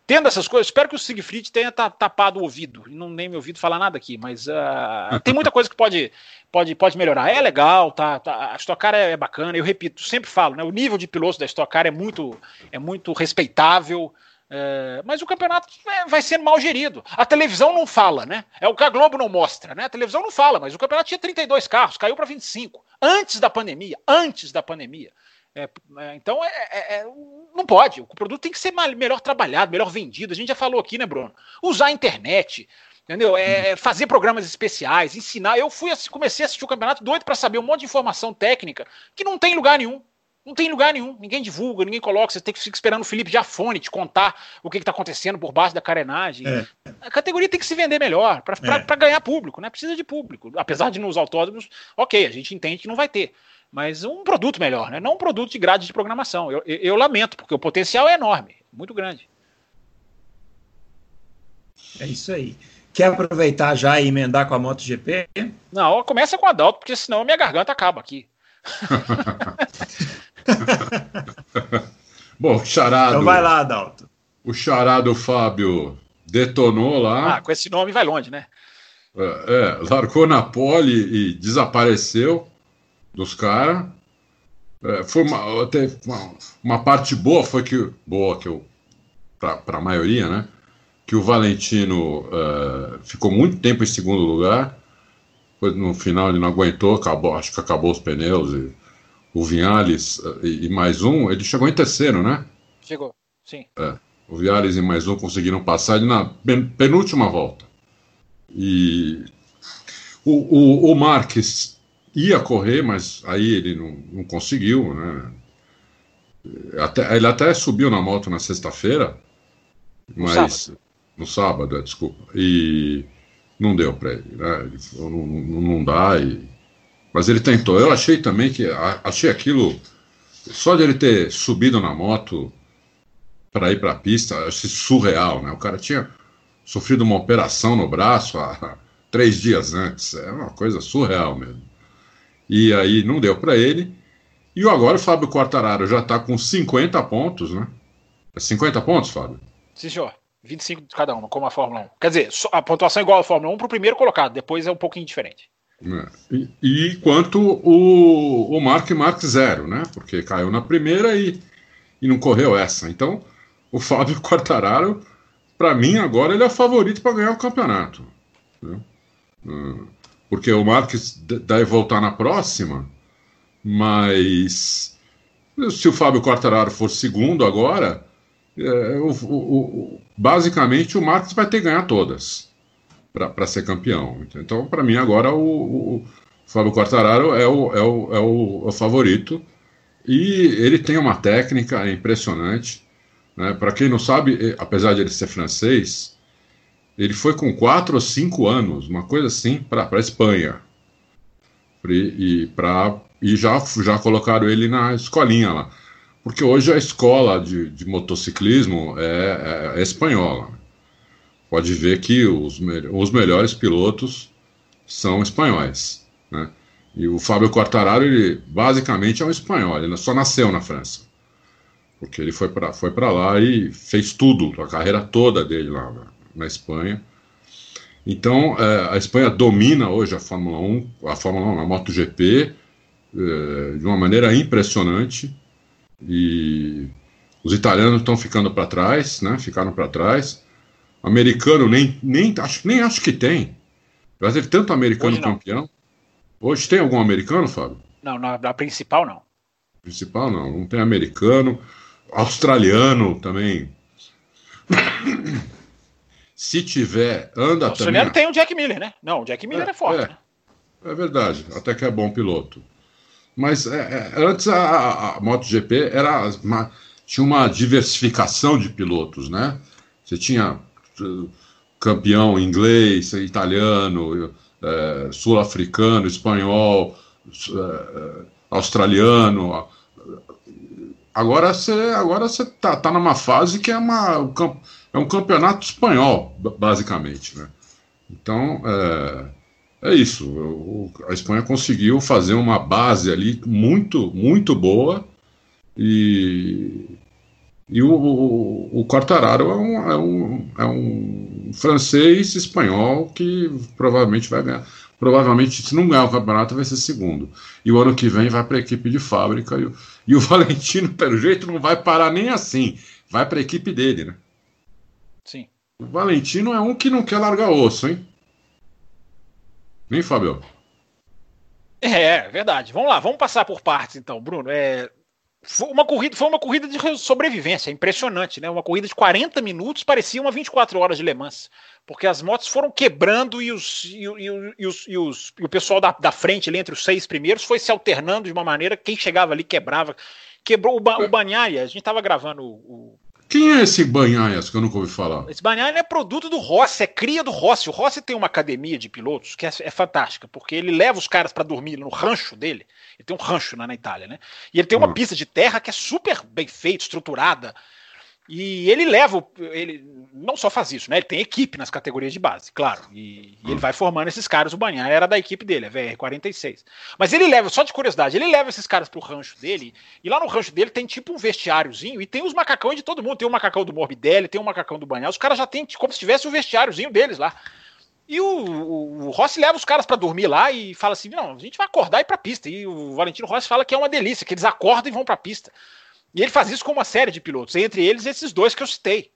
tendo essas coisas, espero que o Siegfried tenha tapado o ouvido, e não nem me ouvido falar nada aqui, mas uh, tem muita coisa que pode, pode, pode melhorar. É legal, tá, tá a Stock Car é, é, bacana, eu repito, sempre falo, né, o nível de pilotos da Stock Car é muito, é muito respeitável, É, mas o campeonato é, vai sendo mal gerido. A televisão não fala, né? É o que a Globo não mostra, né? A televisão não fala, mas o campeonato tinha 32 carros, caiu para 25. Antes da pandemia. Antes da pandemia. É, é então, é, é, é, não pode. O produto tem que ser melhor trabalhado, melhor vendido. A gente já falou aqui, né, Bruno? Usar a internet, entendeu? É, fazer programas especiais, ensinar. Eu fui comecei a assistir o campeonato doido para saber um monte de informação técnica que não tem lugar nenhum. Não tem lugar nenhum, ninguém divulga, ninguém coloca. Você tem que ficar esperando o Felipe Jafone te contar o que está acontecendo por baixo da carenagem. É. A categoria tem que se vender melhor para é. ganhar público, né? Precisa de público. Apesar de nos autódromos, ok, a gente entende que não vai ter. Mas um produto melhor, né? Não um produto de grade de programação. Eu, eu, eu lamento, porque o potencial é enorme, muito grande. É isso aí. Quer aproveitar já e emendar com a MotoGP? Não, começa com a Adalto, porque senão minha garganta acaba aqui. Bom, o charado. Então vai lá, Adalto. O charado Fábio detonou lá. Ah, com esse nome vai longe, né? É, é largou na pole e desapareceu dos caras. É, foi uma, até uma, uma, parte boa, foi que. Boa, que eu. Para a maioria, né? Que o Valentino uh, ficou muito tempo em segundo lugar. Depois, no final ele não aguentou, acabou, acho que acabou os pneus e o Vinales eh, e, e, mais um, ele chegou em terceiro, né? Chegou, sim. É, o Vinales e mais um conseguiram passar ele na penúltima volta. E o, o, o Marques ia correr, mas aí ele não, não conseguiu, né? Até, ele até subiu na moto na sexta-feira, mas sábado. no sábado, é, desculpa, e não deu para ele, né? Ele falou, não, não, não dá e mas ele tentou. Eu achei também que. Achei aquilo. Só de ele ter subido na moto para ir para a pista, achei surreal, né? O cara tinha sofrido uma operação no braço há três dias antes. É uma coisa surreal mesmo. E aí não deu para ele. E agora o Fábio Quartararo já está com 50 pontos, né? 50 pontos, Fábio? Sim, senhor. 25 de cada uma, como a Fórmula 1. Quer dizer, a pontuação é igual à Fórmula 1 para o primeiro colocado, depois é um pouquinho diferente. É. E, e quanto o, o Mark Mark zero, né? Porque caiu na primeira e, e não correu essa. Então, o Fábio Quartararo, para mim, agora ele é o favorito para ganhar o campeonato. Né? Porque o Marques deve voltar na próxima, mas se o Fábio Quartararo for segundo agora, é, o, o, basicamente o Marques vai ter que ganhar todas para ser campeão. Então, para mim, agora o, o Fábio Quartararo é o, é, o, é o, favorito. E ele tem uma técnica impressionante. Né? Para quem não sabe, apesar de ele ser francês, ele foi com 4 ou 5 anos, uma coisa assim, para a Espanha. E, e, pra, e já, já colocaram ele na escolinha lá. Porque hoje a escola de, de motociclismo é, é, é espanhola pode ver que os, os melhores pilotos são espanhóis. Né? E o Fábio Quartararo, ele basicamente é um espanhol, ele só nasceu na França. Porque ele foi para foi lá e fez tudo, a carreira toda dele lá na, na Espanha. Então, é, a Espanha domina hoje a Fórmula 1, a Fórmula 1, a MotoGP, é, de uma maneira impressionante. E os italianos estão ficando para trás, né? Ficaram para trás. Americano nem, nem, acho, nem acho que tem. Mas teve tanto americano campeão. Hoje tem algum americano, Fábio? Não, na, na, principal não. Principal não, não tem americano. Australiano também. Se tiver, anda o também. tem o Jack Miller, né? Não, o Jack Miller é, é forte. É, né? é, verdade, até que é bom piloto. Mas é, é antes a, a, MotoGP era uma, tinha uma diversificação de pilotos, né? Você tinha campeão inglês, italiano, é, sul-africano, espanhol, é, australiano. Agora você agora você tá, tá numa fase que é, uma, é um campeonato espanhol, basicamente. Né? Então, é, é isso. O, a Espanha conseguiu fazer uma base ali muito, muito boa e e o, o, o Quartararo é um, é, um, é um francês espanhol que provavelmente vai ganhar. Provavelmente, se não ganhar o campeonato, vai ser segundo. E o ano que vem vai para a equipe de fábrica. E o, e o Valentino, pelo jeito, não vai parar nem assim. Vai para a equipe dele, né? O Valentino é um que não quer largar osso, hein? Nem Fábio. É, é, verdade. Vamos lá, vamos passar por partes então, Bruno. É, foi uma corrida, foi uma corrida de sobrevivência, impressionante, né? Uma corrida de 40 minutos parecia uma 24 horas de Le Mans, porque as motos foram quebrando e, os, e, e, e os, e, os, e o pessoal da, da frente, ali entre os seis primeiros, foi se alternando de uma maneira, quem chegava ali quebrava. Quebrou o, ba, o Banhaia, a gente estava gravando o, quem é esse Banhaias que eu nunca ouvi falar? Esse Banhaias é produto do Rossi, é cria do Rossi. O Rossi tem uma academia de pilotos que é, é fantástica, porque ele leva os caras para dormir no rancho dele. Ele tem um rancho na Itália, né? E ele tem uma hum. pista de terra que é super bem feita, estruturada. E ele leva, ele não só faz isso, né? Ele tem equipe nas categorias de base, claro. E, e ele vai formando esses caras. O Banhar era da equipe dele, a VR46. Mas ele leva, só de curiosidade, ele leva esses caras pro rancho dele. E lá no rancho dele tem tipo um vestiáriozinho. E tem os macacões de todo mundo. Tem o macacão do Morbidelli, tem o macacão do Banhar. Os caras já tem como se tivesse o vestiáriozinho deles lá. E o, o, o Rossi leva os caras para dormir lá e fala assim: não, a gente vai acordar e ir pra pista. E o Valentino Rossi fala que é uma delícia, que eles acordam e vão pra pista. E ele faz isso com uma série de pilotos, entre eles esses dois que eu citei,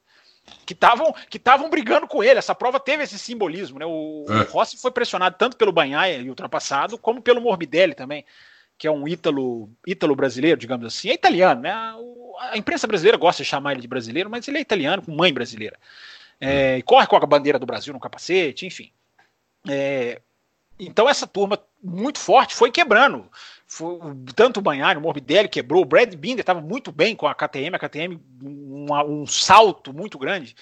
que estavam que estavam brigando com ele. Essa prova teve esse simbolismo, né? O, é. o Rossi foi pressionado tanto pelo Banhaia e ultrapassado, como pelo Morbidelli também, que é um ítalo, ítalo brasileiro, digamos assim. É italiano, né? A, imprensa brasileira gosta de chamar ele de brasileiro, mas ele é italiano com mãe brasileira. É, e corre com a bandeira do Brasil no capacete, enfim. É, então essa turma muito forte foi quebrando foi, tanto o Banhari, o Morbidelli quebrou, o Brad Binder estava muito bem com a KTM, a KTM um, um salto muito grande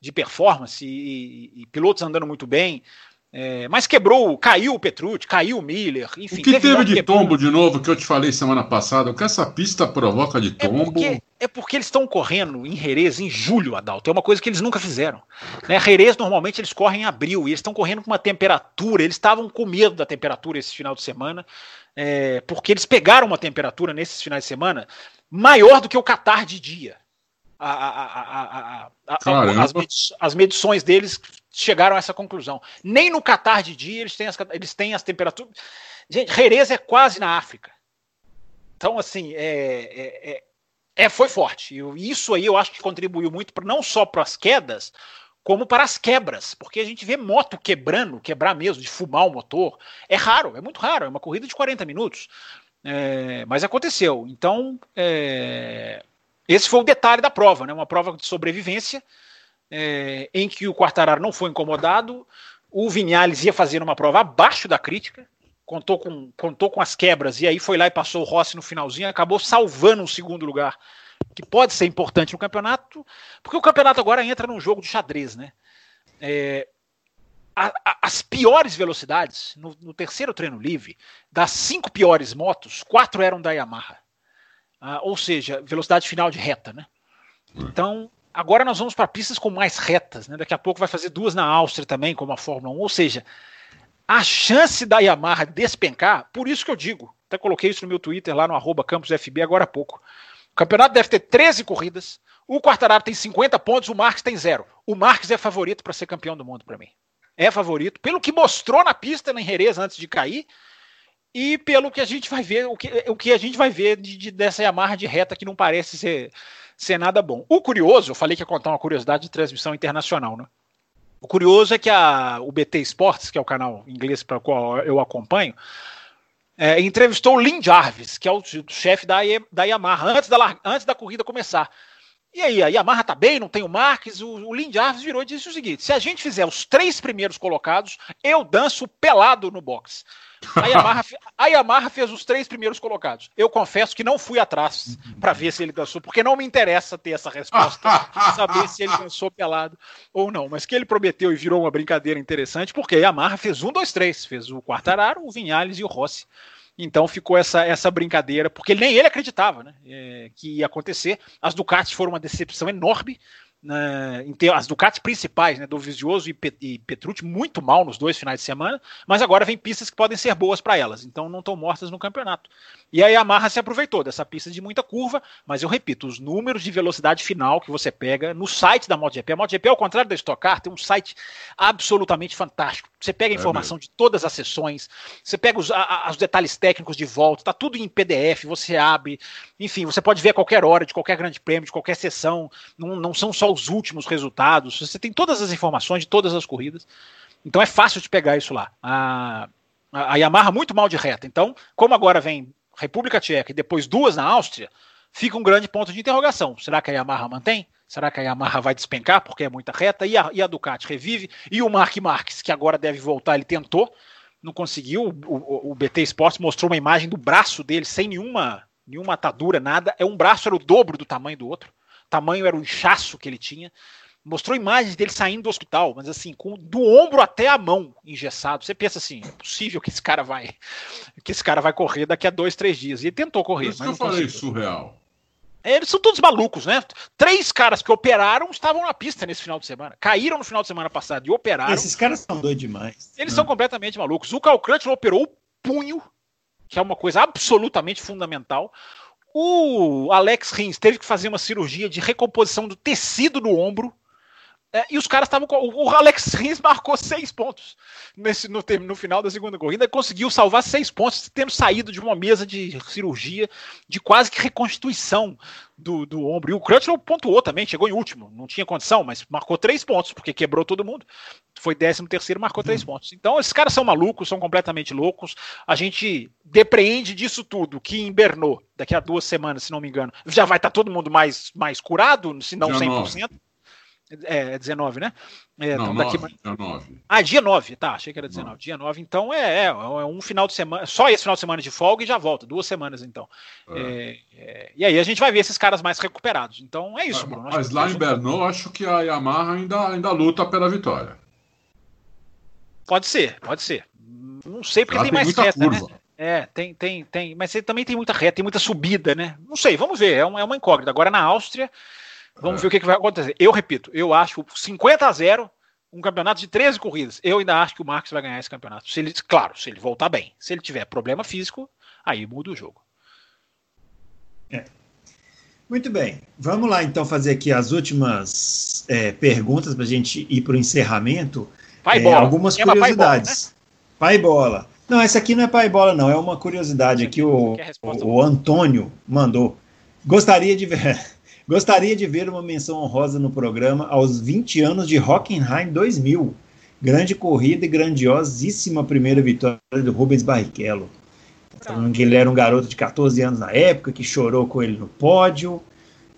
de performance e, e pilotos andando muito bem. É, mas quebrou, caiu o Petrucci, caiu o Miller, enfim. O que teve, teve de quebrou. tombo de novo que eu te falei semana passada? O que essa pista provoca de tombo? É porque, é porque eles estão correndo em Jerez em julho, Adalto. É uma coisa que eles nunca fizeram. Né? Jerez normalmente eles correm em abril e eles estão correndo com uma temperatura. Eles estavam com medo da temperatura esse final de semana, é, porque eles pegaram uma temperatura nesses finais de semana maior do que o Qatar de dia. A, a, a, as, as medições deles chegaram a essa conclusão. Nem no Catar de dia eles têm as, eles têm as temperaturas. Gente, Jerez é quase na África. Então, assim, é, é, é, foi forte. E isso aí eu acho que contribuiu muito pra, não só para as quedas, como para as quebras. Porque a gente vê moto quebrando, quebrar mesmo, de fumar o motor. É raro, é muito raro. É uma corrida de 40 minutos. É, mas aconteceu. Então, é, esse foi o detalhe da prova, né? Uma prova de sobrevivência é, em que o Quartararo não foi incomodado, o Vinhales ia fazer uma prova abaixo da crítica, contou com, contou com as quebras e aí foi lá e passou o Rossi no finalzinho, acabou salvando o segundo lugar, que pode ser importante no campeonato, porque o campeonato agora entra num jogo de xadrez, né? É, a, a, as piores velocidades no, no, terceiro treino livre, das cinco piores motos, quatro eram da Yamaha. Ah, ou seja, velocidade final de reta, né? Então, Agora nós vamos para pistas com mais retas, né? Daqui a pouco vai fazer duas na Áustria também, como a Fórmula 1. Ou seja, a chance da Yamaha despencar, por isso que eu digo, até coloquei isso no meu Twitter lá no arroba agora há pouco. O campeonato deve ter 13 corridas, o Quartararo tem 50 pontos, o Marques tem zero. O Marques é favorito para ser campeão do mundo para mim. É favorito, pelo que mostrou na pista na Jerez antes de cair, e pelo que a gente vai ver, o que, o que a gente vai ver de, de, dessa Yamaha de reta que não parece ser ser nada bom. O curioso, eu falei que ia contar uma curiosidade de transmissão internacional, né? O curioso é que a, o BT Sports, que é o canal inglês para o qual eu acompanho, é, entrevistou o Lin Jarvis, que é o chefe da, da Yamaha, antes da, antes da corrida começar. E aí, a Yamaha tá bem, não tem o Marques, o, o Lin Jarvis virou e disse o seguinte: se a gente fizer os três primeiros colocados, eu danço pelado no box. A Yamaha, a Yamaha fez os três primeiros colocados. Eu confesso que não fui atrás para ver se ele dançou, porque não me interessa ter essa resposta, saber se ele dançou pelado ou não. Mas que ele prometeu e virou uma brincadeira interessante, porque a Yamaha fez um, dois, três. Fez o Quartararo, o Vinhales e o Rossi. Então ficou essa, essa brincadeira, porque nem ele acreditava né, é, que ia acontecer. As Ducatis foram uma decepção enorme né, as Ducatis principais, né, Dovizioso e, e Petrucci, muito mal nos dois finais de semana, mas agora vem pistas que podem ser boas para elas, então não estão mortas no campeonato. E a Yamaha se aproveitou dessa pista de muita curva, mas eu repito, os números de velocidade final que você pega no site da MotoGP, a MotoGP, ao contrário da Stock Car, tem um site absolutamente fantástico. Você pega a informação é de todas as sessões, você pega os, a, os detalhes técnicos de volta, está tudo em PDF, você abre, enfim, você pode ver a qualquer hora, de qualquer grande prêmio, de qualquer sessão, não, não são só os últimos resultados, você tem todas as informações de todas as corridas. Então é fácil de pegar isso lá. A, a, Yamaha muito mal de reta. Então, como agora vem República Tcheca e depois duas na Áustria, fica um grande ponto de interrogação. Será que a Yamaha mantém? Será que a Yamaha vai despencar porque é muita reta? E a, e a Ducati revive? E o Mark Marques, que agora deve voltar, ele tentou, não conseguiu. O, o, o BT Sports mostrou uma imagem do braço dele sem nenhuma, nenhuma atadura, nada. É um braço era o dobro do tamanho do outro. O tamanho era o inchaço que ele tinha mostrou imagens dele saindo do hospital, mas assim, com do ombro até a mão engessado. Você pensa assim, é possível que esse cara vai que esse cara vai correr daqui a dois, três dias. E ele tentou correr. Por isso que eu falei conseguiu. surreal. É, eles são todos malucos, né? Três caras que operaram estavam na pista nesse final de semana. Caíram no final de semana passado e operaram. Esses caras são doidos demais. Eles né? são completamente malucos. O Calcrante operou o punho, que é uma coisa absolutamente fundamental. O Alex Rins teve que fazer uma cirurgia de recomposição do tecido do ombro é, e os caras estavam. O Alex Rins marcou seis pontos nesse, no, no final da segunda corrida. Conseguiu salvar seis pontos, tendo saído de uma mesa de cirurgia de quase que reconstituição do, do ombro. E o Crutchlow pontuou também, chegou em último. Não tinha condição, mas marcou três pontos, porque quebrou todo mundo. Foi décimo terceiro, marcou três uhum. pontos. Então, esses caras são malucos, são completamente loucos. A gente depreende disso tudo, que em Bernô, daqui a duas semanas, se não me engano, já vai estar todo mundo mais, mais curado, se não 100%. É, 19, é né? É, Não, então daqui... 9, dia 9. Ah, dia 9, tá, achei que era 19. 9. Dia 9, então é, é, é, um final de semana, só esse final de semana de folga e já volta, duas semanas então. É. é. É, e aí a gente vai ver esses caras mais recuperados. Então é isso, Bruno. Mas lá em Bernou, acho que a Yamaha ainda, ainda luta pela vitória. Pode ser, pode ser. Não sei porque tem, tem, mais reta, né? curva. né? É, tem, tem, tem. Mas também tem muita reta, tem muita subida, né? Não sei, vamos ver. É uma, é uma incógnita. Agora na Áustria Vamos é. ver o que, que, vai acontecer. Eu repito, eu acho 50 a 0 um campeonato de 13 corridas. Eu ainda acho que o Marcos vai ganhar esse campeonato. Se ele, claro, se ele voltar bem. Se ele tiver problema físico, aí muda o jogo. É. Muito bem. Vamos lá então fazer aqui as últimas é, perguntas para a gente ir para o encerramento. Pai é, bola. Algumas curiosidades. Pai bola, né? pai bola. Não, essa aqui não é pai bola, não. É uma curiosidade aqui. O, o, o Antônio mandou. Gostaria de ver. Gostaria de ver uma menção honrosa no programa aos 20 anos de Hockenheim 2000. Grande corrida e grandiosíssima primeira vitória do Rubens Barrichello. Falando que ele era um garoto de 14 anos na época, que chorou com ele no pódio.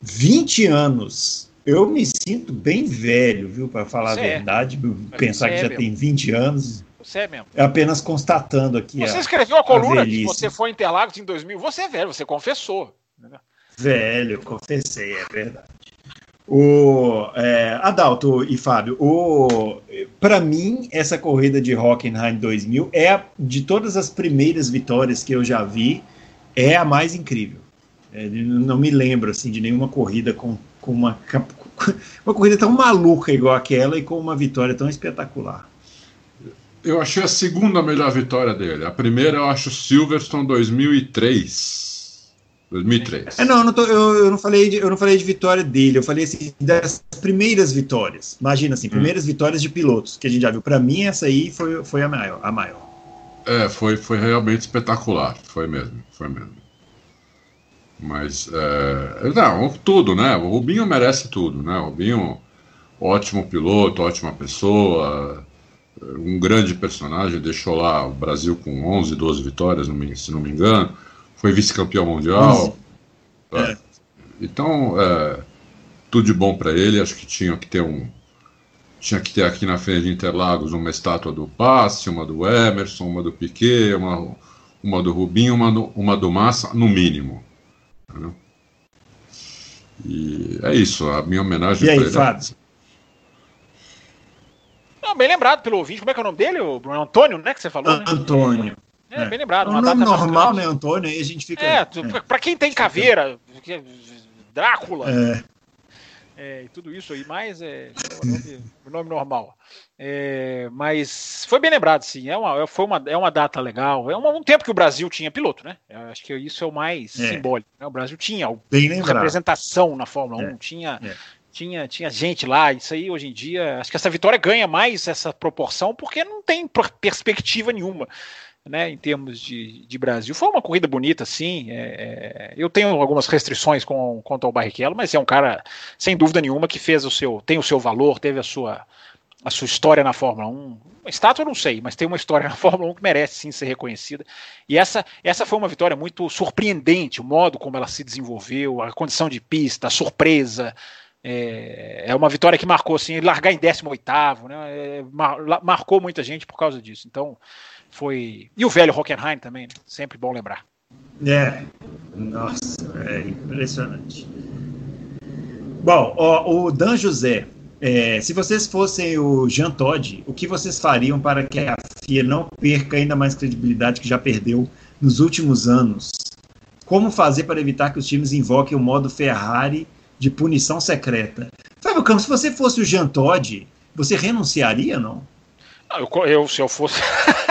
20 anos. Eu me sinto bem velho, viu, para falar Você a é. verdade. É. Pensar que já tem 20 anos. Você é mesmo. É apenas constatando aqui. Você a, escreveu a coluna a que você foi em Interlagos em 2000. Você é velho, você confessou. Velho, confessei, é verdade. O é, Adalto e Fábio, o para mim essa corrida de Hockenheim 2000 é a, de todas as primeiras vitórias que eu já vi é a mais incrível. É, não me lembro assim de nenhuma corrida com, com uma uma corrida tão maluca igual aquela e com uma vitória tão espetacular. Eu achei a segunda melhor vitória dele. A primeira eu acho Silverstone 2003 2003. É, não, eu não, tô, eu, eu, não falei de, eu não falei de vitória dele, eu falei assim, das primeiras vitórias. Imagina assim, hum. primeiras hum. vitórias de pilotos que a gente já viu. Para mim, essa aí foi, foi a maior. A maior. É, foi, foi realmente espetacular. Foi mesmo, foi mesmo. Mas, é, não, tudo, né? O Rubinho merece tudo, né? O Rubinho, ótimo piloto, ótima pessoa, um grande personagem, deixou lá o Brasil com 11, 12 vitórias, se não me engano foi vice-campeão mundial. É. Então, é, tudo de bom para ele. Acho que tinha que ter um. Tinha que ter aqui na frente de Interlagos uma estátua do Passe, uma do Emerson, uma do Piquet, uma, uma do Rubinho, uma do, uma do Massa, no mínimo. Né? E é isso, a minha homenagem e aí, ele. Fábio? Não, bem lembrado pelo ouvinte. Como é que é o nome dele? O Bruno Antônio, né? Que você falou? Né? Antônio. É, é, bem lembrado. Uma data normal, né, Antônio? Aí a gente fica. É, é. pra quem tem caveira, Drácula. É. É, e tudo isso aí, mas é, é o, nome, o nome normal. É, mas foi bem lembrado, sim. É uma, foi uma, é uma data legal. É uma, um tempo que o Brasil tinha piloto, né? Eu acho que isso é o mais é. simbólico. Né? O Brasil tinha representação na Fórmula 1, tinha, tinha, tinha gente lá. Isso aí, hoje em dia, acho que essa vitória ganha mais essa proporção porque não tem perspectiva nenhuma né, em termos de, de Brasil. Foi uma corrida bonita, sim. É, é, eu tenho algumas restrições com, quanto ao Barrichello, mas é um cara, sem dúvida nenhuma, que fez o seu, tem o seu valor, teve a sua, a sua história na Fórmula 1. Uma estátua eu não sei, mas tem uma história na Fórmula 1 que merece sim ser reconhecida. E essa, essa foi uma vitória muito surpreendente, o modo como ela se desenvolveu, a condição de pista, a surpresa. É, é uma vitória que marcou assim, largar em 18 né? É, mar, marcou muita gente por causa disso. Então, foi. E o velho Hockenheim também, né? sempre bom lembrar. É, nossa, é impressionante. Bom, ó, o Dan José, é, se vocês fossem o Jean Todt, o que vocês fariam para que a FIA não perca ainda mais credibilidade que já perdeu nos últimos anos? Como fazer para evitar que os times invoquem o modo Ferrari de punição secreta? Fábio Campos, se você fosse o Jean Todt, você renunciaria, não? Eu, eu se eu fosse.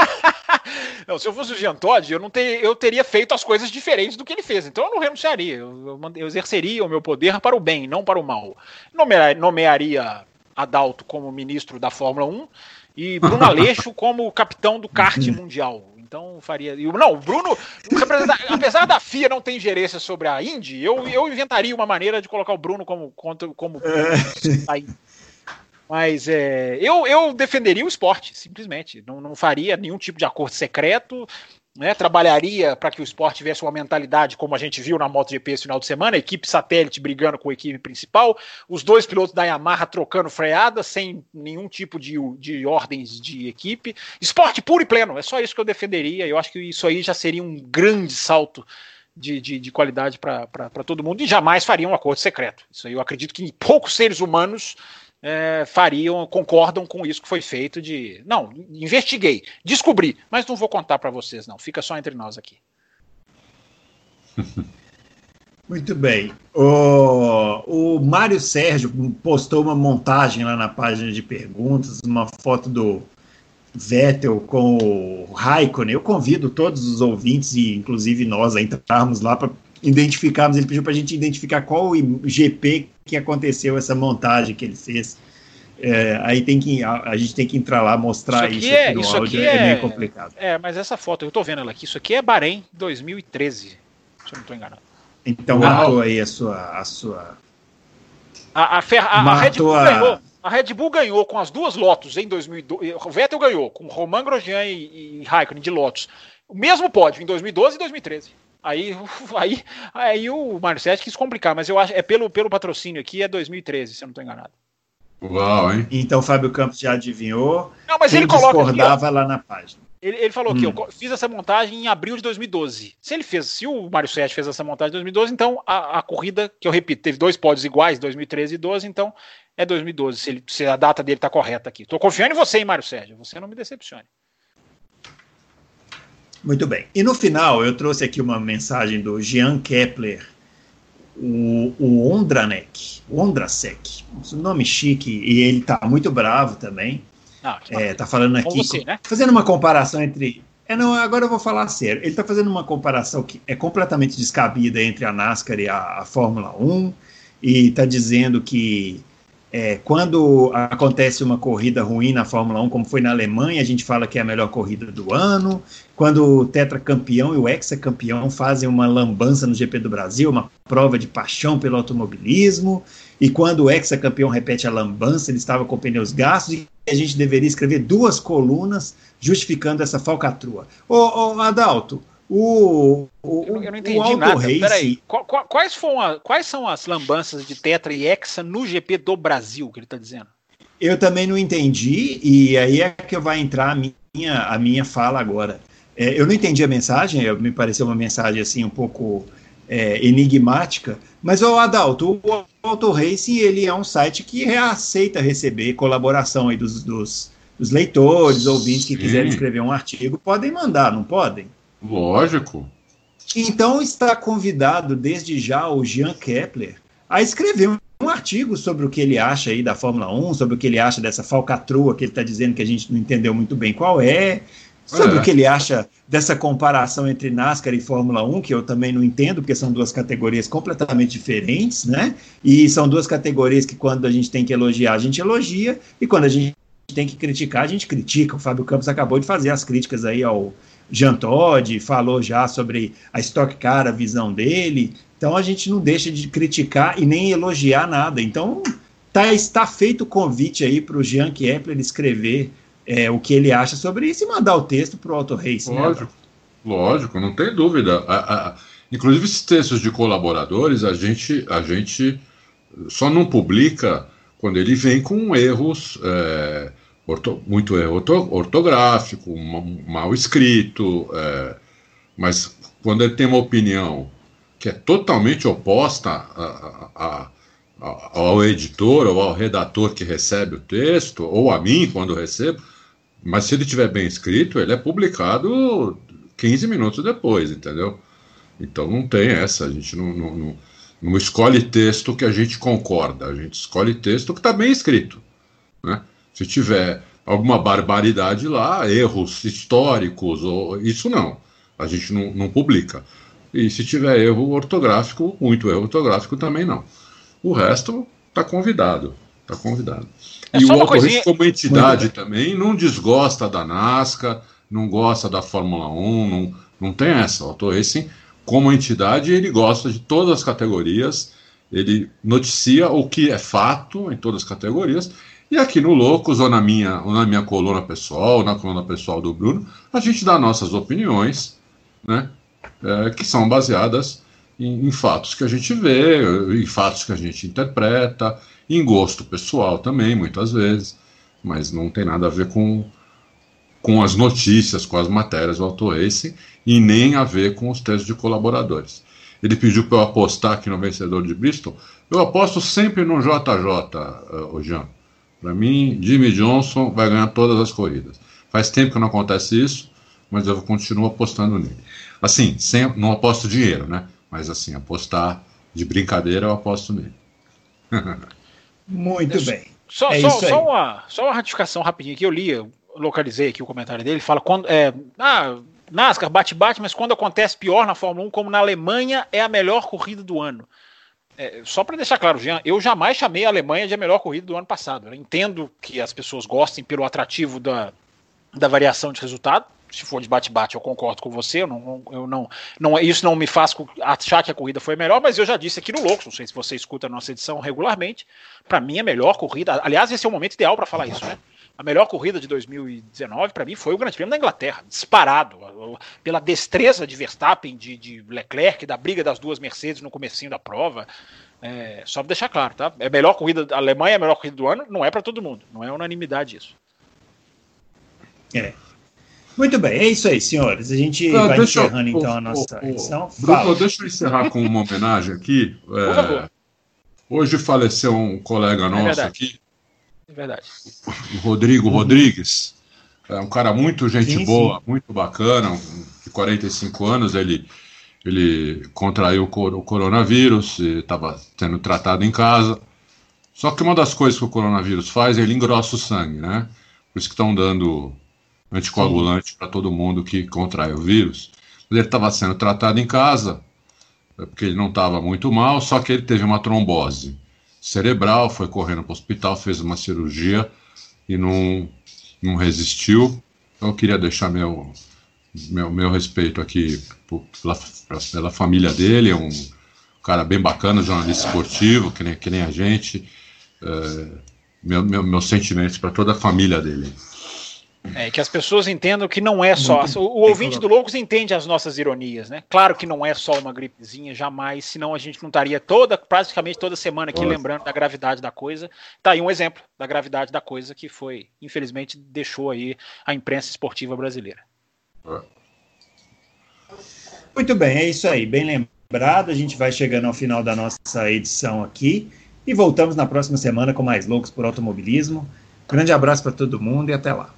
Não, se eu fosse o Jean Todt, eu, não ter, eu teria feito as coisas diferentes do que ele fez. Então eu não renunciaria. Eu, eu exerceria o meu poder para o bem, não para o mal. Nomearia, nomearia Adalto como ministro da Fórmula 1 e Bruno Aleixo como capitão do kart mundial. Então faria. Não, o Bruno, apesar da FIA não ter ingerência sobre a Indy, eu, eu inventaria uma maneira de colocar o Bruno como. como, como é. Mas é, eu, eu defenderia o esporte, simplesmente. Não, não faria nenhum tipo de acordo secreto. Né, trabalharia para que o esporte tivesse uma mentalidade como a gente viu na MotoGP esse final de semana, equipe satélite brigando com a equipe principal, os dois pilotos da Yamaha trocando freada sem nenhum tipo de, de ordens de equipe. Esporte puro e pleno, é só isso que eu defenderia. Eu acho que isso aí já seria um grande salto de, de, de qualidade para todo mundo e jamais faria um acordo secreto. Isso aí eu acredito que poucos seres humanos é, fariam, concordam com isso que foi feito de. Não, investiguei, descobri, mas não vou contar para vocês, não. Fica só entre nós aqui. Muito bem. O, o Mário Sérgio postou uma montagem lá na página de perguntas, uma foto do Vettel com o Raikkonen. Eu convido todos os ouvintes, e inclusive nós, a entrarmos lá para identificarmos. Ele pediu para a gente identificar qual o GP que aconteceu essa montagem que ele fez. É, aí tem que a, a, gente tem que entrar lá mostrar isso, isso aqui, é, no isso áudio, aqui é, é meio complicado. É, mas essa foto, eu estou vendo ela aqui, isso aqui é Bahrein 2013, se eu não estou enganado. Então Uau. matou aí a sua. A, sua... a, a, a, a Red Bull ganhou. A Red Bull ganhou com as duas Lotus em 2012. O Vettel ganhou com Romain Grosjean e, e Raikkonen de Lotus. O mesmo pódio em 2012 e 2013. Aí, aí, aí o Marcelo quis complicar, mas eu acho é pelo, pelo patrocínio aqui, é 2013, se eu não estou enganado. Uau, hein? Então o Fábio Campos já adivinhou. Não, mas Quem ele coloca discordava aqui, lá na página. Ele, ele falou hum. que eu fiz essa montagem em abril de 2012. Se ele fez, se o Mário Sete fez essa montagem em 2012, então a, a, corrida, que eu repito, teve dois pódios iguais, 2013 e 12, então é 2012, se, ele, se a data dele está correta aqui. Estou confiando em você, hein, Mário Sérgio. Você não me decepcione. Muito bem. E no final, eu trouxe aqui uma mensagem do Jean Kepler, o, o Ondranek, Ondrasek, nome chique, e ele tá muito bravo também. Ah, é, tá falando aqui, você, né? fazendo uma comparação entre. É, não, agora eu vou falar sério. Ele tá fazendo uma comparação que é completamente descabida entre a NASCAR e a, a Fórmula 1, e tá dizendo que é, quando acontece uma corrida ruim na Fórmula 1, como foi na Alemanha, a gente fala que é a melhor corrida do ano. Quando o tetracampeão e o hexacampeão fazem uma lambança no GP do Brasil, uma prova de paixão pelo automobilismo. E quando o hexacampeão repete a lambança, ele estava com pneus gastos e a gente deveria escrever duas colunas justificando essa falcatrua. Ô, ô Adalto, o, o, eu, eu não entendi nada. Race... Peraí, quais, foram quais são as lambanças de Tetra e Hexa no GP do Brasil que ele está dizendo? Eu também não entendi, e aí é que vai entrar a minha, a minha fala agora. É, eu não entendi a mensagem, me pareceu uma mensagem assim um pouco é, enigmática, mas o Adalto, o Auto Racing ele é um site que aceita receber colaboração aí dos, dos, dos leitores, ouvintes que Sim. quiserem escrever um artigo, podem mandar, não podem? Lógico. Então está convidado desde já o Jean Kepler a escrever um artigo sobre o que ele acha aí da Fórmula 1, sobre o que ele acha dessa falcatrua que ele está dizendo que a gente não entendeu muito bem qual é, sobre é. o que ele acha dessa comparação entre NASCAR e Fórmula 1, que eu também não entendo, porque são duas categorias completamente diferentes, né? E são duas categorias que quando a gente tem que elogiar, a gente elogia, e quando a gente tem que criticar, a gente critica. O Fábio Campos acabou de fazer as críticas aí ao, Jean Todt, falou já sobre a Stock Car, a visão dele. Então a gente não deixa de criticar e nem elogiar nada. Então tá, está feito o convite aí para o Jean Kepler escrever é, o que ele acha sobre isso e mandar o texto para o Auto Race. Né, lógico, né? lógico, não tem dúvida. A, a, inclusive esses textos de colaboradores, a gente, a gente só não publica quando ele vem com erros, é, orto, muito erro ortográfico, mal escrito, é, mas quando ele tem uma opinião que é totalmente oposta a, a, a, ao editor ou ao redator que recebe o texto, ou a mim quando recebo, mas se ele tiver bem escrito, ele é publicado 15 minutos depois, entendeu? Então não tem essa, a gente não, não, não, não escolhe texto que a gente concorda, a gente escolhe texto que está bem escrito. Né? Se tiver alguma barbaridade lá, erros históricos, ou, isso não, a gente não, não publica. E se tiver erro ortográfico, muito erro ortográfico também não. O resto está convidado, está convidado. É e o Autorrace, como entidade também, não desgosta da NASCAR, não gosta da Fórmula 1, não, não tem essa. O Autoracing, como entidade, ele gosta de todas as categorias, ele noticia o que é fato em todas as categorias. E aqui no Loucos, ou na minha, ou na minha coluna pessoal, ou na coluna pessoal do Bruno, a gente dá nossas opiniões, né, é, que são baseadas em, em fatos que a gente vê, em fatos que a gente interpreta, em gosto pessoal também, muitas vezes, mas não tem nada a ver com, com as notícias, com as matérias do Auto Racing e nem a ver com os textos de colaboradores. Ele pediu para eu apostar aqui no vencedor de Bristol. Eu aposto sempre no JJ, uh, Jean. Para mim, Jimmy Johnson vai ganhar todas as corridas. Faz tempo que não acontece isso, mas eu continuo apostando nele. Assim, sem, não aposto dinheiro, né? Mas assim, apostar de brincadeira eu aposto nele. Muito bem. Só, é só, só, uma, só uma ratificação rapidinho aqui. Eu li, eu localizei aqui o comentário dele. Fala quando. É, ah, NASCAR bate-bate, mas quando acontece pior na Fórmula 1, como na Alemanha, é a melhor corrida do ano. É, só para deixar claro, Jean, eu jamais chamei a Alemanha de a melhor corrida do ano passado. Eu entendo que as pessoas gostem pelo atrativo da, da variação de resultado se for de bate-bate, eu concordo com você. Eu não, eu não, não, isso não me faz achar que a corrida foi melhor, mas eu já disse aqui no Loucos, não sei se você escuta a nossa edição regularmente. Para mim, a melhor corrida, aliás, esse é o momento ideal para falar isso, né? A melhor corrida de 2019, para mim, foi o Grande Prêmio da Inglaterra, disparado, pela destreza de Verstappen, de, de Leclerc, da briga das duas Mercedes no comecinho da prova. É, só para deixar claro, tá? É a melhor corrida, a Alemanha é a melhor corrida do ano, não é para todo mundo, não é unanimidade isso. É, muito bem, é isso aí, senhores. A gente ah, vai encerrando eu, então a nossa oh, edição. Bruno, deixa eu encerrar com uma homenagem aqui. É, hoje faleceu um colega é nosso é aqui. É verdade. O Rodrigo uhum. Rodrigues. É um cara muito gente sim, boa, sim. muito bacana, de 45 anos. Ele, ele contraiu o coronavírus, estava sendo tratado em casa. Só que uma das coisas que o coronavírus faz é ele engrossa o sangue, né? Por isso que estão dando anticoagulante para todo mundo que contrai o vírus. Ele estava sendo tratado em casa, é, porque ele não estava muito mal, só que ele teve uma trombose cerebral, foi correndo para o hospital, fez uma cirurgia e não, não resistiu. Então eu queria deixar meu, meu, meu respeito aqui pela, pela família dele, é um cara bem bacana, jornalista esportivo, que nem, que nem a gente. É, meu, meu, meus sentimentos para toda a família dele. É, que as pessoas entendam que não é só. O, ouvinte do Loucos entende as nossas ironias, né? Claro que não é só uma gripezinha, jamais, senão a gente não estaria toda, praticamente toda semana aqui Nossa. lembrando da gravidade da coisa. Tá aí um exemplo da gravidade da coisa que foi, infelizmente, deixou aí a imprensa esportiva brasileira. Muito bem, é isso aí. Bem lembrado, a gente vai chegando ao final da nossa edição aqui e voltamos na próxima semana com mais Loucos por Automobilismo. Grande abraço para todo mundo e até lá.